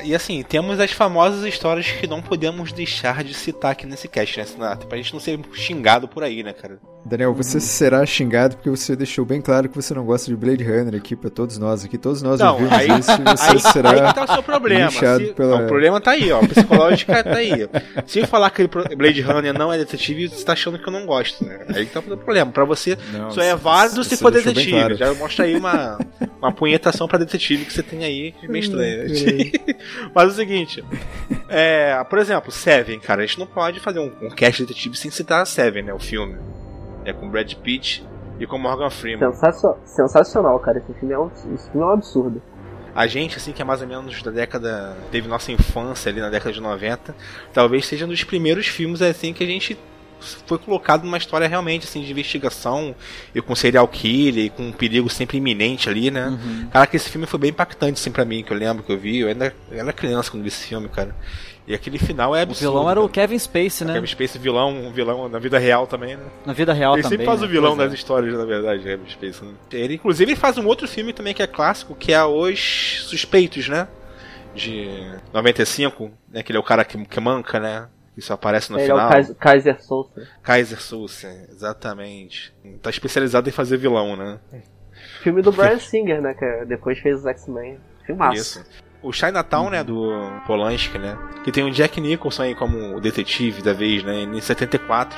E assim, temos as famosas histórias que não podemos deixar de citar aqui nesse cast, né, Sinato? Pra gente não ser xingado por aí, né, cara? Daniel, você será xingado porque você deixou bem claro que você não gosta de Blade Runner aqui pra todos nós aqui. Todos nós Não, ouvimos aí, isso e você aí, será aí tá o seu problema. Se- pela- não, o problema tá aí, ó. A psicológica tá aí. Se falar que Blade Runner não é detetive, você tá achando que eu não gosto, né? Aí que tá o problema. Pra você, Não, só é válido se for detetive. claro. Já mostra aí uma, uma punhetação pra detetive que você tem aí, que é bem estranha. Mas é o seguinte, é, por exemplo, Seven, cara, a gente não pode fazer um, um cast de detetive sem citar Seven, né? O filme. É com Brad Pitt e com Morgan Freeman. Sensacio- Sensacional, cara. Esse filme, é um, esse filme é um absurdo. A gente, assim, que é mais ou menos da década. teve nossa infância ali na década de 90, talvez seja um dos primeiros filmes, assim, que a gente foi colocado numa história realmente, assim, de investigação e com serial killer e com um perigo sempre iminente ali, né? Uhum. Cara, que esse filme foi bem impactante, assim, pra mim, que eu lembro que eu vi. Eu ainda eu era criança quando vi esse filme, cara. E aquele final é O absurdo. vilão era o. Kevin Spacey, né? Kevin Spacey, vilão, um vilão na vida real também, né? Na vida real ele também. sempre faz né? o vilão Pois é. das histórias, na verdade, Kevin Spacey. Né? Ele, inclusive, ele faz um outro filme também que é clássico, que é Os Suspeitos, né? De 95, né? Que ele é o cara que, que manca, né? Isso aparece no Ele é final. o Kais- Kaiser Souza. Kaiser Souza, exatamente. Tá especializado em fazer vilão, né? Filme do Brian Singer, né? Que depois fez os X-Men. Filmaço. Isso. O Chinatown, né, do Polanski, né? Que tem o Jack Nicholson aí como o detetive da vez, né? Em 74,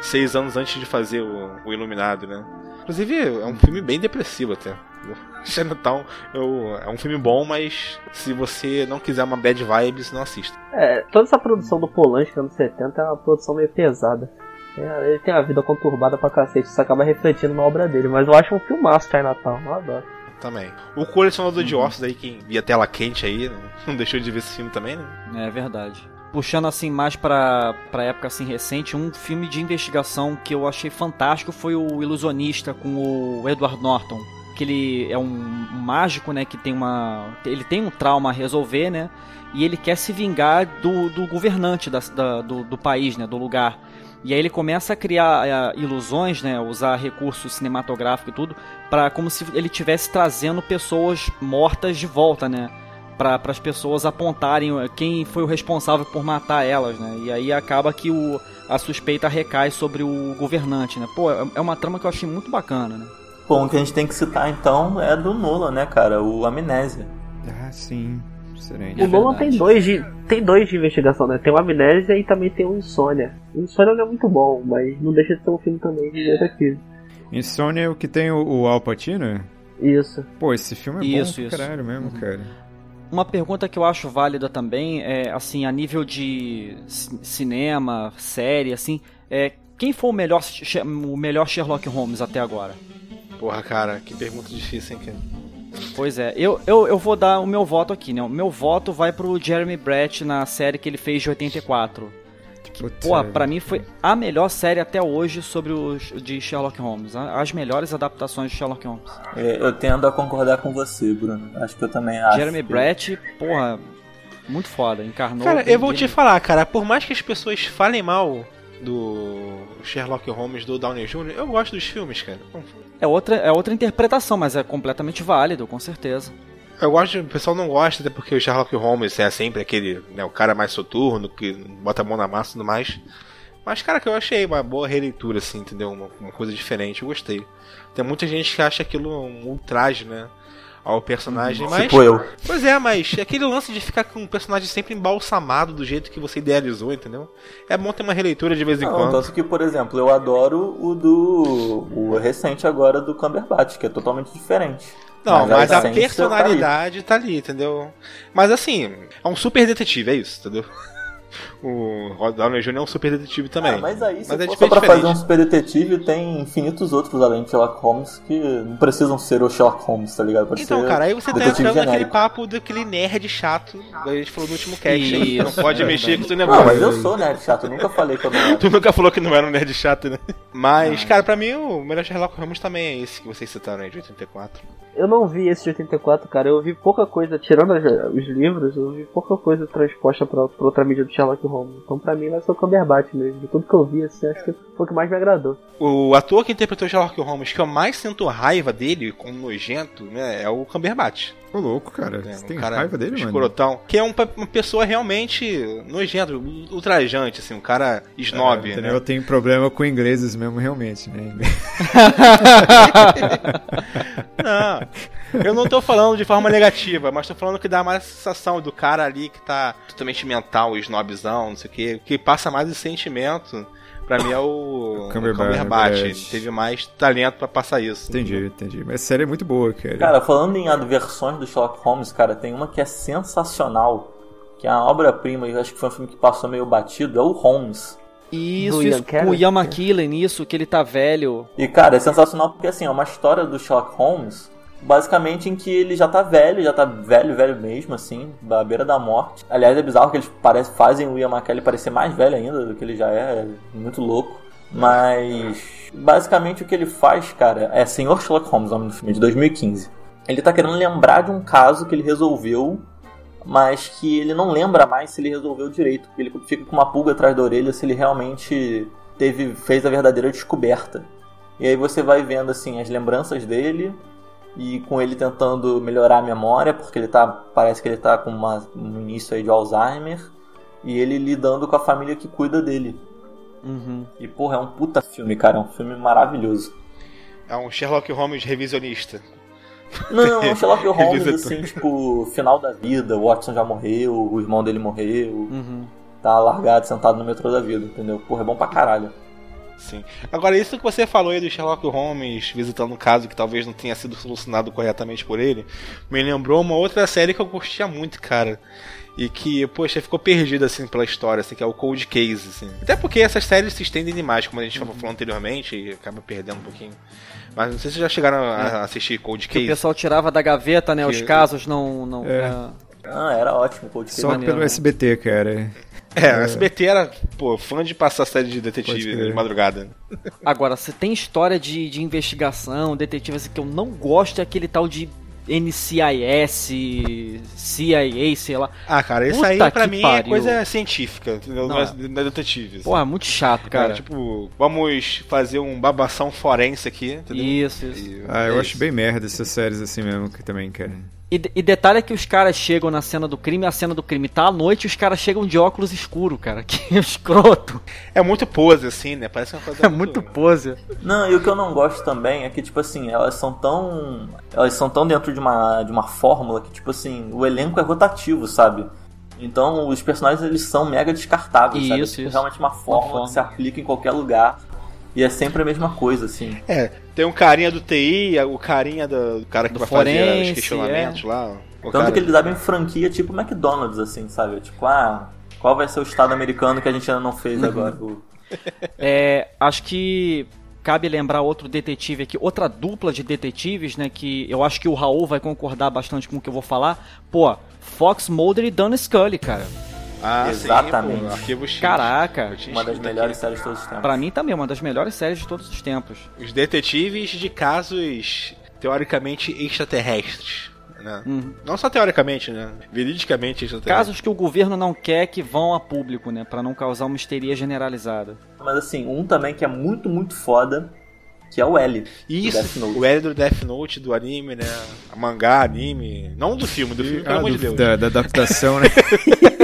seis anos antes de fazer o, o Iluminado, né? Inclusive, é um filme bem depressivo até. O Chinatown eu- é um filme bom, mas se você não quiser uma bad vibes, não assista. É, toda essa produção do Polanski nos anos 70 é uma produção meio pesada. É, ele tem a vida conturbada pra cacete, isso acaba refletindo na obra dele. Mas eu acho um filmaço Chinatown, eu adoro. Também. O Colecionador de Ossos aí, quem via tela quente aí, não- deixou de ver esse filme também, né? É verdade. Puxando assim mais pra, pra época assim recente, um filme de investigação que eu achei fantástico foi o Ilusionista com o Edward Norton. Que ele é um, um mágico, né? Que tem uma. Ele tem um trauma a resolver, né? E ele quer se vingar do, do governante da, da- do, do país, né? Do lugar. E aí ele começa a criar eh, ilusões, né? Usar recursos cinematográficos e tudo, para como se ele estivesse trazendo pessoas mortas de volta, né? para as pessoas apontarem eh, quem foi o responsável por matar elas, né? E aí acaba que o, a suspeita recai sobre o governante, né? Pô, é é uma trama que eu achei muito bacana, né? Bom, o que a gente tem que citar então é do Nolan, né, cara? O Amnésia. Ah, sim. O Nolan tem dois, de, tem dois de investigação, né? Tem o Amnésia e também tem o Insônia. O Insônia não é muito bom, mas não deixa de ser um filme também de detetive. Insônia é o que tem o, o Al Pacino? Isso. Pô, esse filme é Isso, bom isso. caralho mesmo, cara. Uma pergunta que eu acho válida também é, assim, a nível de ci- cinema, série, assim, é quem foi o melhor, o melhor Sherlock Holmes até agora? Porra, cara, que pergunta difícil, hein, cara? Pois é, eu, eu, eu vou dar o meu voto aqui, né? O meu voto vai pro Jeremy Brett na série que ele fez de 84. Putz, Pô, pra mim foi a melhor série até hoje sobre os de Sherlock Holmes. As melhores adaptações de Sherlock Holmes. É, Eu tendo a concordar com você, Bruno. Acho que eu também acho. Jeremy que- Brett, porra, muito foda. Encarnou. Cara, eu vou te falar, cara, por mais que as pessoas falem mal do Sherlock Holmes do Downey Jr., eu gosto dos filmes, cara. É outra, é outra interpretação, mas é completamente válido, com certeza. Eu gosto, o pessoal não gosta, até porque o Sherlock Holmes é sempre aquele, né, o cara mais soturno, que bota a mão na massa e tudo mais. Mas, cara, que eu achei uma boa releitura, assim, entendeu? Uma, uma coisa diferente, eu gostei. Tem muita gente que acha aquilo um ultraje, né? Ao personagem, mas. Tipo eu. Pois é, mas aquele lance de ficar com um personagem sempre embalsamado do jeito que você idealizou, entendeu? É bom ter uma releitura de vez em Não, quando. tanto que, por exemplo, eu adoro o do. o recente agora do Cumberbatch, que é totalmente diferente. Não, mas, a essência tá personalidade tá ali. entendeu? Mas assim, é um super detetive, é isso, entendeu? O Rod Downey Jr. é um super detetive também. Ah, mas aí, se Mas é for pra fazer um super detetive, tem infinitos outros além de Sherlock Holmes que não precisam ser o Sherlock Holmes, tá ligado? Pode Então, ser cara, aí você tá entrando naquele genérico. papo daquele nerd chato que a gente falou no último cast. Isso, não pode é mexer com esse Não, negócio. mas eu sou nerd chato, eu nunca falei que eu não era. Tu nunca falou que não era um nerd chato, né? Mas, cara, pra mim o melhor Sherlock Holmes também é esse que vocês citaram aí, de 84. Eu não vi esse de 84, cara. Eu vi pouca coisa, tirando os livros, eu vi pouca coisa transposta pra, pra outra mídia do Sherlock Holmes. Então pra mim vai ser o Cumberbatch mesmo. De tudo que eu vi, assim, acho que foi o que mais me agradou. O ator que interpretou Sherlock Holmes, que eu mais sinto raiva dele, como nojento, né, é o Cumberbatch. Ô, louco, cara. É, Você um tem cara raiva dele, mano? escrotão. Que é um uma pessoa realmente nojenta, ultrajante, assim, um cara snob, É, né? Eu tenho problema com ingleses mesmo, realmente, né? Não, eu não tô falando de forma negativa, mas tô falando que dá mais a sensação do cara ali que tá totalmente mental, snobzão, não sei o que, que passa mais o sentimento. Pra mim é o, o Cumberbatch, Cumberbatch. verdade. Teve mais talento pra passar isso. Entendi, entendi. Mas a série é muito boa, cara. Cara, falando em adversões do Sherlock Holmes, cara, tem uma que é sensacional, que é uma obra-prima, e eu acho que foi um filme que passou meio batido, é o Holmes. Isso, isso com o? Ian McKellen, isso, que ele tá velho. E, cara, é sensacional porque, assim, é uma história do Sherlock Holmes, basicamente em que ele já tá velho, já tá velho, velho mesmo, assim, da beira da morte. Aliás, é bizarro que eles parecem, fazem o Ian McKellen parecer mais velho ainda do que ele já é, é muito louco. Mas, basicamente, o que ele faz, cara, é Senhor Sherlock Holmes, nome do filme, de 2015. Ele tá querendo lembrar de um caso que ele resolveu, mas que ele não lembra mais se ele resolveu direito. Ele fica com uma pulga atrás da orelha se ele realmente teve fez a verdadeira descoberta. E aí você vai vendo assim as lembranças dele e com ele tentando melhorar a memória, porque ele tá parece que ele tá com uma, um início aí de Alzheimer e ele lidando com a família que cuida dele. Uhum. E porra, é um puta filme, cara, é um filme maravilhoso. É um Sherlock Holmes revisionista. Não, é um Sherlock Holmes assim, tipo, final da vida, o Watson já morreu, o irmão dele morreu, Uhum. tá largado, sentado no metrô da vida, entendeu? Porra, é bom pra caralho. Sim. Agora, isso que você falou aí do Sherlock Holmes visitando um caso que talvez não tenha sido solucionado corretamente por ele, me lembrou uma outra série que eu curtia muito, cara. E que, poxa, ficou perdida assim pela história, assim, que é o Cold Case, assim. Até porque essas séries se estendem demais, como a gente falou anteriormente, e acaba perdendo um pouquinho. Mas não sei se vocês já chegaram a assistir Cold Que o Case. pessoal tirava da gaveta, né? Os Que- casos não. não É. é. Ah, era ótimo, Cold Case. Só maneiro, pelo né? SBT, cara. É, o SBT era, pô, fã de passar série de detetive de madrugada. Agora, se tem história de, de investigação, detetive assim, que eu não gosto é aquele tal de NCIS, CIA, sei lá. Ah, cara, isso Puta aí pra mim é pariu. coisa científica, entendeu? Não, Não, é, não é detetive. assim. Porra, muito chato, Cara, cara. tipo, vamos fazer um babação forense aqui, entendeu? Isso, isso. E- Ah, eu é acho isso. bem merda essas séries assim mesmo, que também, cara. E, e detalhe é que os caras chegam na cena do crime, a cena do crime tá à noite e os caras chegam de óculos escuro, cara. Que escroto. É muito pose, assim, né? Parece uma coisa É muito pose. Não, e o que eu não gosto também é que, tipo assim, elas são tão. Elas são tão dentro de uma, de uma fórmula que, tipo assim, o elenco é rotativo, sabe? Então os personagens eles são mega descartáveis, sabe? É, Isso, tipo, isso. realmente uma fórmula fórmula. que se aplica em qualquer lugar. E é sempre a mesma coisa, assim. É, tem um carinha do TI, o carinha do, do cara que Do vai fazer forense, os questionamentos lá. O Tanto cara- que eles abrem franquia tipo McDonald's, assim, sabe? Tipo, ah, qual vai ser o estado americano que a gente ainda não fez Uhum. agora? É, acho que cabe lembrar outro detetive aqui, outra dupla de detetives, né? Que eu acho que o Raul vai concordar bastante com o que eu vou falar. Pô, Fox Mulder e Dan Scully, cara. Ah, Exatamente. Sim, pô, Arquivo X. Caraca, Uma das melhores aqui. séries de todos os tempos. pra mim também uma das melhores séries de todos os tempos. Os detetives de casos teoricamente extraterrestres. Né? Uhum. Não só teoricamente, né? Veridicamente extraterrestres. Casos que o governo não quer que vão a público, né? Pra não causar uma histeria generalizada. Mas assim, um também que é muito, muito foda, que é o L. do Isso, Death Note. o L do Death Note, do anime, né? A mangá, anime. Não do filme, do filme, pelo Ah, amor do- de Deus. da, da adaptação, né?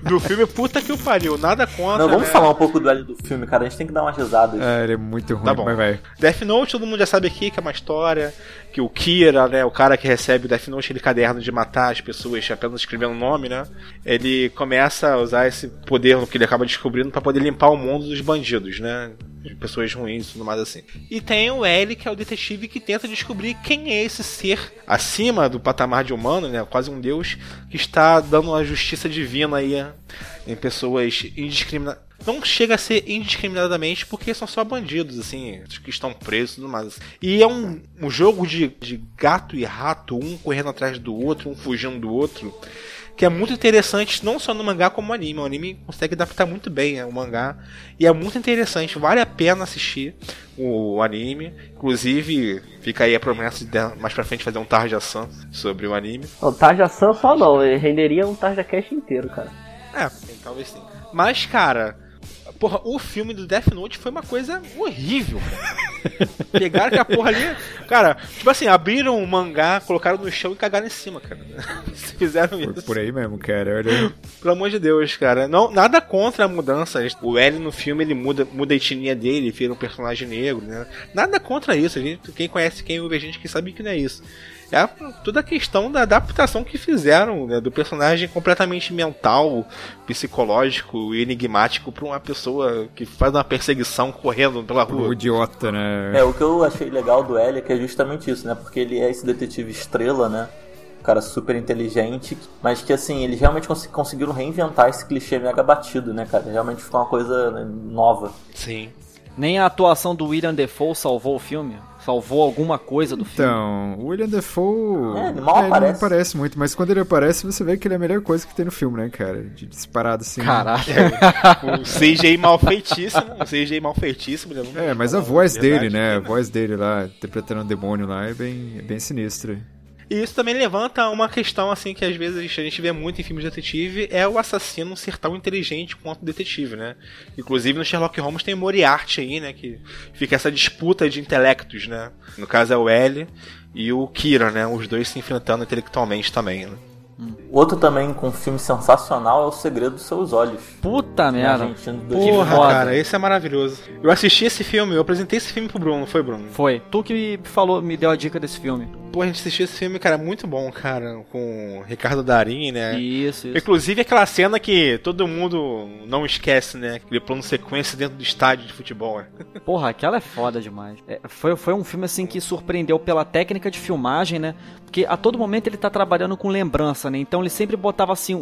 Do filme, puta que o pariu. Nada contra. Não, vamos né? falar um pouco do L do filme, cara. A gente tem que dar umas risadas. ah, ele é muito ruim, Tá bom. mas vai. Death Note, todo mundo já sabe aqui que é uma história que o Kira, né, o cara que recebe o Death Note, aquele caderno de matar as pessoas apenas escrevendo o nome, né, ele começa a usar esse poder que ele acaba descobrindo pra poder limpar o mundo dos bandidos, né, de pessoas ruins e tudo mais assim. E tem o L, que é o detetive que tenta descobrir quem é esse ser acima do patamar de humano, né, quase um deus, que está dando a justiça divina aí em pessoas indiscriminadas. Não chega a ser indiscriminadamente porque são só bandidos, assim, que estão presos e tudo mais. E é um, um jogo de, de gato e rato, um correndo atrás do outro, um fugindo do outro, que é muito interessante, não só no mangá como no anime. O anime consegue adaptar muito bem né, o mangá, e é muito interessante, vale a pena assistir o, anime. Inclusive, fica aí a promessa de mais pra frente fazer um Tarja-san sobre o anime. O Tarja-san só não, renderia um Tarja Cast inteiro, cara. É, talvez sim. Mas, cara, porra, o filme do Death Note foi uma coisa horrível, cara. Pegaram aquela porra ali. Cara, tipo assim, abriram o mangá, colocaram no chão e cagaram em cima, cara. Se fizeram Por, isso. por aí mesmo, cara. Olha, Pelo amor de Deus, cara. Não, nada contra a mudança. O L no filme ele muda, muda a etnia dele, ele vira um personagem negro, né? Nada contra isso. A gente, quem conhece quem ouve a gente que sabe que não é isso. É toda a questão da adaptação que fizeram, né? Do personagem completamente mental, psicológico e enigmático pra uma pessoa que faz uma perseguição correndo pela o rua. idiota, né? É, o que eu achei legal do L é que é justamente isso, né? Porque ele é esse detetive estrela, né? Um cara super inteligente, mas que assim, eles realmente cons- conseguiram reinventar esse clichê mega batido, né, cara? Realmente ficou uma coisa né, nova. Sim. Nem a atuação do William Defoe salvou o filme. Salvou alguma coisa do filme. Então, o William Defoe. É, ele mal não aparece. aparece muito, mas quando ele aparece, você vê que ele é a melhor coisa que tem no filme, né, cara? De disparado assim. Caralho. O CGI mal feitíssimo. O CGI mal feitíssimo. né? Não É, mas a voz verdade dele, né? A aqui, voz dele lá, interpretando um demônio lá, é bem, é bem sinistra. E isso também levanta uma questão assim que às vezes a gente vê muito em filmes de detetive, é o assassino ser tão inteligente quanto o detetive, né? Inclusive no Sherlock Holmes tem Moriarty aí, né, que fica essa disputa de intelectos, né? No caso é o L e o Kira, né? Os dois se enfrentando intelectualmente também, né? Outro também com um filme sensacional é O Segredo dos Seus Olhos. Puta merda. Argentino de Porra, 2009. foda. cara, esse é maravilhoso. Eu assisti esse filme, eu apresentei esse filme pro Bruno, não foi, Bruno? Foi. Tu que me falou, me deu a dica desse filme. Pô, a gente assistiu esse filme, cara, muito bom, cara, com o Ricardo Darim, né? Isso, isso. Inclusive aquela cena que todo mundo não esquece, né? Aquele plano sequência dentro do estádio de futebol. né? Porra, aquela é foda demais. É, foi, foi um filme assim que surpreendeu pela técnica de filmagem, né? Porque a todo momento ele tá trabalhando com lembrança, né? Então ele sempre botava assim um,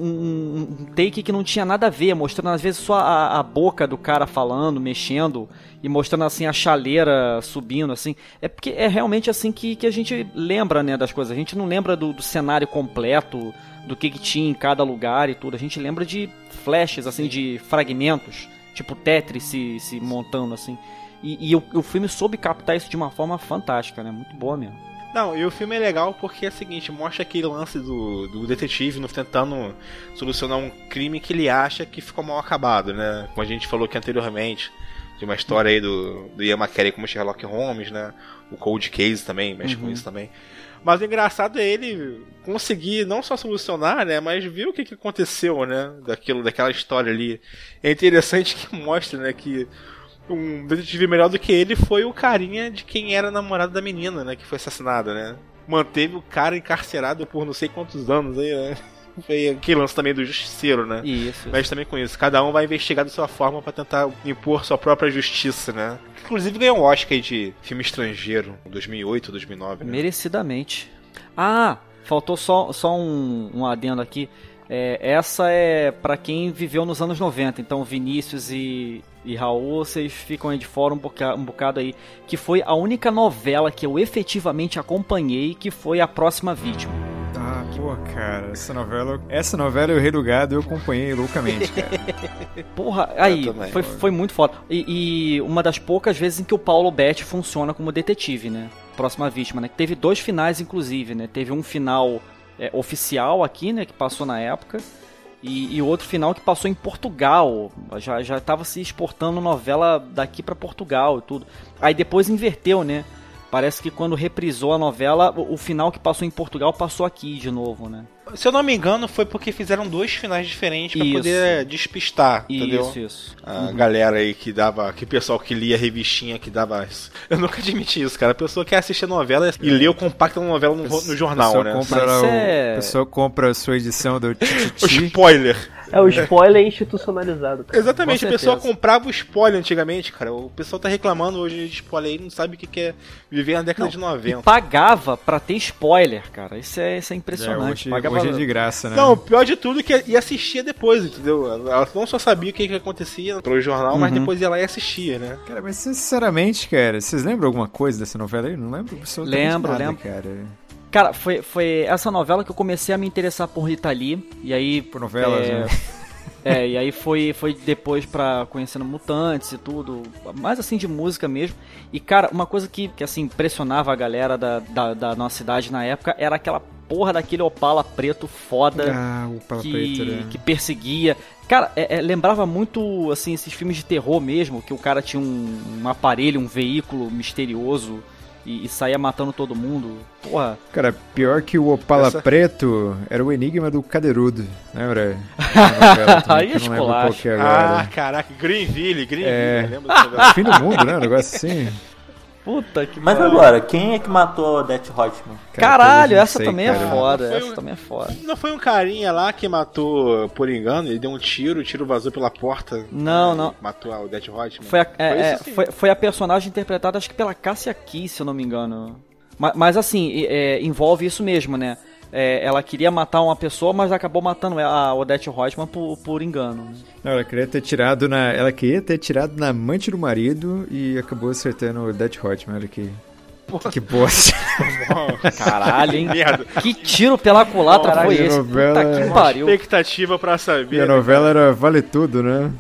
um- take que não tinha nada a ver, mostrando às vezes só a, a boca do cara falando, mexendo e mostrando assim a chaleira subindo, assim. É porque é realmente assim que, que a gente lembra, né, das coisas. A gente não lembra do, do cenário completo, do que, que tinha em cada lugar e tudo. A gente lembra de flashes, assim, de fragmentos, tipo Tetris se, se montando, assim. E, e o, o filme soube captar isso de uma forma fantástica, né? Muito boa mesmo. Não, e o filme é legal porque é o seguinte, mostra aquele lance do, do detetive no, tentando solucionar um crime que ele acha que ficou mal acabado, né? Como a gente falou aqui anteriormente, de uma história aí do, do Ian McKellen como Sherlock Holmes, né? O Cold Case também, mexe com isso também. Mas o engraçado é ele conseguir não só solucionar, né, mas ver o que, que aconteceu, né, daquilo, daquela história ali. É interessante que mostra, né, que um detetive melhor do que ele foi o carinha de quem era namorado da menina, né, que foi assassinada, né. Manteve o cara encarcerado por não sei quantos anos aí, né. Foi aquele lance também do justiceiro, né. Isso. Mas também com isso, cada um vai investigar da sua forma pra tentar impor sua própria justiça, né. Inclusive ganhou um Oscar de filme estrangeiro, em 2008, 2009, né. Merecidamente. Ah, faltou só, só um, um adendo aqui. É, essa é pra quem viveu nos anos 90, então Vinícius e, e Raul, vocês ficam aí de fora um, boca, um bocado aí. Que foi a única novela que eu efetivamente acompanhei, que foi A Próxima Vítima. Ah, que Pô, cara, essa novela. Essa novela e o Rei do Gado eu acompanhei loucamente, cara. Porra, aí, também. foi, foi muito foda. E, e uma das poucas vezes em que o Paulo Betti funciona como detetive, né? Próxima vítima, né? Teve dois finais, inclusive, né? Teve um final é, oficial aqui, né? Que passou na época. E, e outro final que passou em Portugal. Já, já tava se exportando novela daqui pra Portugal e tudo. Aí depois inverteu, né? Parece que quando reprisou a novela, o, o final que passou em Portugal passou aqui de novo, né? Se eu não me engano, foi porque fizeram dois finais diferentes pra Isso. poder despistar, entendeu? Isso, isso. A galera aí que dava, que pessoal que lia revistinha que dava. isso. Eu nunca admiti isso, cara. A pessoa quer assistir a novela e lê o compacto da novela no, no jornal, pessoa né? compra o- é- A pessoa compra a sua edição do O Tititi. spoiler. É o spoiler institucionalizado. cara. Exatamente, Com a pessoa certeza. comprava o spoiler antigamente, cara. O pessoal tá reclamando hoje de spoiler aí, não sabe o que é viver na década de E 90. pagava pra ter spoiler, cara. Isso é, isso é É, impressionante. hoje, pagava... hoje é de graça, né? Não, o pior de tudo é que ia assistir depois, entendeu? Ela não só sabia o que, que acontecia pelo jornal, mas Uhum. depois ia lá e assistia, né? Cara, mas sinceramente, cara, vocês lembram alguma coisa dessa novela aí? Não lembro Lembro, nada, lembro. cara. Cara, foi, foi essa novela que eu comecei a me interessar por Rita Lee. E aí. Por novelas, é, né? É, e aí foi, foi depois pra conhecendo Mutantes e tudo. Mais assim de música mesmo. E, cara, uma coisa que, que assim, impressionava a galera da, da, da nossa cidade na época era aquela porra daquele Opala preto foda. Ah, o Pala que, Preta, né? que perseguia. Cara, é- é, lembrava muito, assim, esses filmes de terror mesmo, que o cara tinha um, um aparelho, um veículo misterioso e, e saía matando todo mundo. Porra. Cara, pior que o Opala Essa- Preto era o enigma do Cadeirudo. Lembra? A novela também, Aí que eu não lembro qual esculacho. que é Ah, agora. caraca, Greenville, Greenville, É. lembra? Fim do mundo, né? Um negócio assim. Puta que Mas agora, quem é que matou a Odette Hotman? Cara, Caralho, essa sei, também cara. é foda, essa um- também é foda. Não foi um carinha lá que matou por engano? Ele deu um tiro, o tiro vazou pela porta. Não, e não. Matou a Odette Hotman. Foi a, é, Foi é, isso sim. foi, foi a personagem interpretada, acho que pela Cássia Kiss, se eu não me engano. Mas, mas assim, é, envolve isso mesmo, né? É, ela queria matar uma pessoa, mas acabou matando a Odette Reutemann por, por engano. né? Não, ela queria ter tirado na. Ela queria ter tirado na amante do marido e acabou acertando o Death Hotman. Olha que. Que bosta. Caralho, hein? Merda. Que tiro pela culatra Caralho, foi esse? novela- Puta que pariu. Expectativa pra E saber. a né, novela era Vale Tudo, né?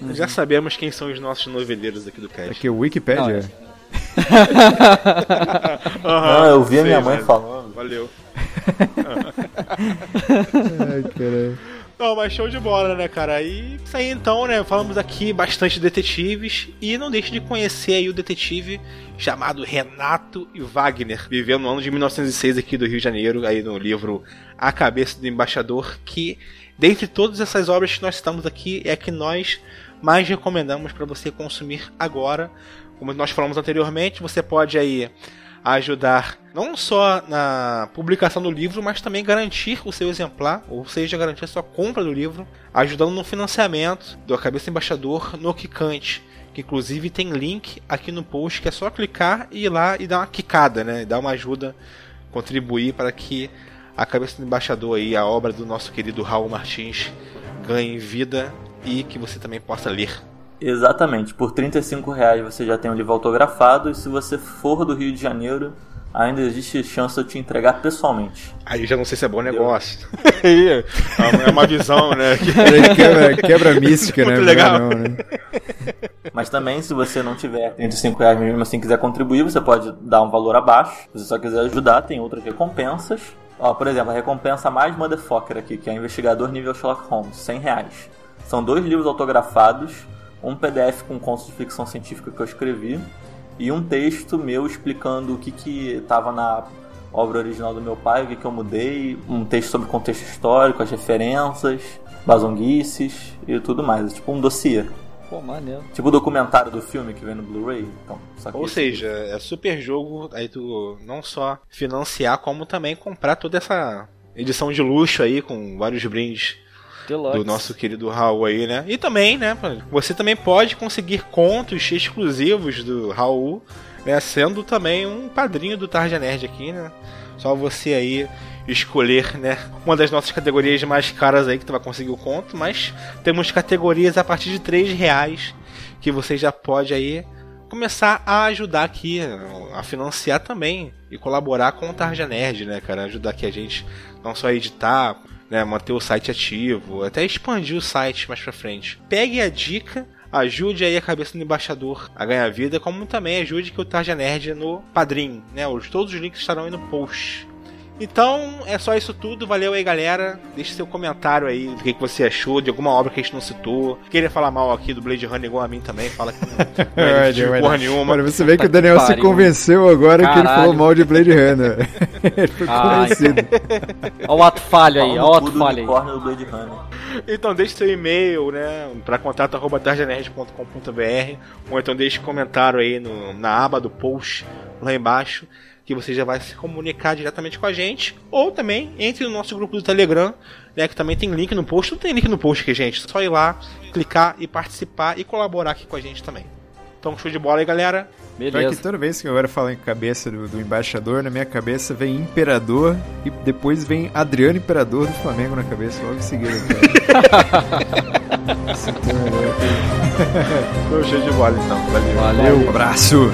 cara? Já sabemos quem são os nossos noveleiros aqui do cast. Aqui o Wikipedia. Aham, Não, eu vi a sei, minha mãe velho. falando. Valeu. Ai, caralho. Não, mas show de bola, né, cara? E isso aí então, né? Falamos aqui bastante de detetives e não deixe de conhecer aí o detetive chamado Renato e Wagner, vivendo no ano de 1906 aqui do Rio de Janeiro, aí no livro A Cabeça do Embaixador, que dentre todas essas obras que nós citamos aqui é a que nós mais recomendamos para você consumir agora. Como nós falamos anteriormente, você pode aí ajudar não só na publicação do livro, mas também garantir o seu exemplar, ou seja, garantir a sua compra do livro, ajudando no financiamento do Cabeça do Embaixador no Kikante, que inclusive tem link aqui no post que é só clicar e ir lá e dar uma quicada, né? Dar uma ajuda, contribuir para que A Cabeça do Embaixador aí, a obra do nosso querido Raul Martins, ganhe vida e que você também possa ler. Exatamente, por 35 reais você já tem o livro autografado e se você for do Rio de Janeiro, ainda existe chance de eu te entregar pessoalmente. Aí já não sei se é bom negócio. Aí é uma visão, né? quebra, quebra mística, né? Muito Melhor legal. Não, né? Mas também, se você não tiver 35 reais mesmo assim quiser contribuir, você pode dar um valor abaixo. Se você só quiser ajudar, tem outras recompensas. Ó, por exemplo, a recompensa mais motherfucker aqui, que é investigador nível Sherlock Holmes, 100 reais. São dois livros autografados, um PDF com contos de ficção científica que eu escrevi e um texto meu explicando o que que estava na obra original do meu pai, o que que eu mudei, um texto sobre contexto histórico, as referências, basonguices e tudo mais. É tipo um dossiê. Pô, maneiro. Tipo o documentário do filme que vem no Blu-ray. Então, Ou seja, é super jogo aí tu não só financiar, como também comprar toda essa edição de luxo aí com vários brindes Deluxe. do nosso querido Raul aí, né? E também, né, você também pode conseguir contos exclusivos do Raul, né, sendo também um padrinho do Tarja Nerd aqui, né? Só você aí escolher, né, uma das nossas categorias mais caras aí que tu vai conseguir o conto, mas temos categorias a partir de 3 reais que você já pode aí começar a ajudar aqui, a financiar também e colaborar com o Tarja Nerd, né, cara? Ajudar aqui a gente não só a editar, né, manter o site ativo, até expandir o site mais pra frente. Pegue a dica ajude aí a cabeça do embaixador a ganhar vida, como também ajude que o Tarja Nerd no Padrim, né? Os, todos os links estarão aí no post. Então, é só isso tudo. Valeu aí, galera. Deixe seu comentário aí do que, que você achou, de alguma obra que a gente não citou. Queria falar mal aqui do Blade Runner igual a mim também. Fala que não, não é de porra nenhuma. Mano, você vê que o Daniel se convenceu agora que ele falou mal de Blade Runner. ele foi convencido. Olha o ato falho aí, olha o ato falho aí. do Blade Runner. Então deixe seu e-mail, né, para contato@tarjanerd.com.br ou então deixe comentário aí no, na aba do post lá embaixo que você já vai se comunicar diretamente com a gente, ou também entre no nosso grupo do Telegram, né, que também tem link no post. Tudo tem link no post aqui, gente. É só ir lá, clicar e participar e colaborar aqui com a gente também. Então, show de bola aí, galera. Beleza. que toda vez que eu agora falo em cabeça do, do, embaixador, na minha cabeça vem Imperador e depois vem Adriano Imperador do Flamengo na cabeça, logo em seguida. show de bola então. Valeu. Valeu. Um abraço.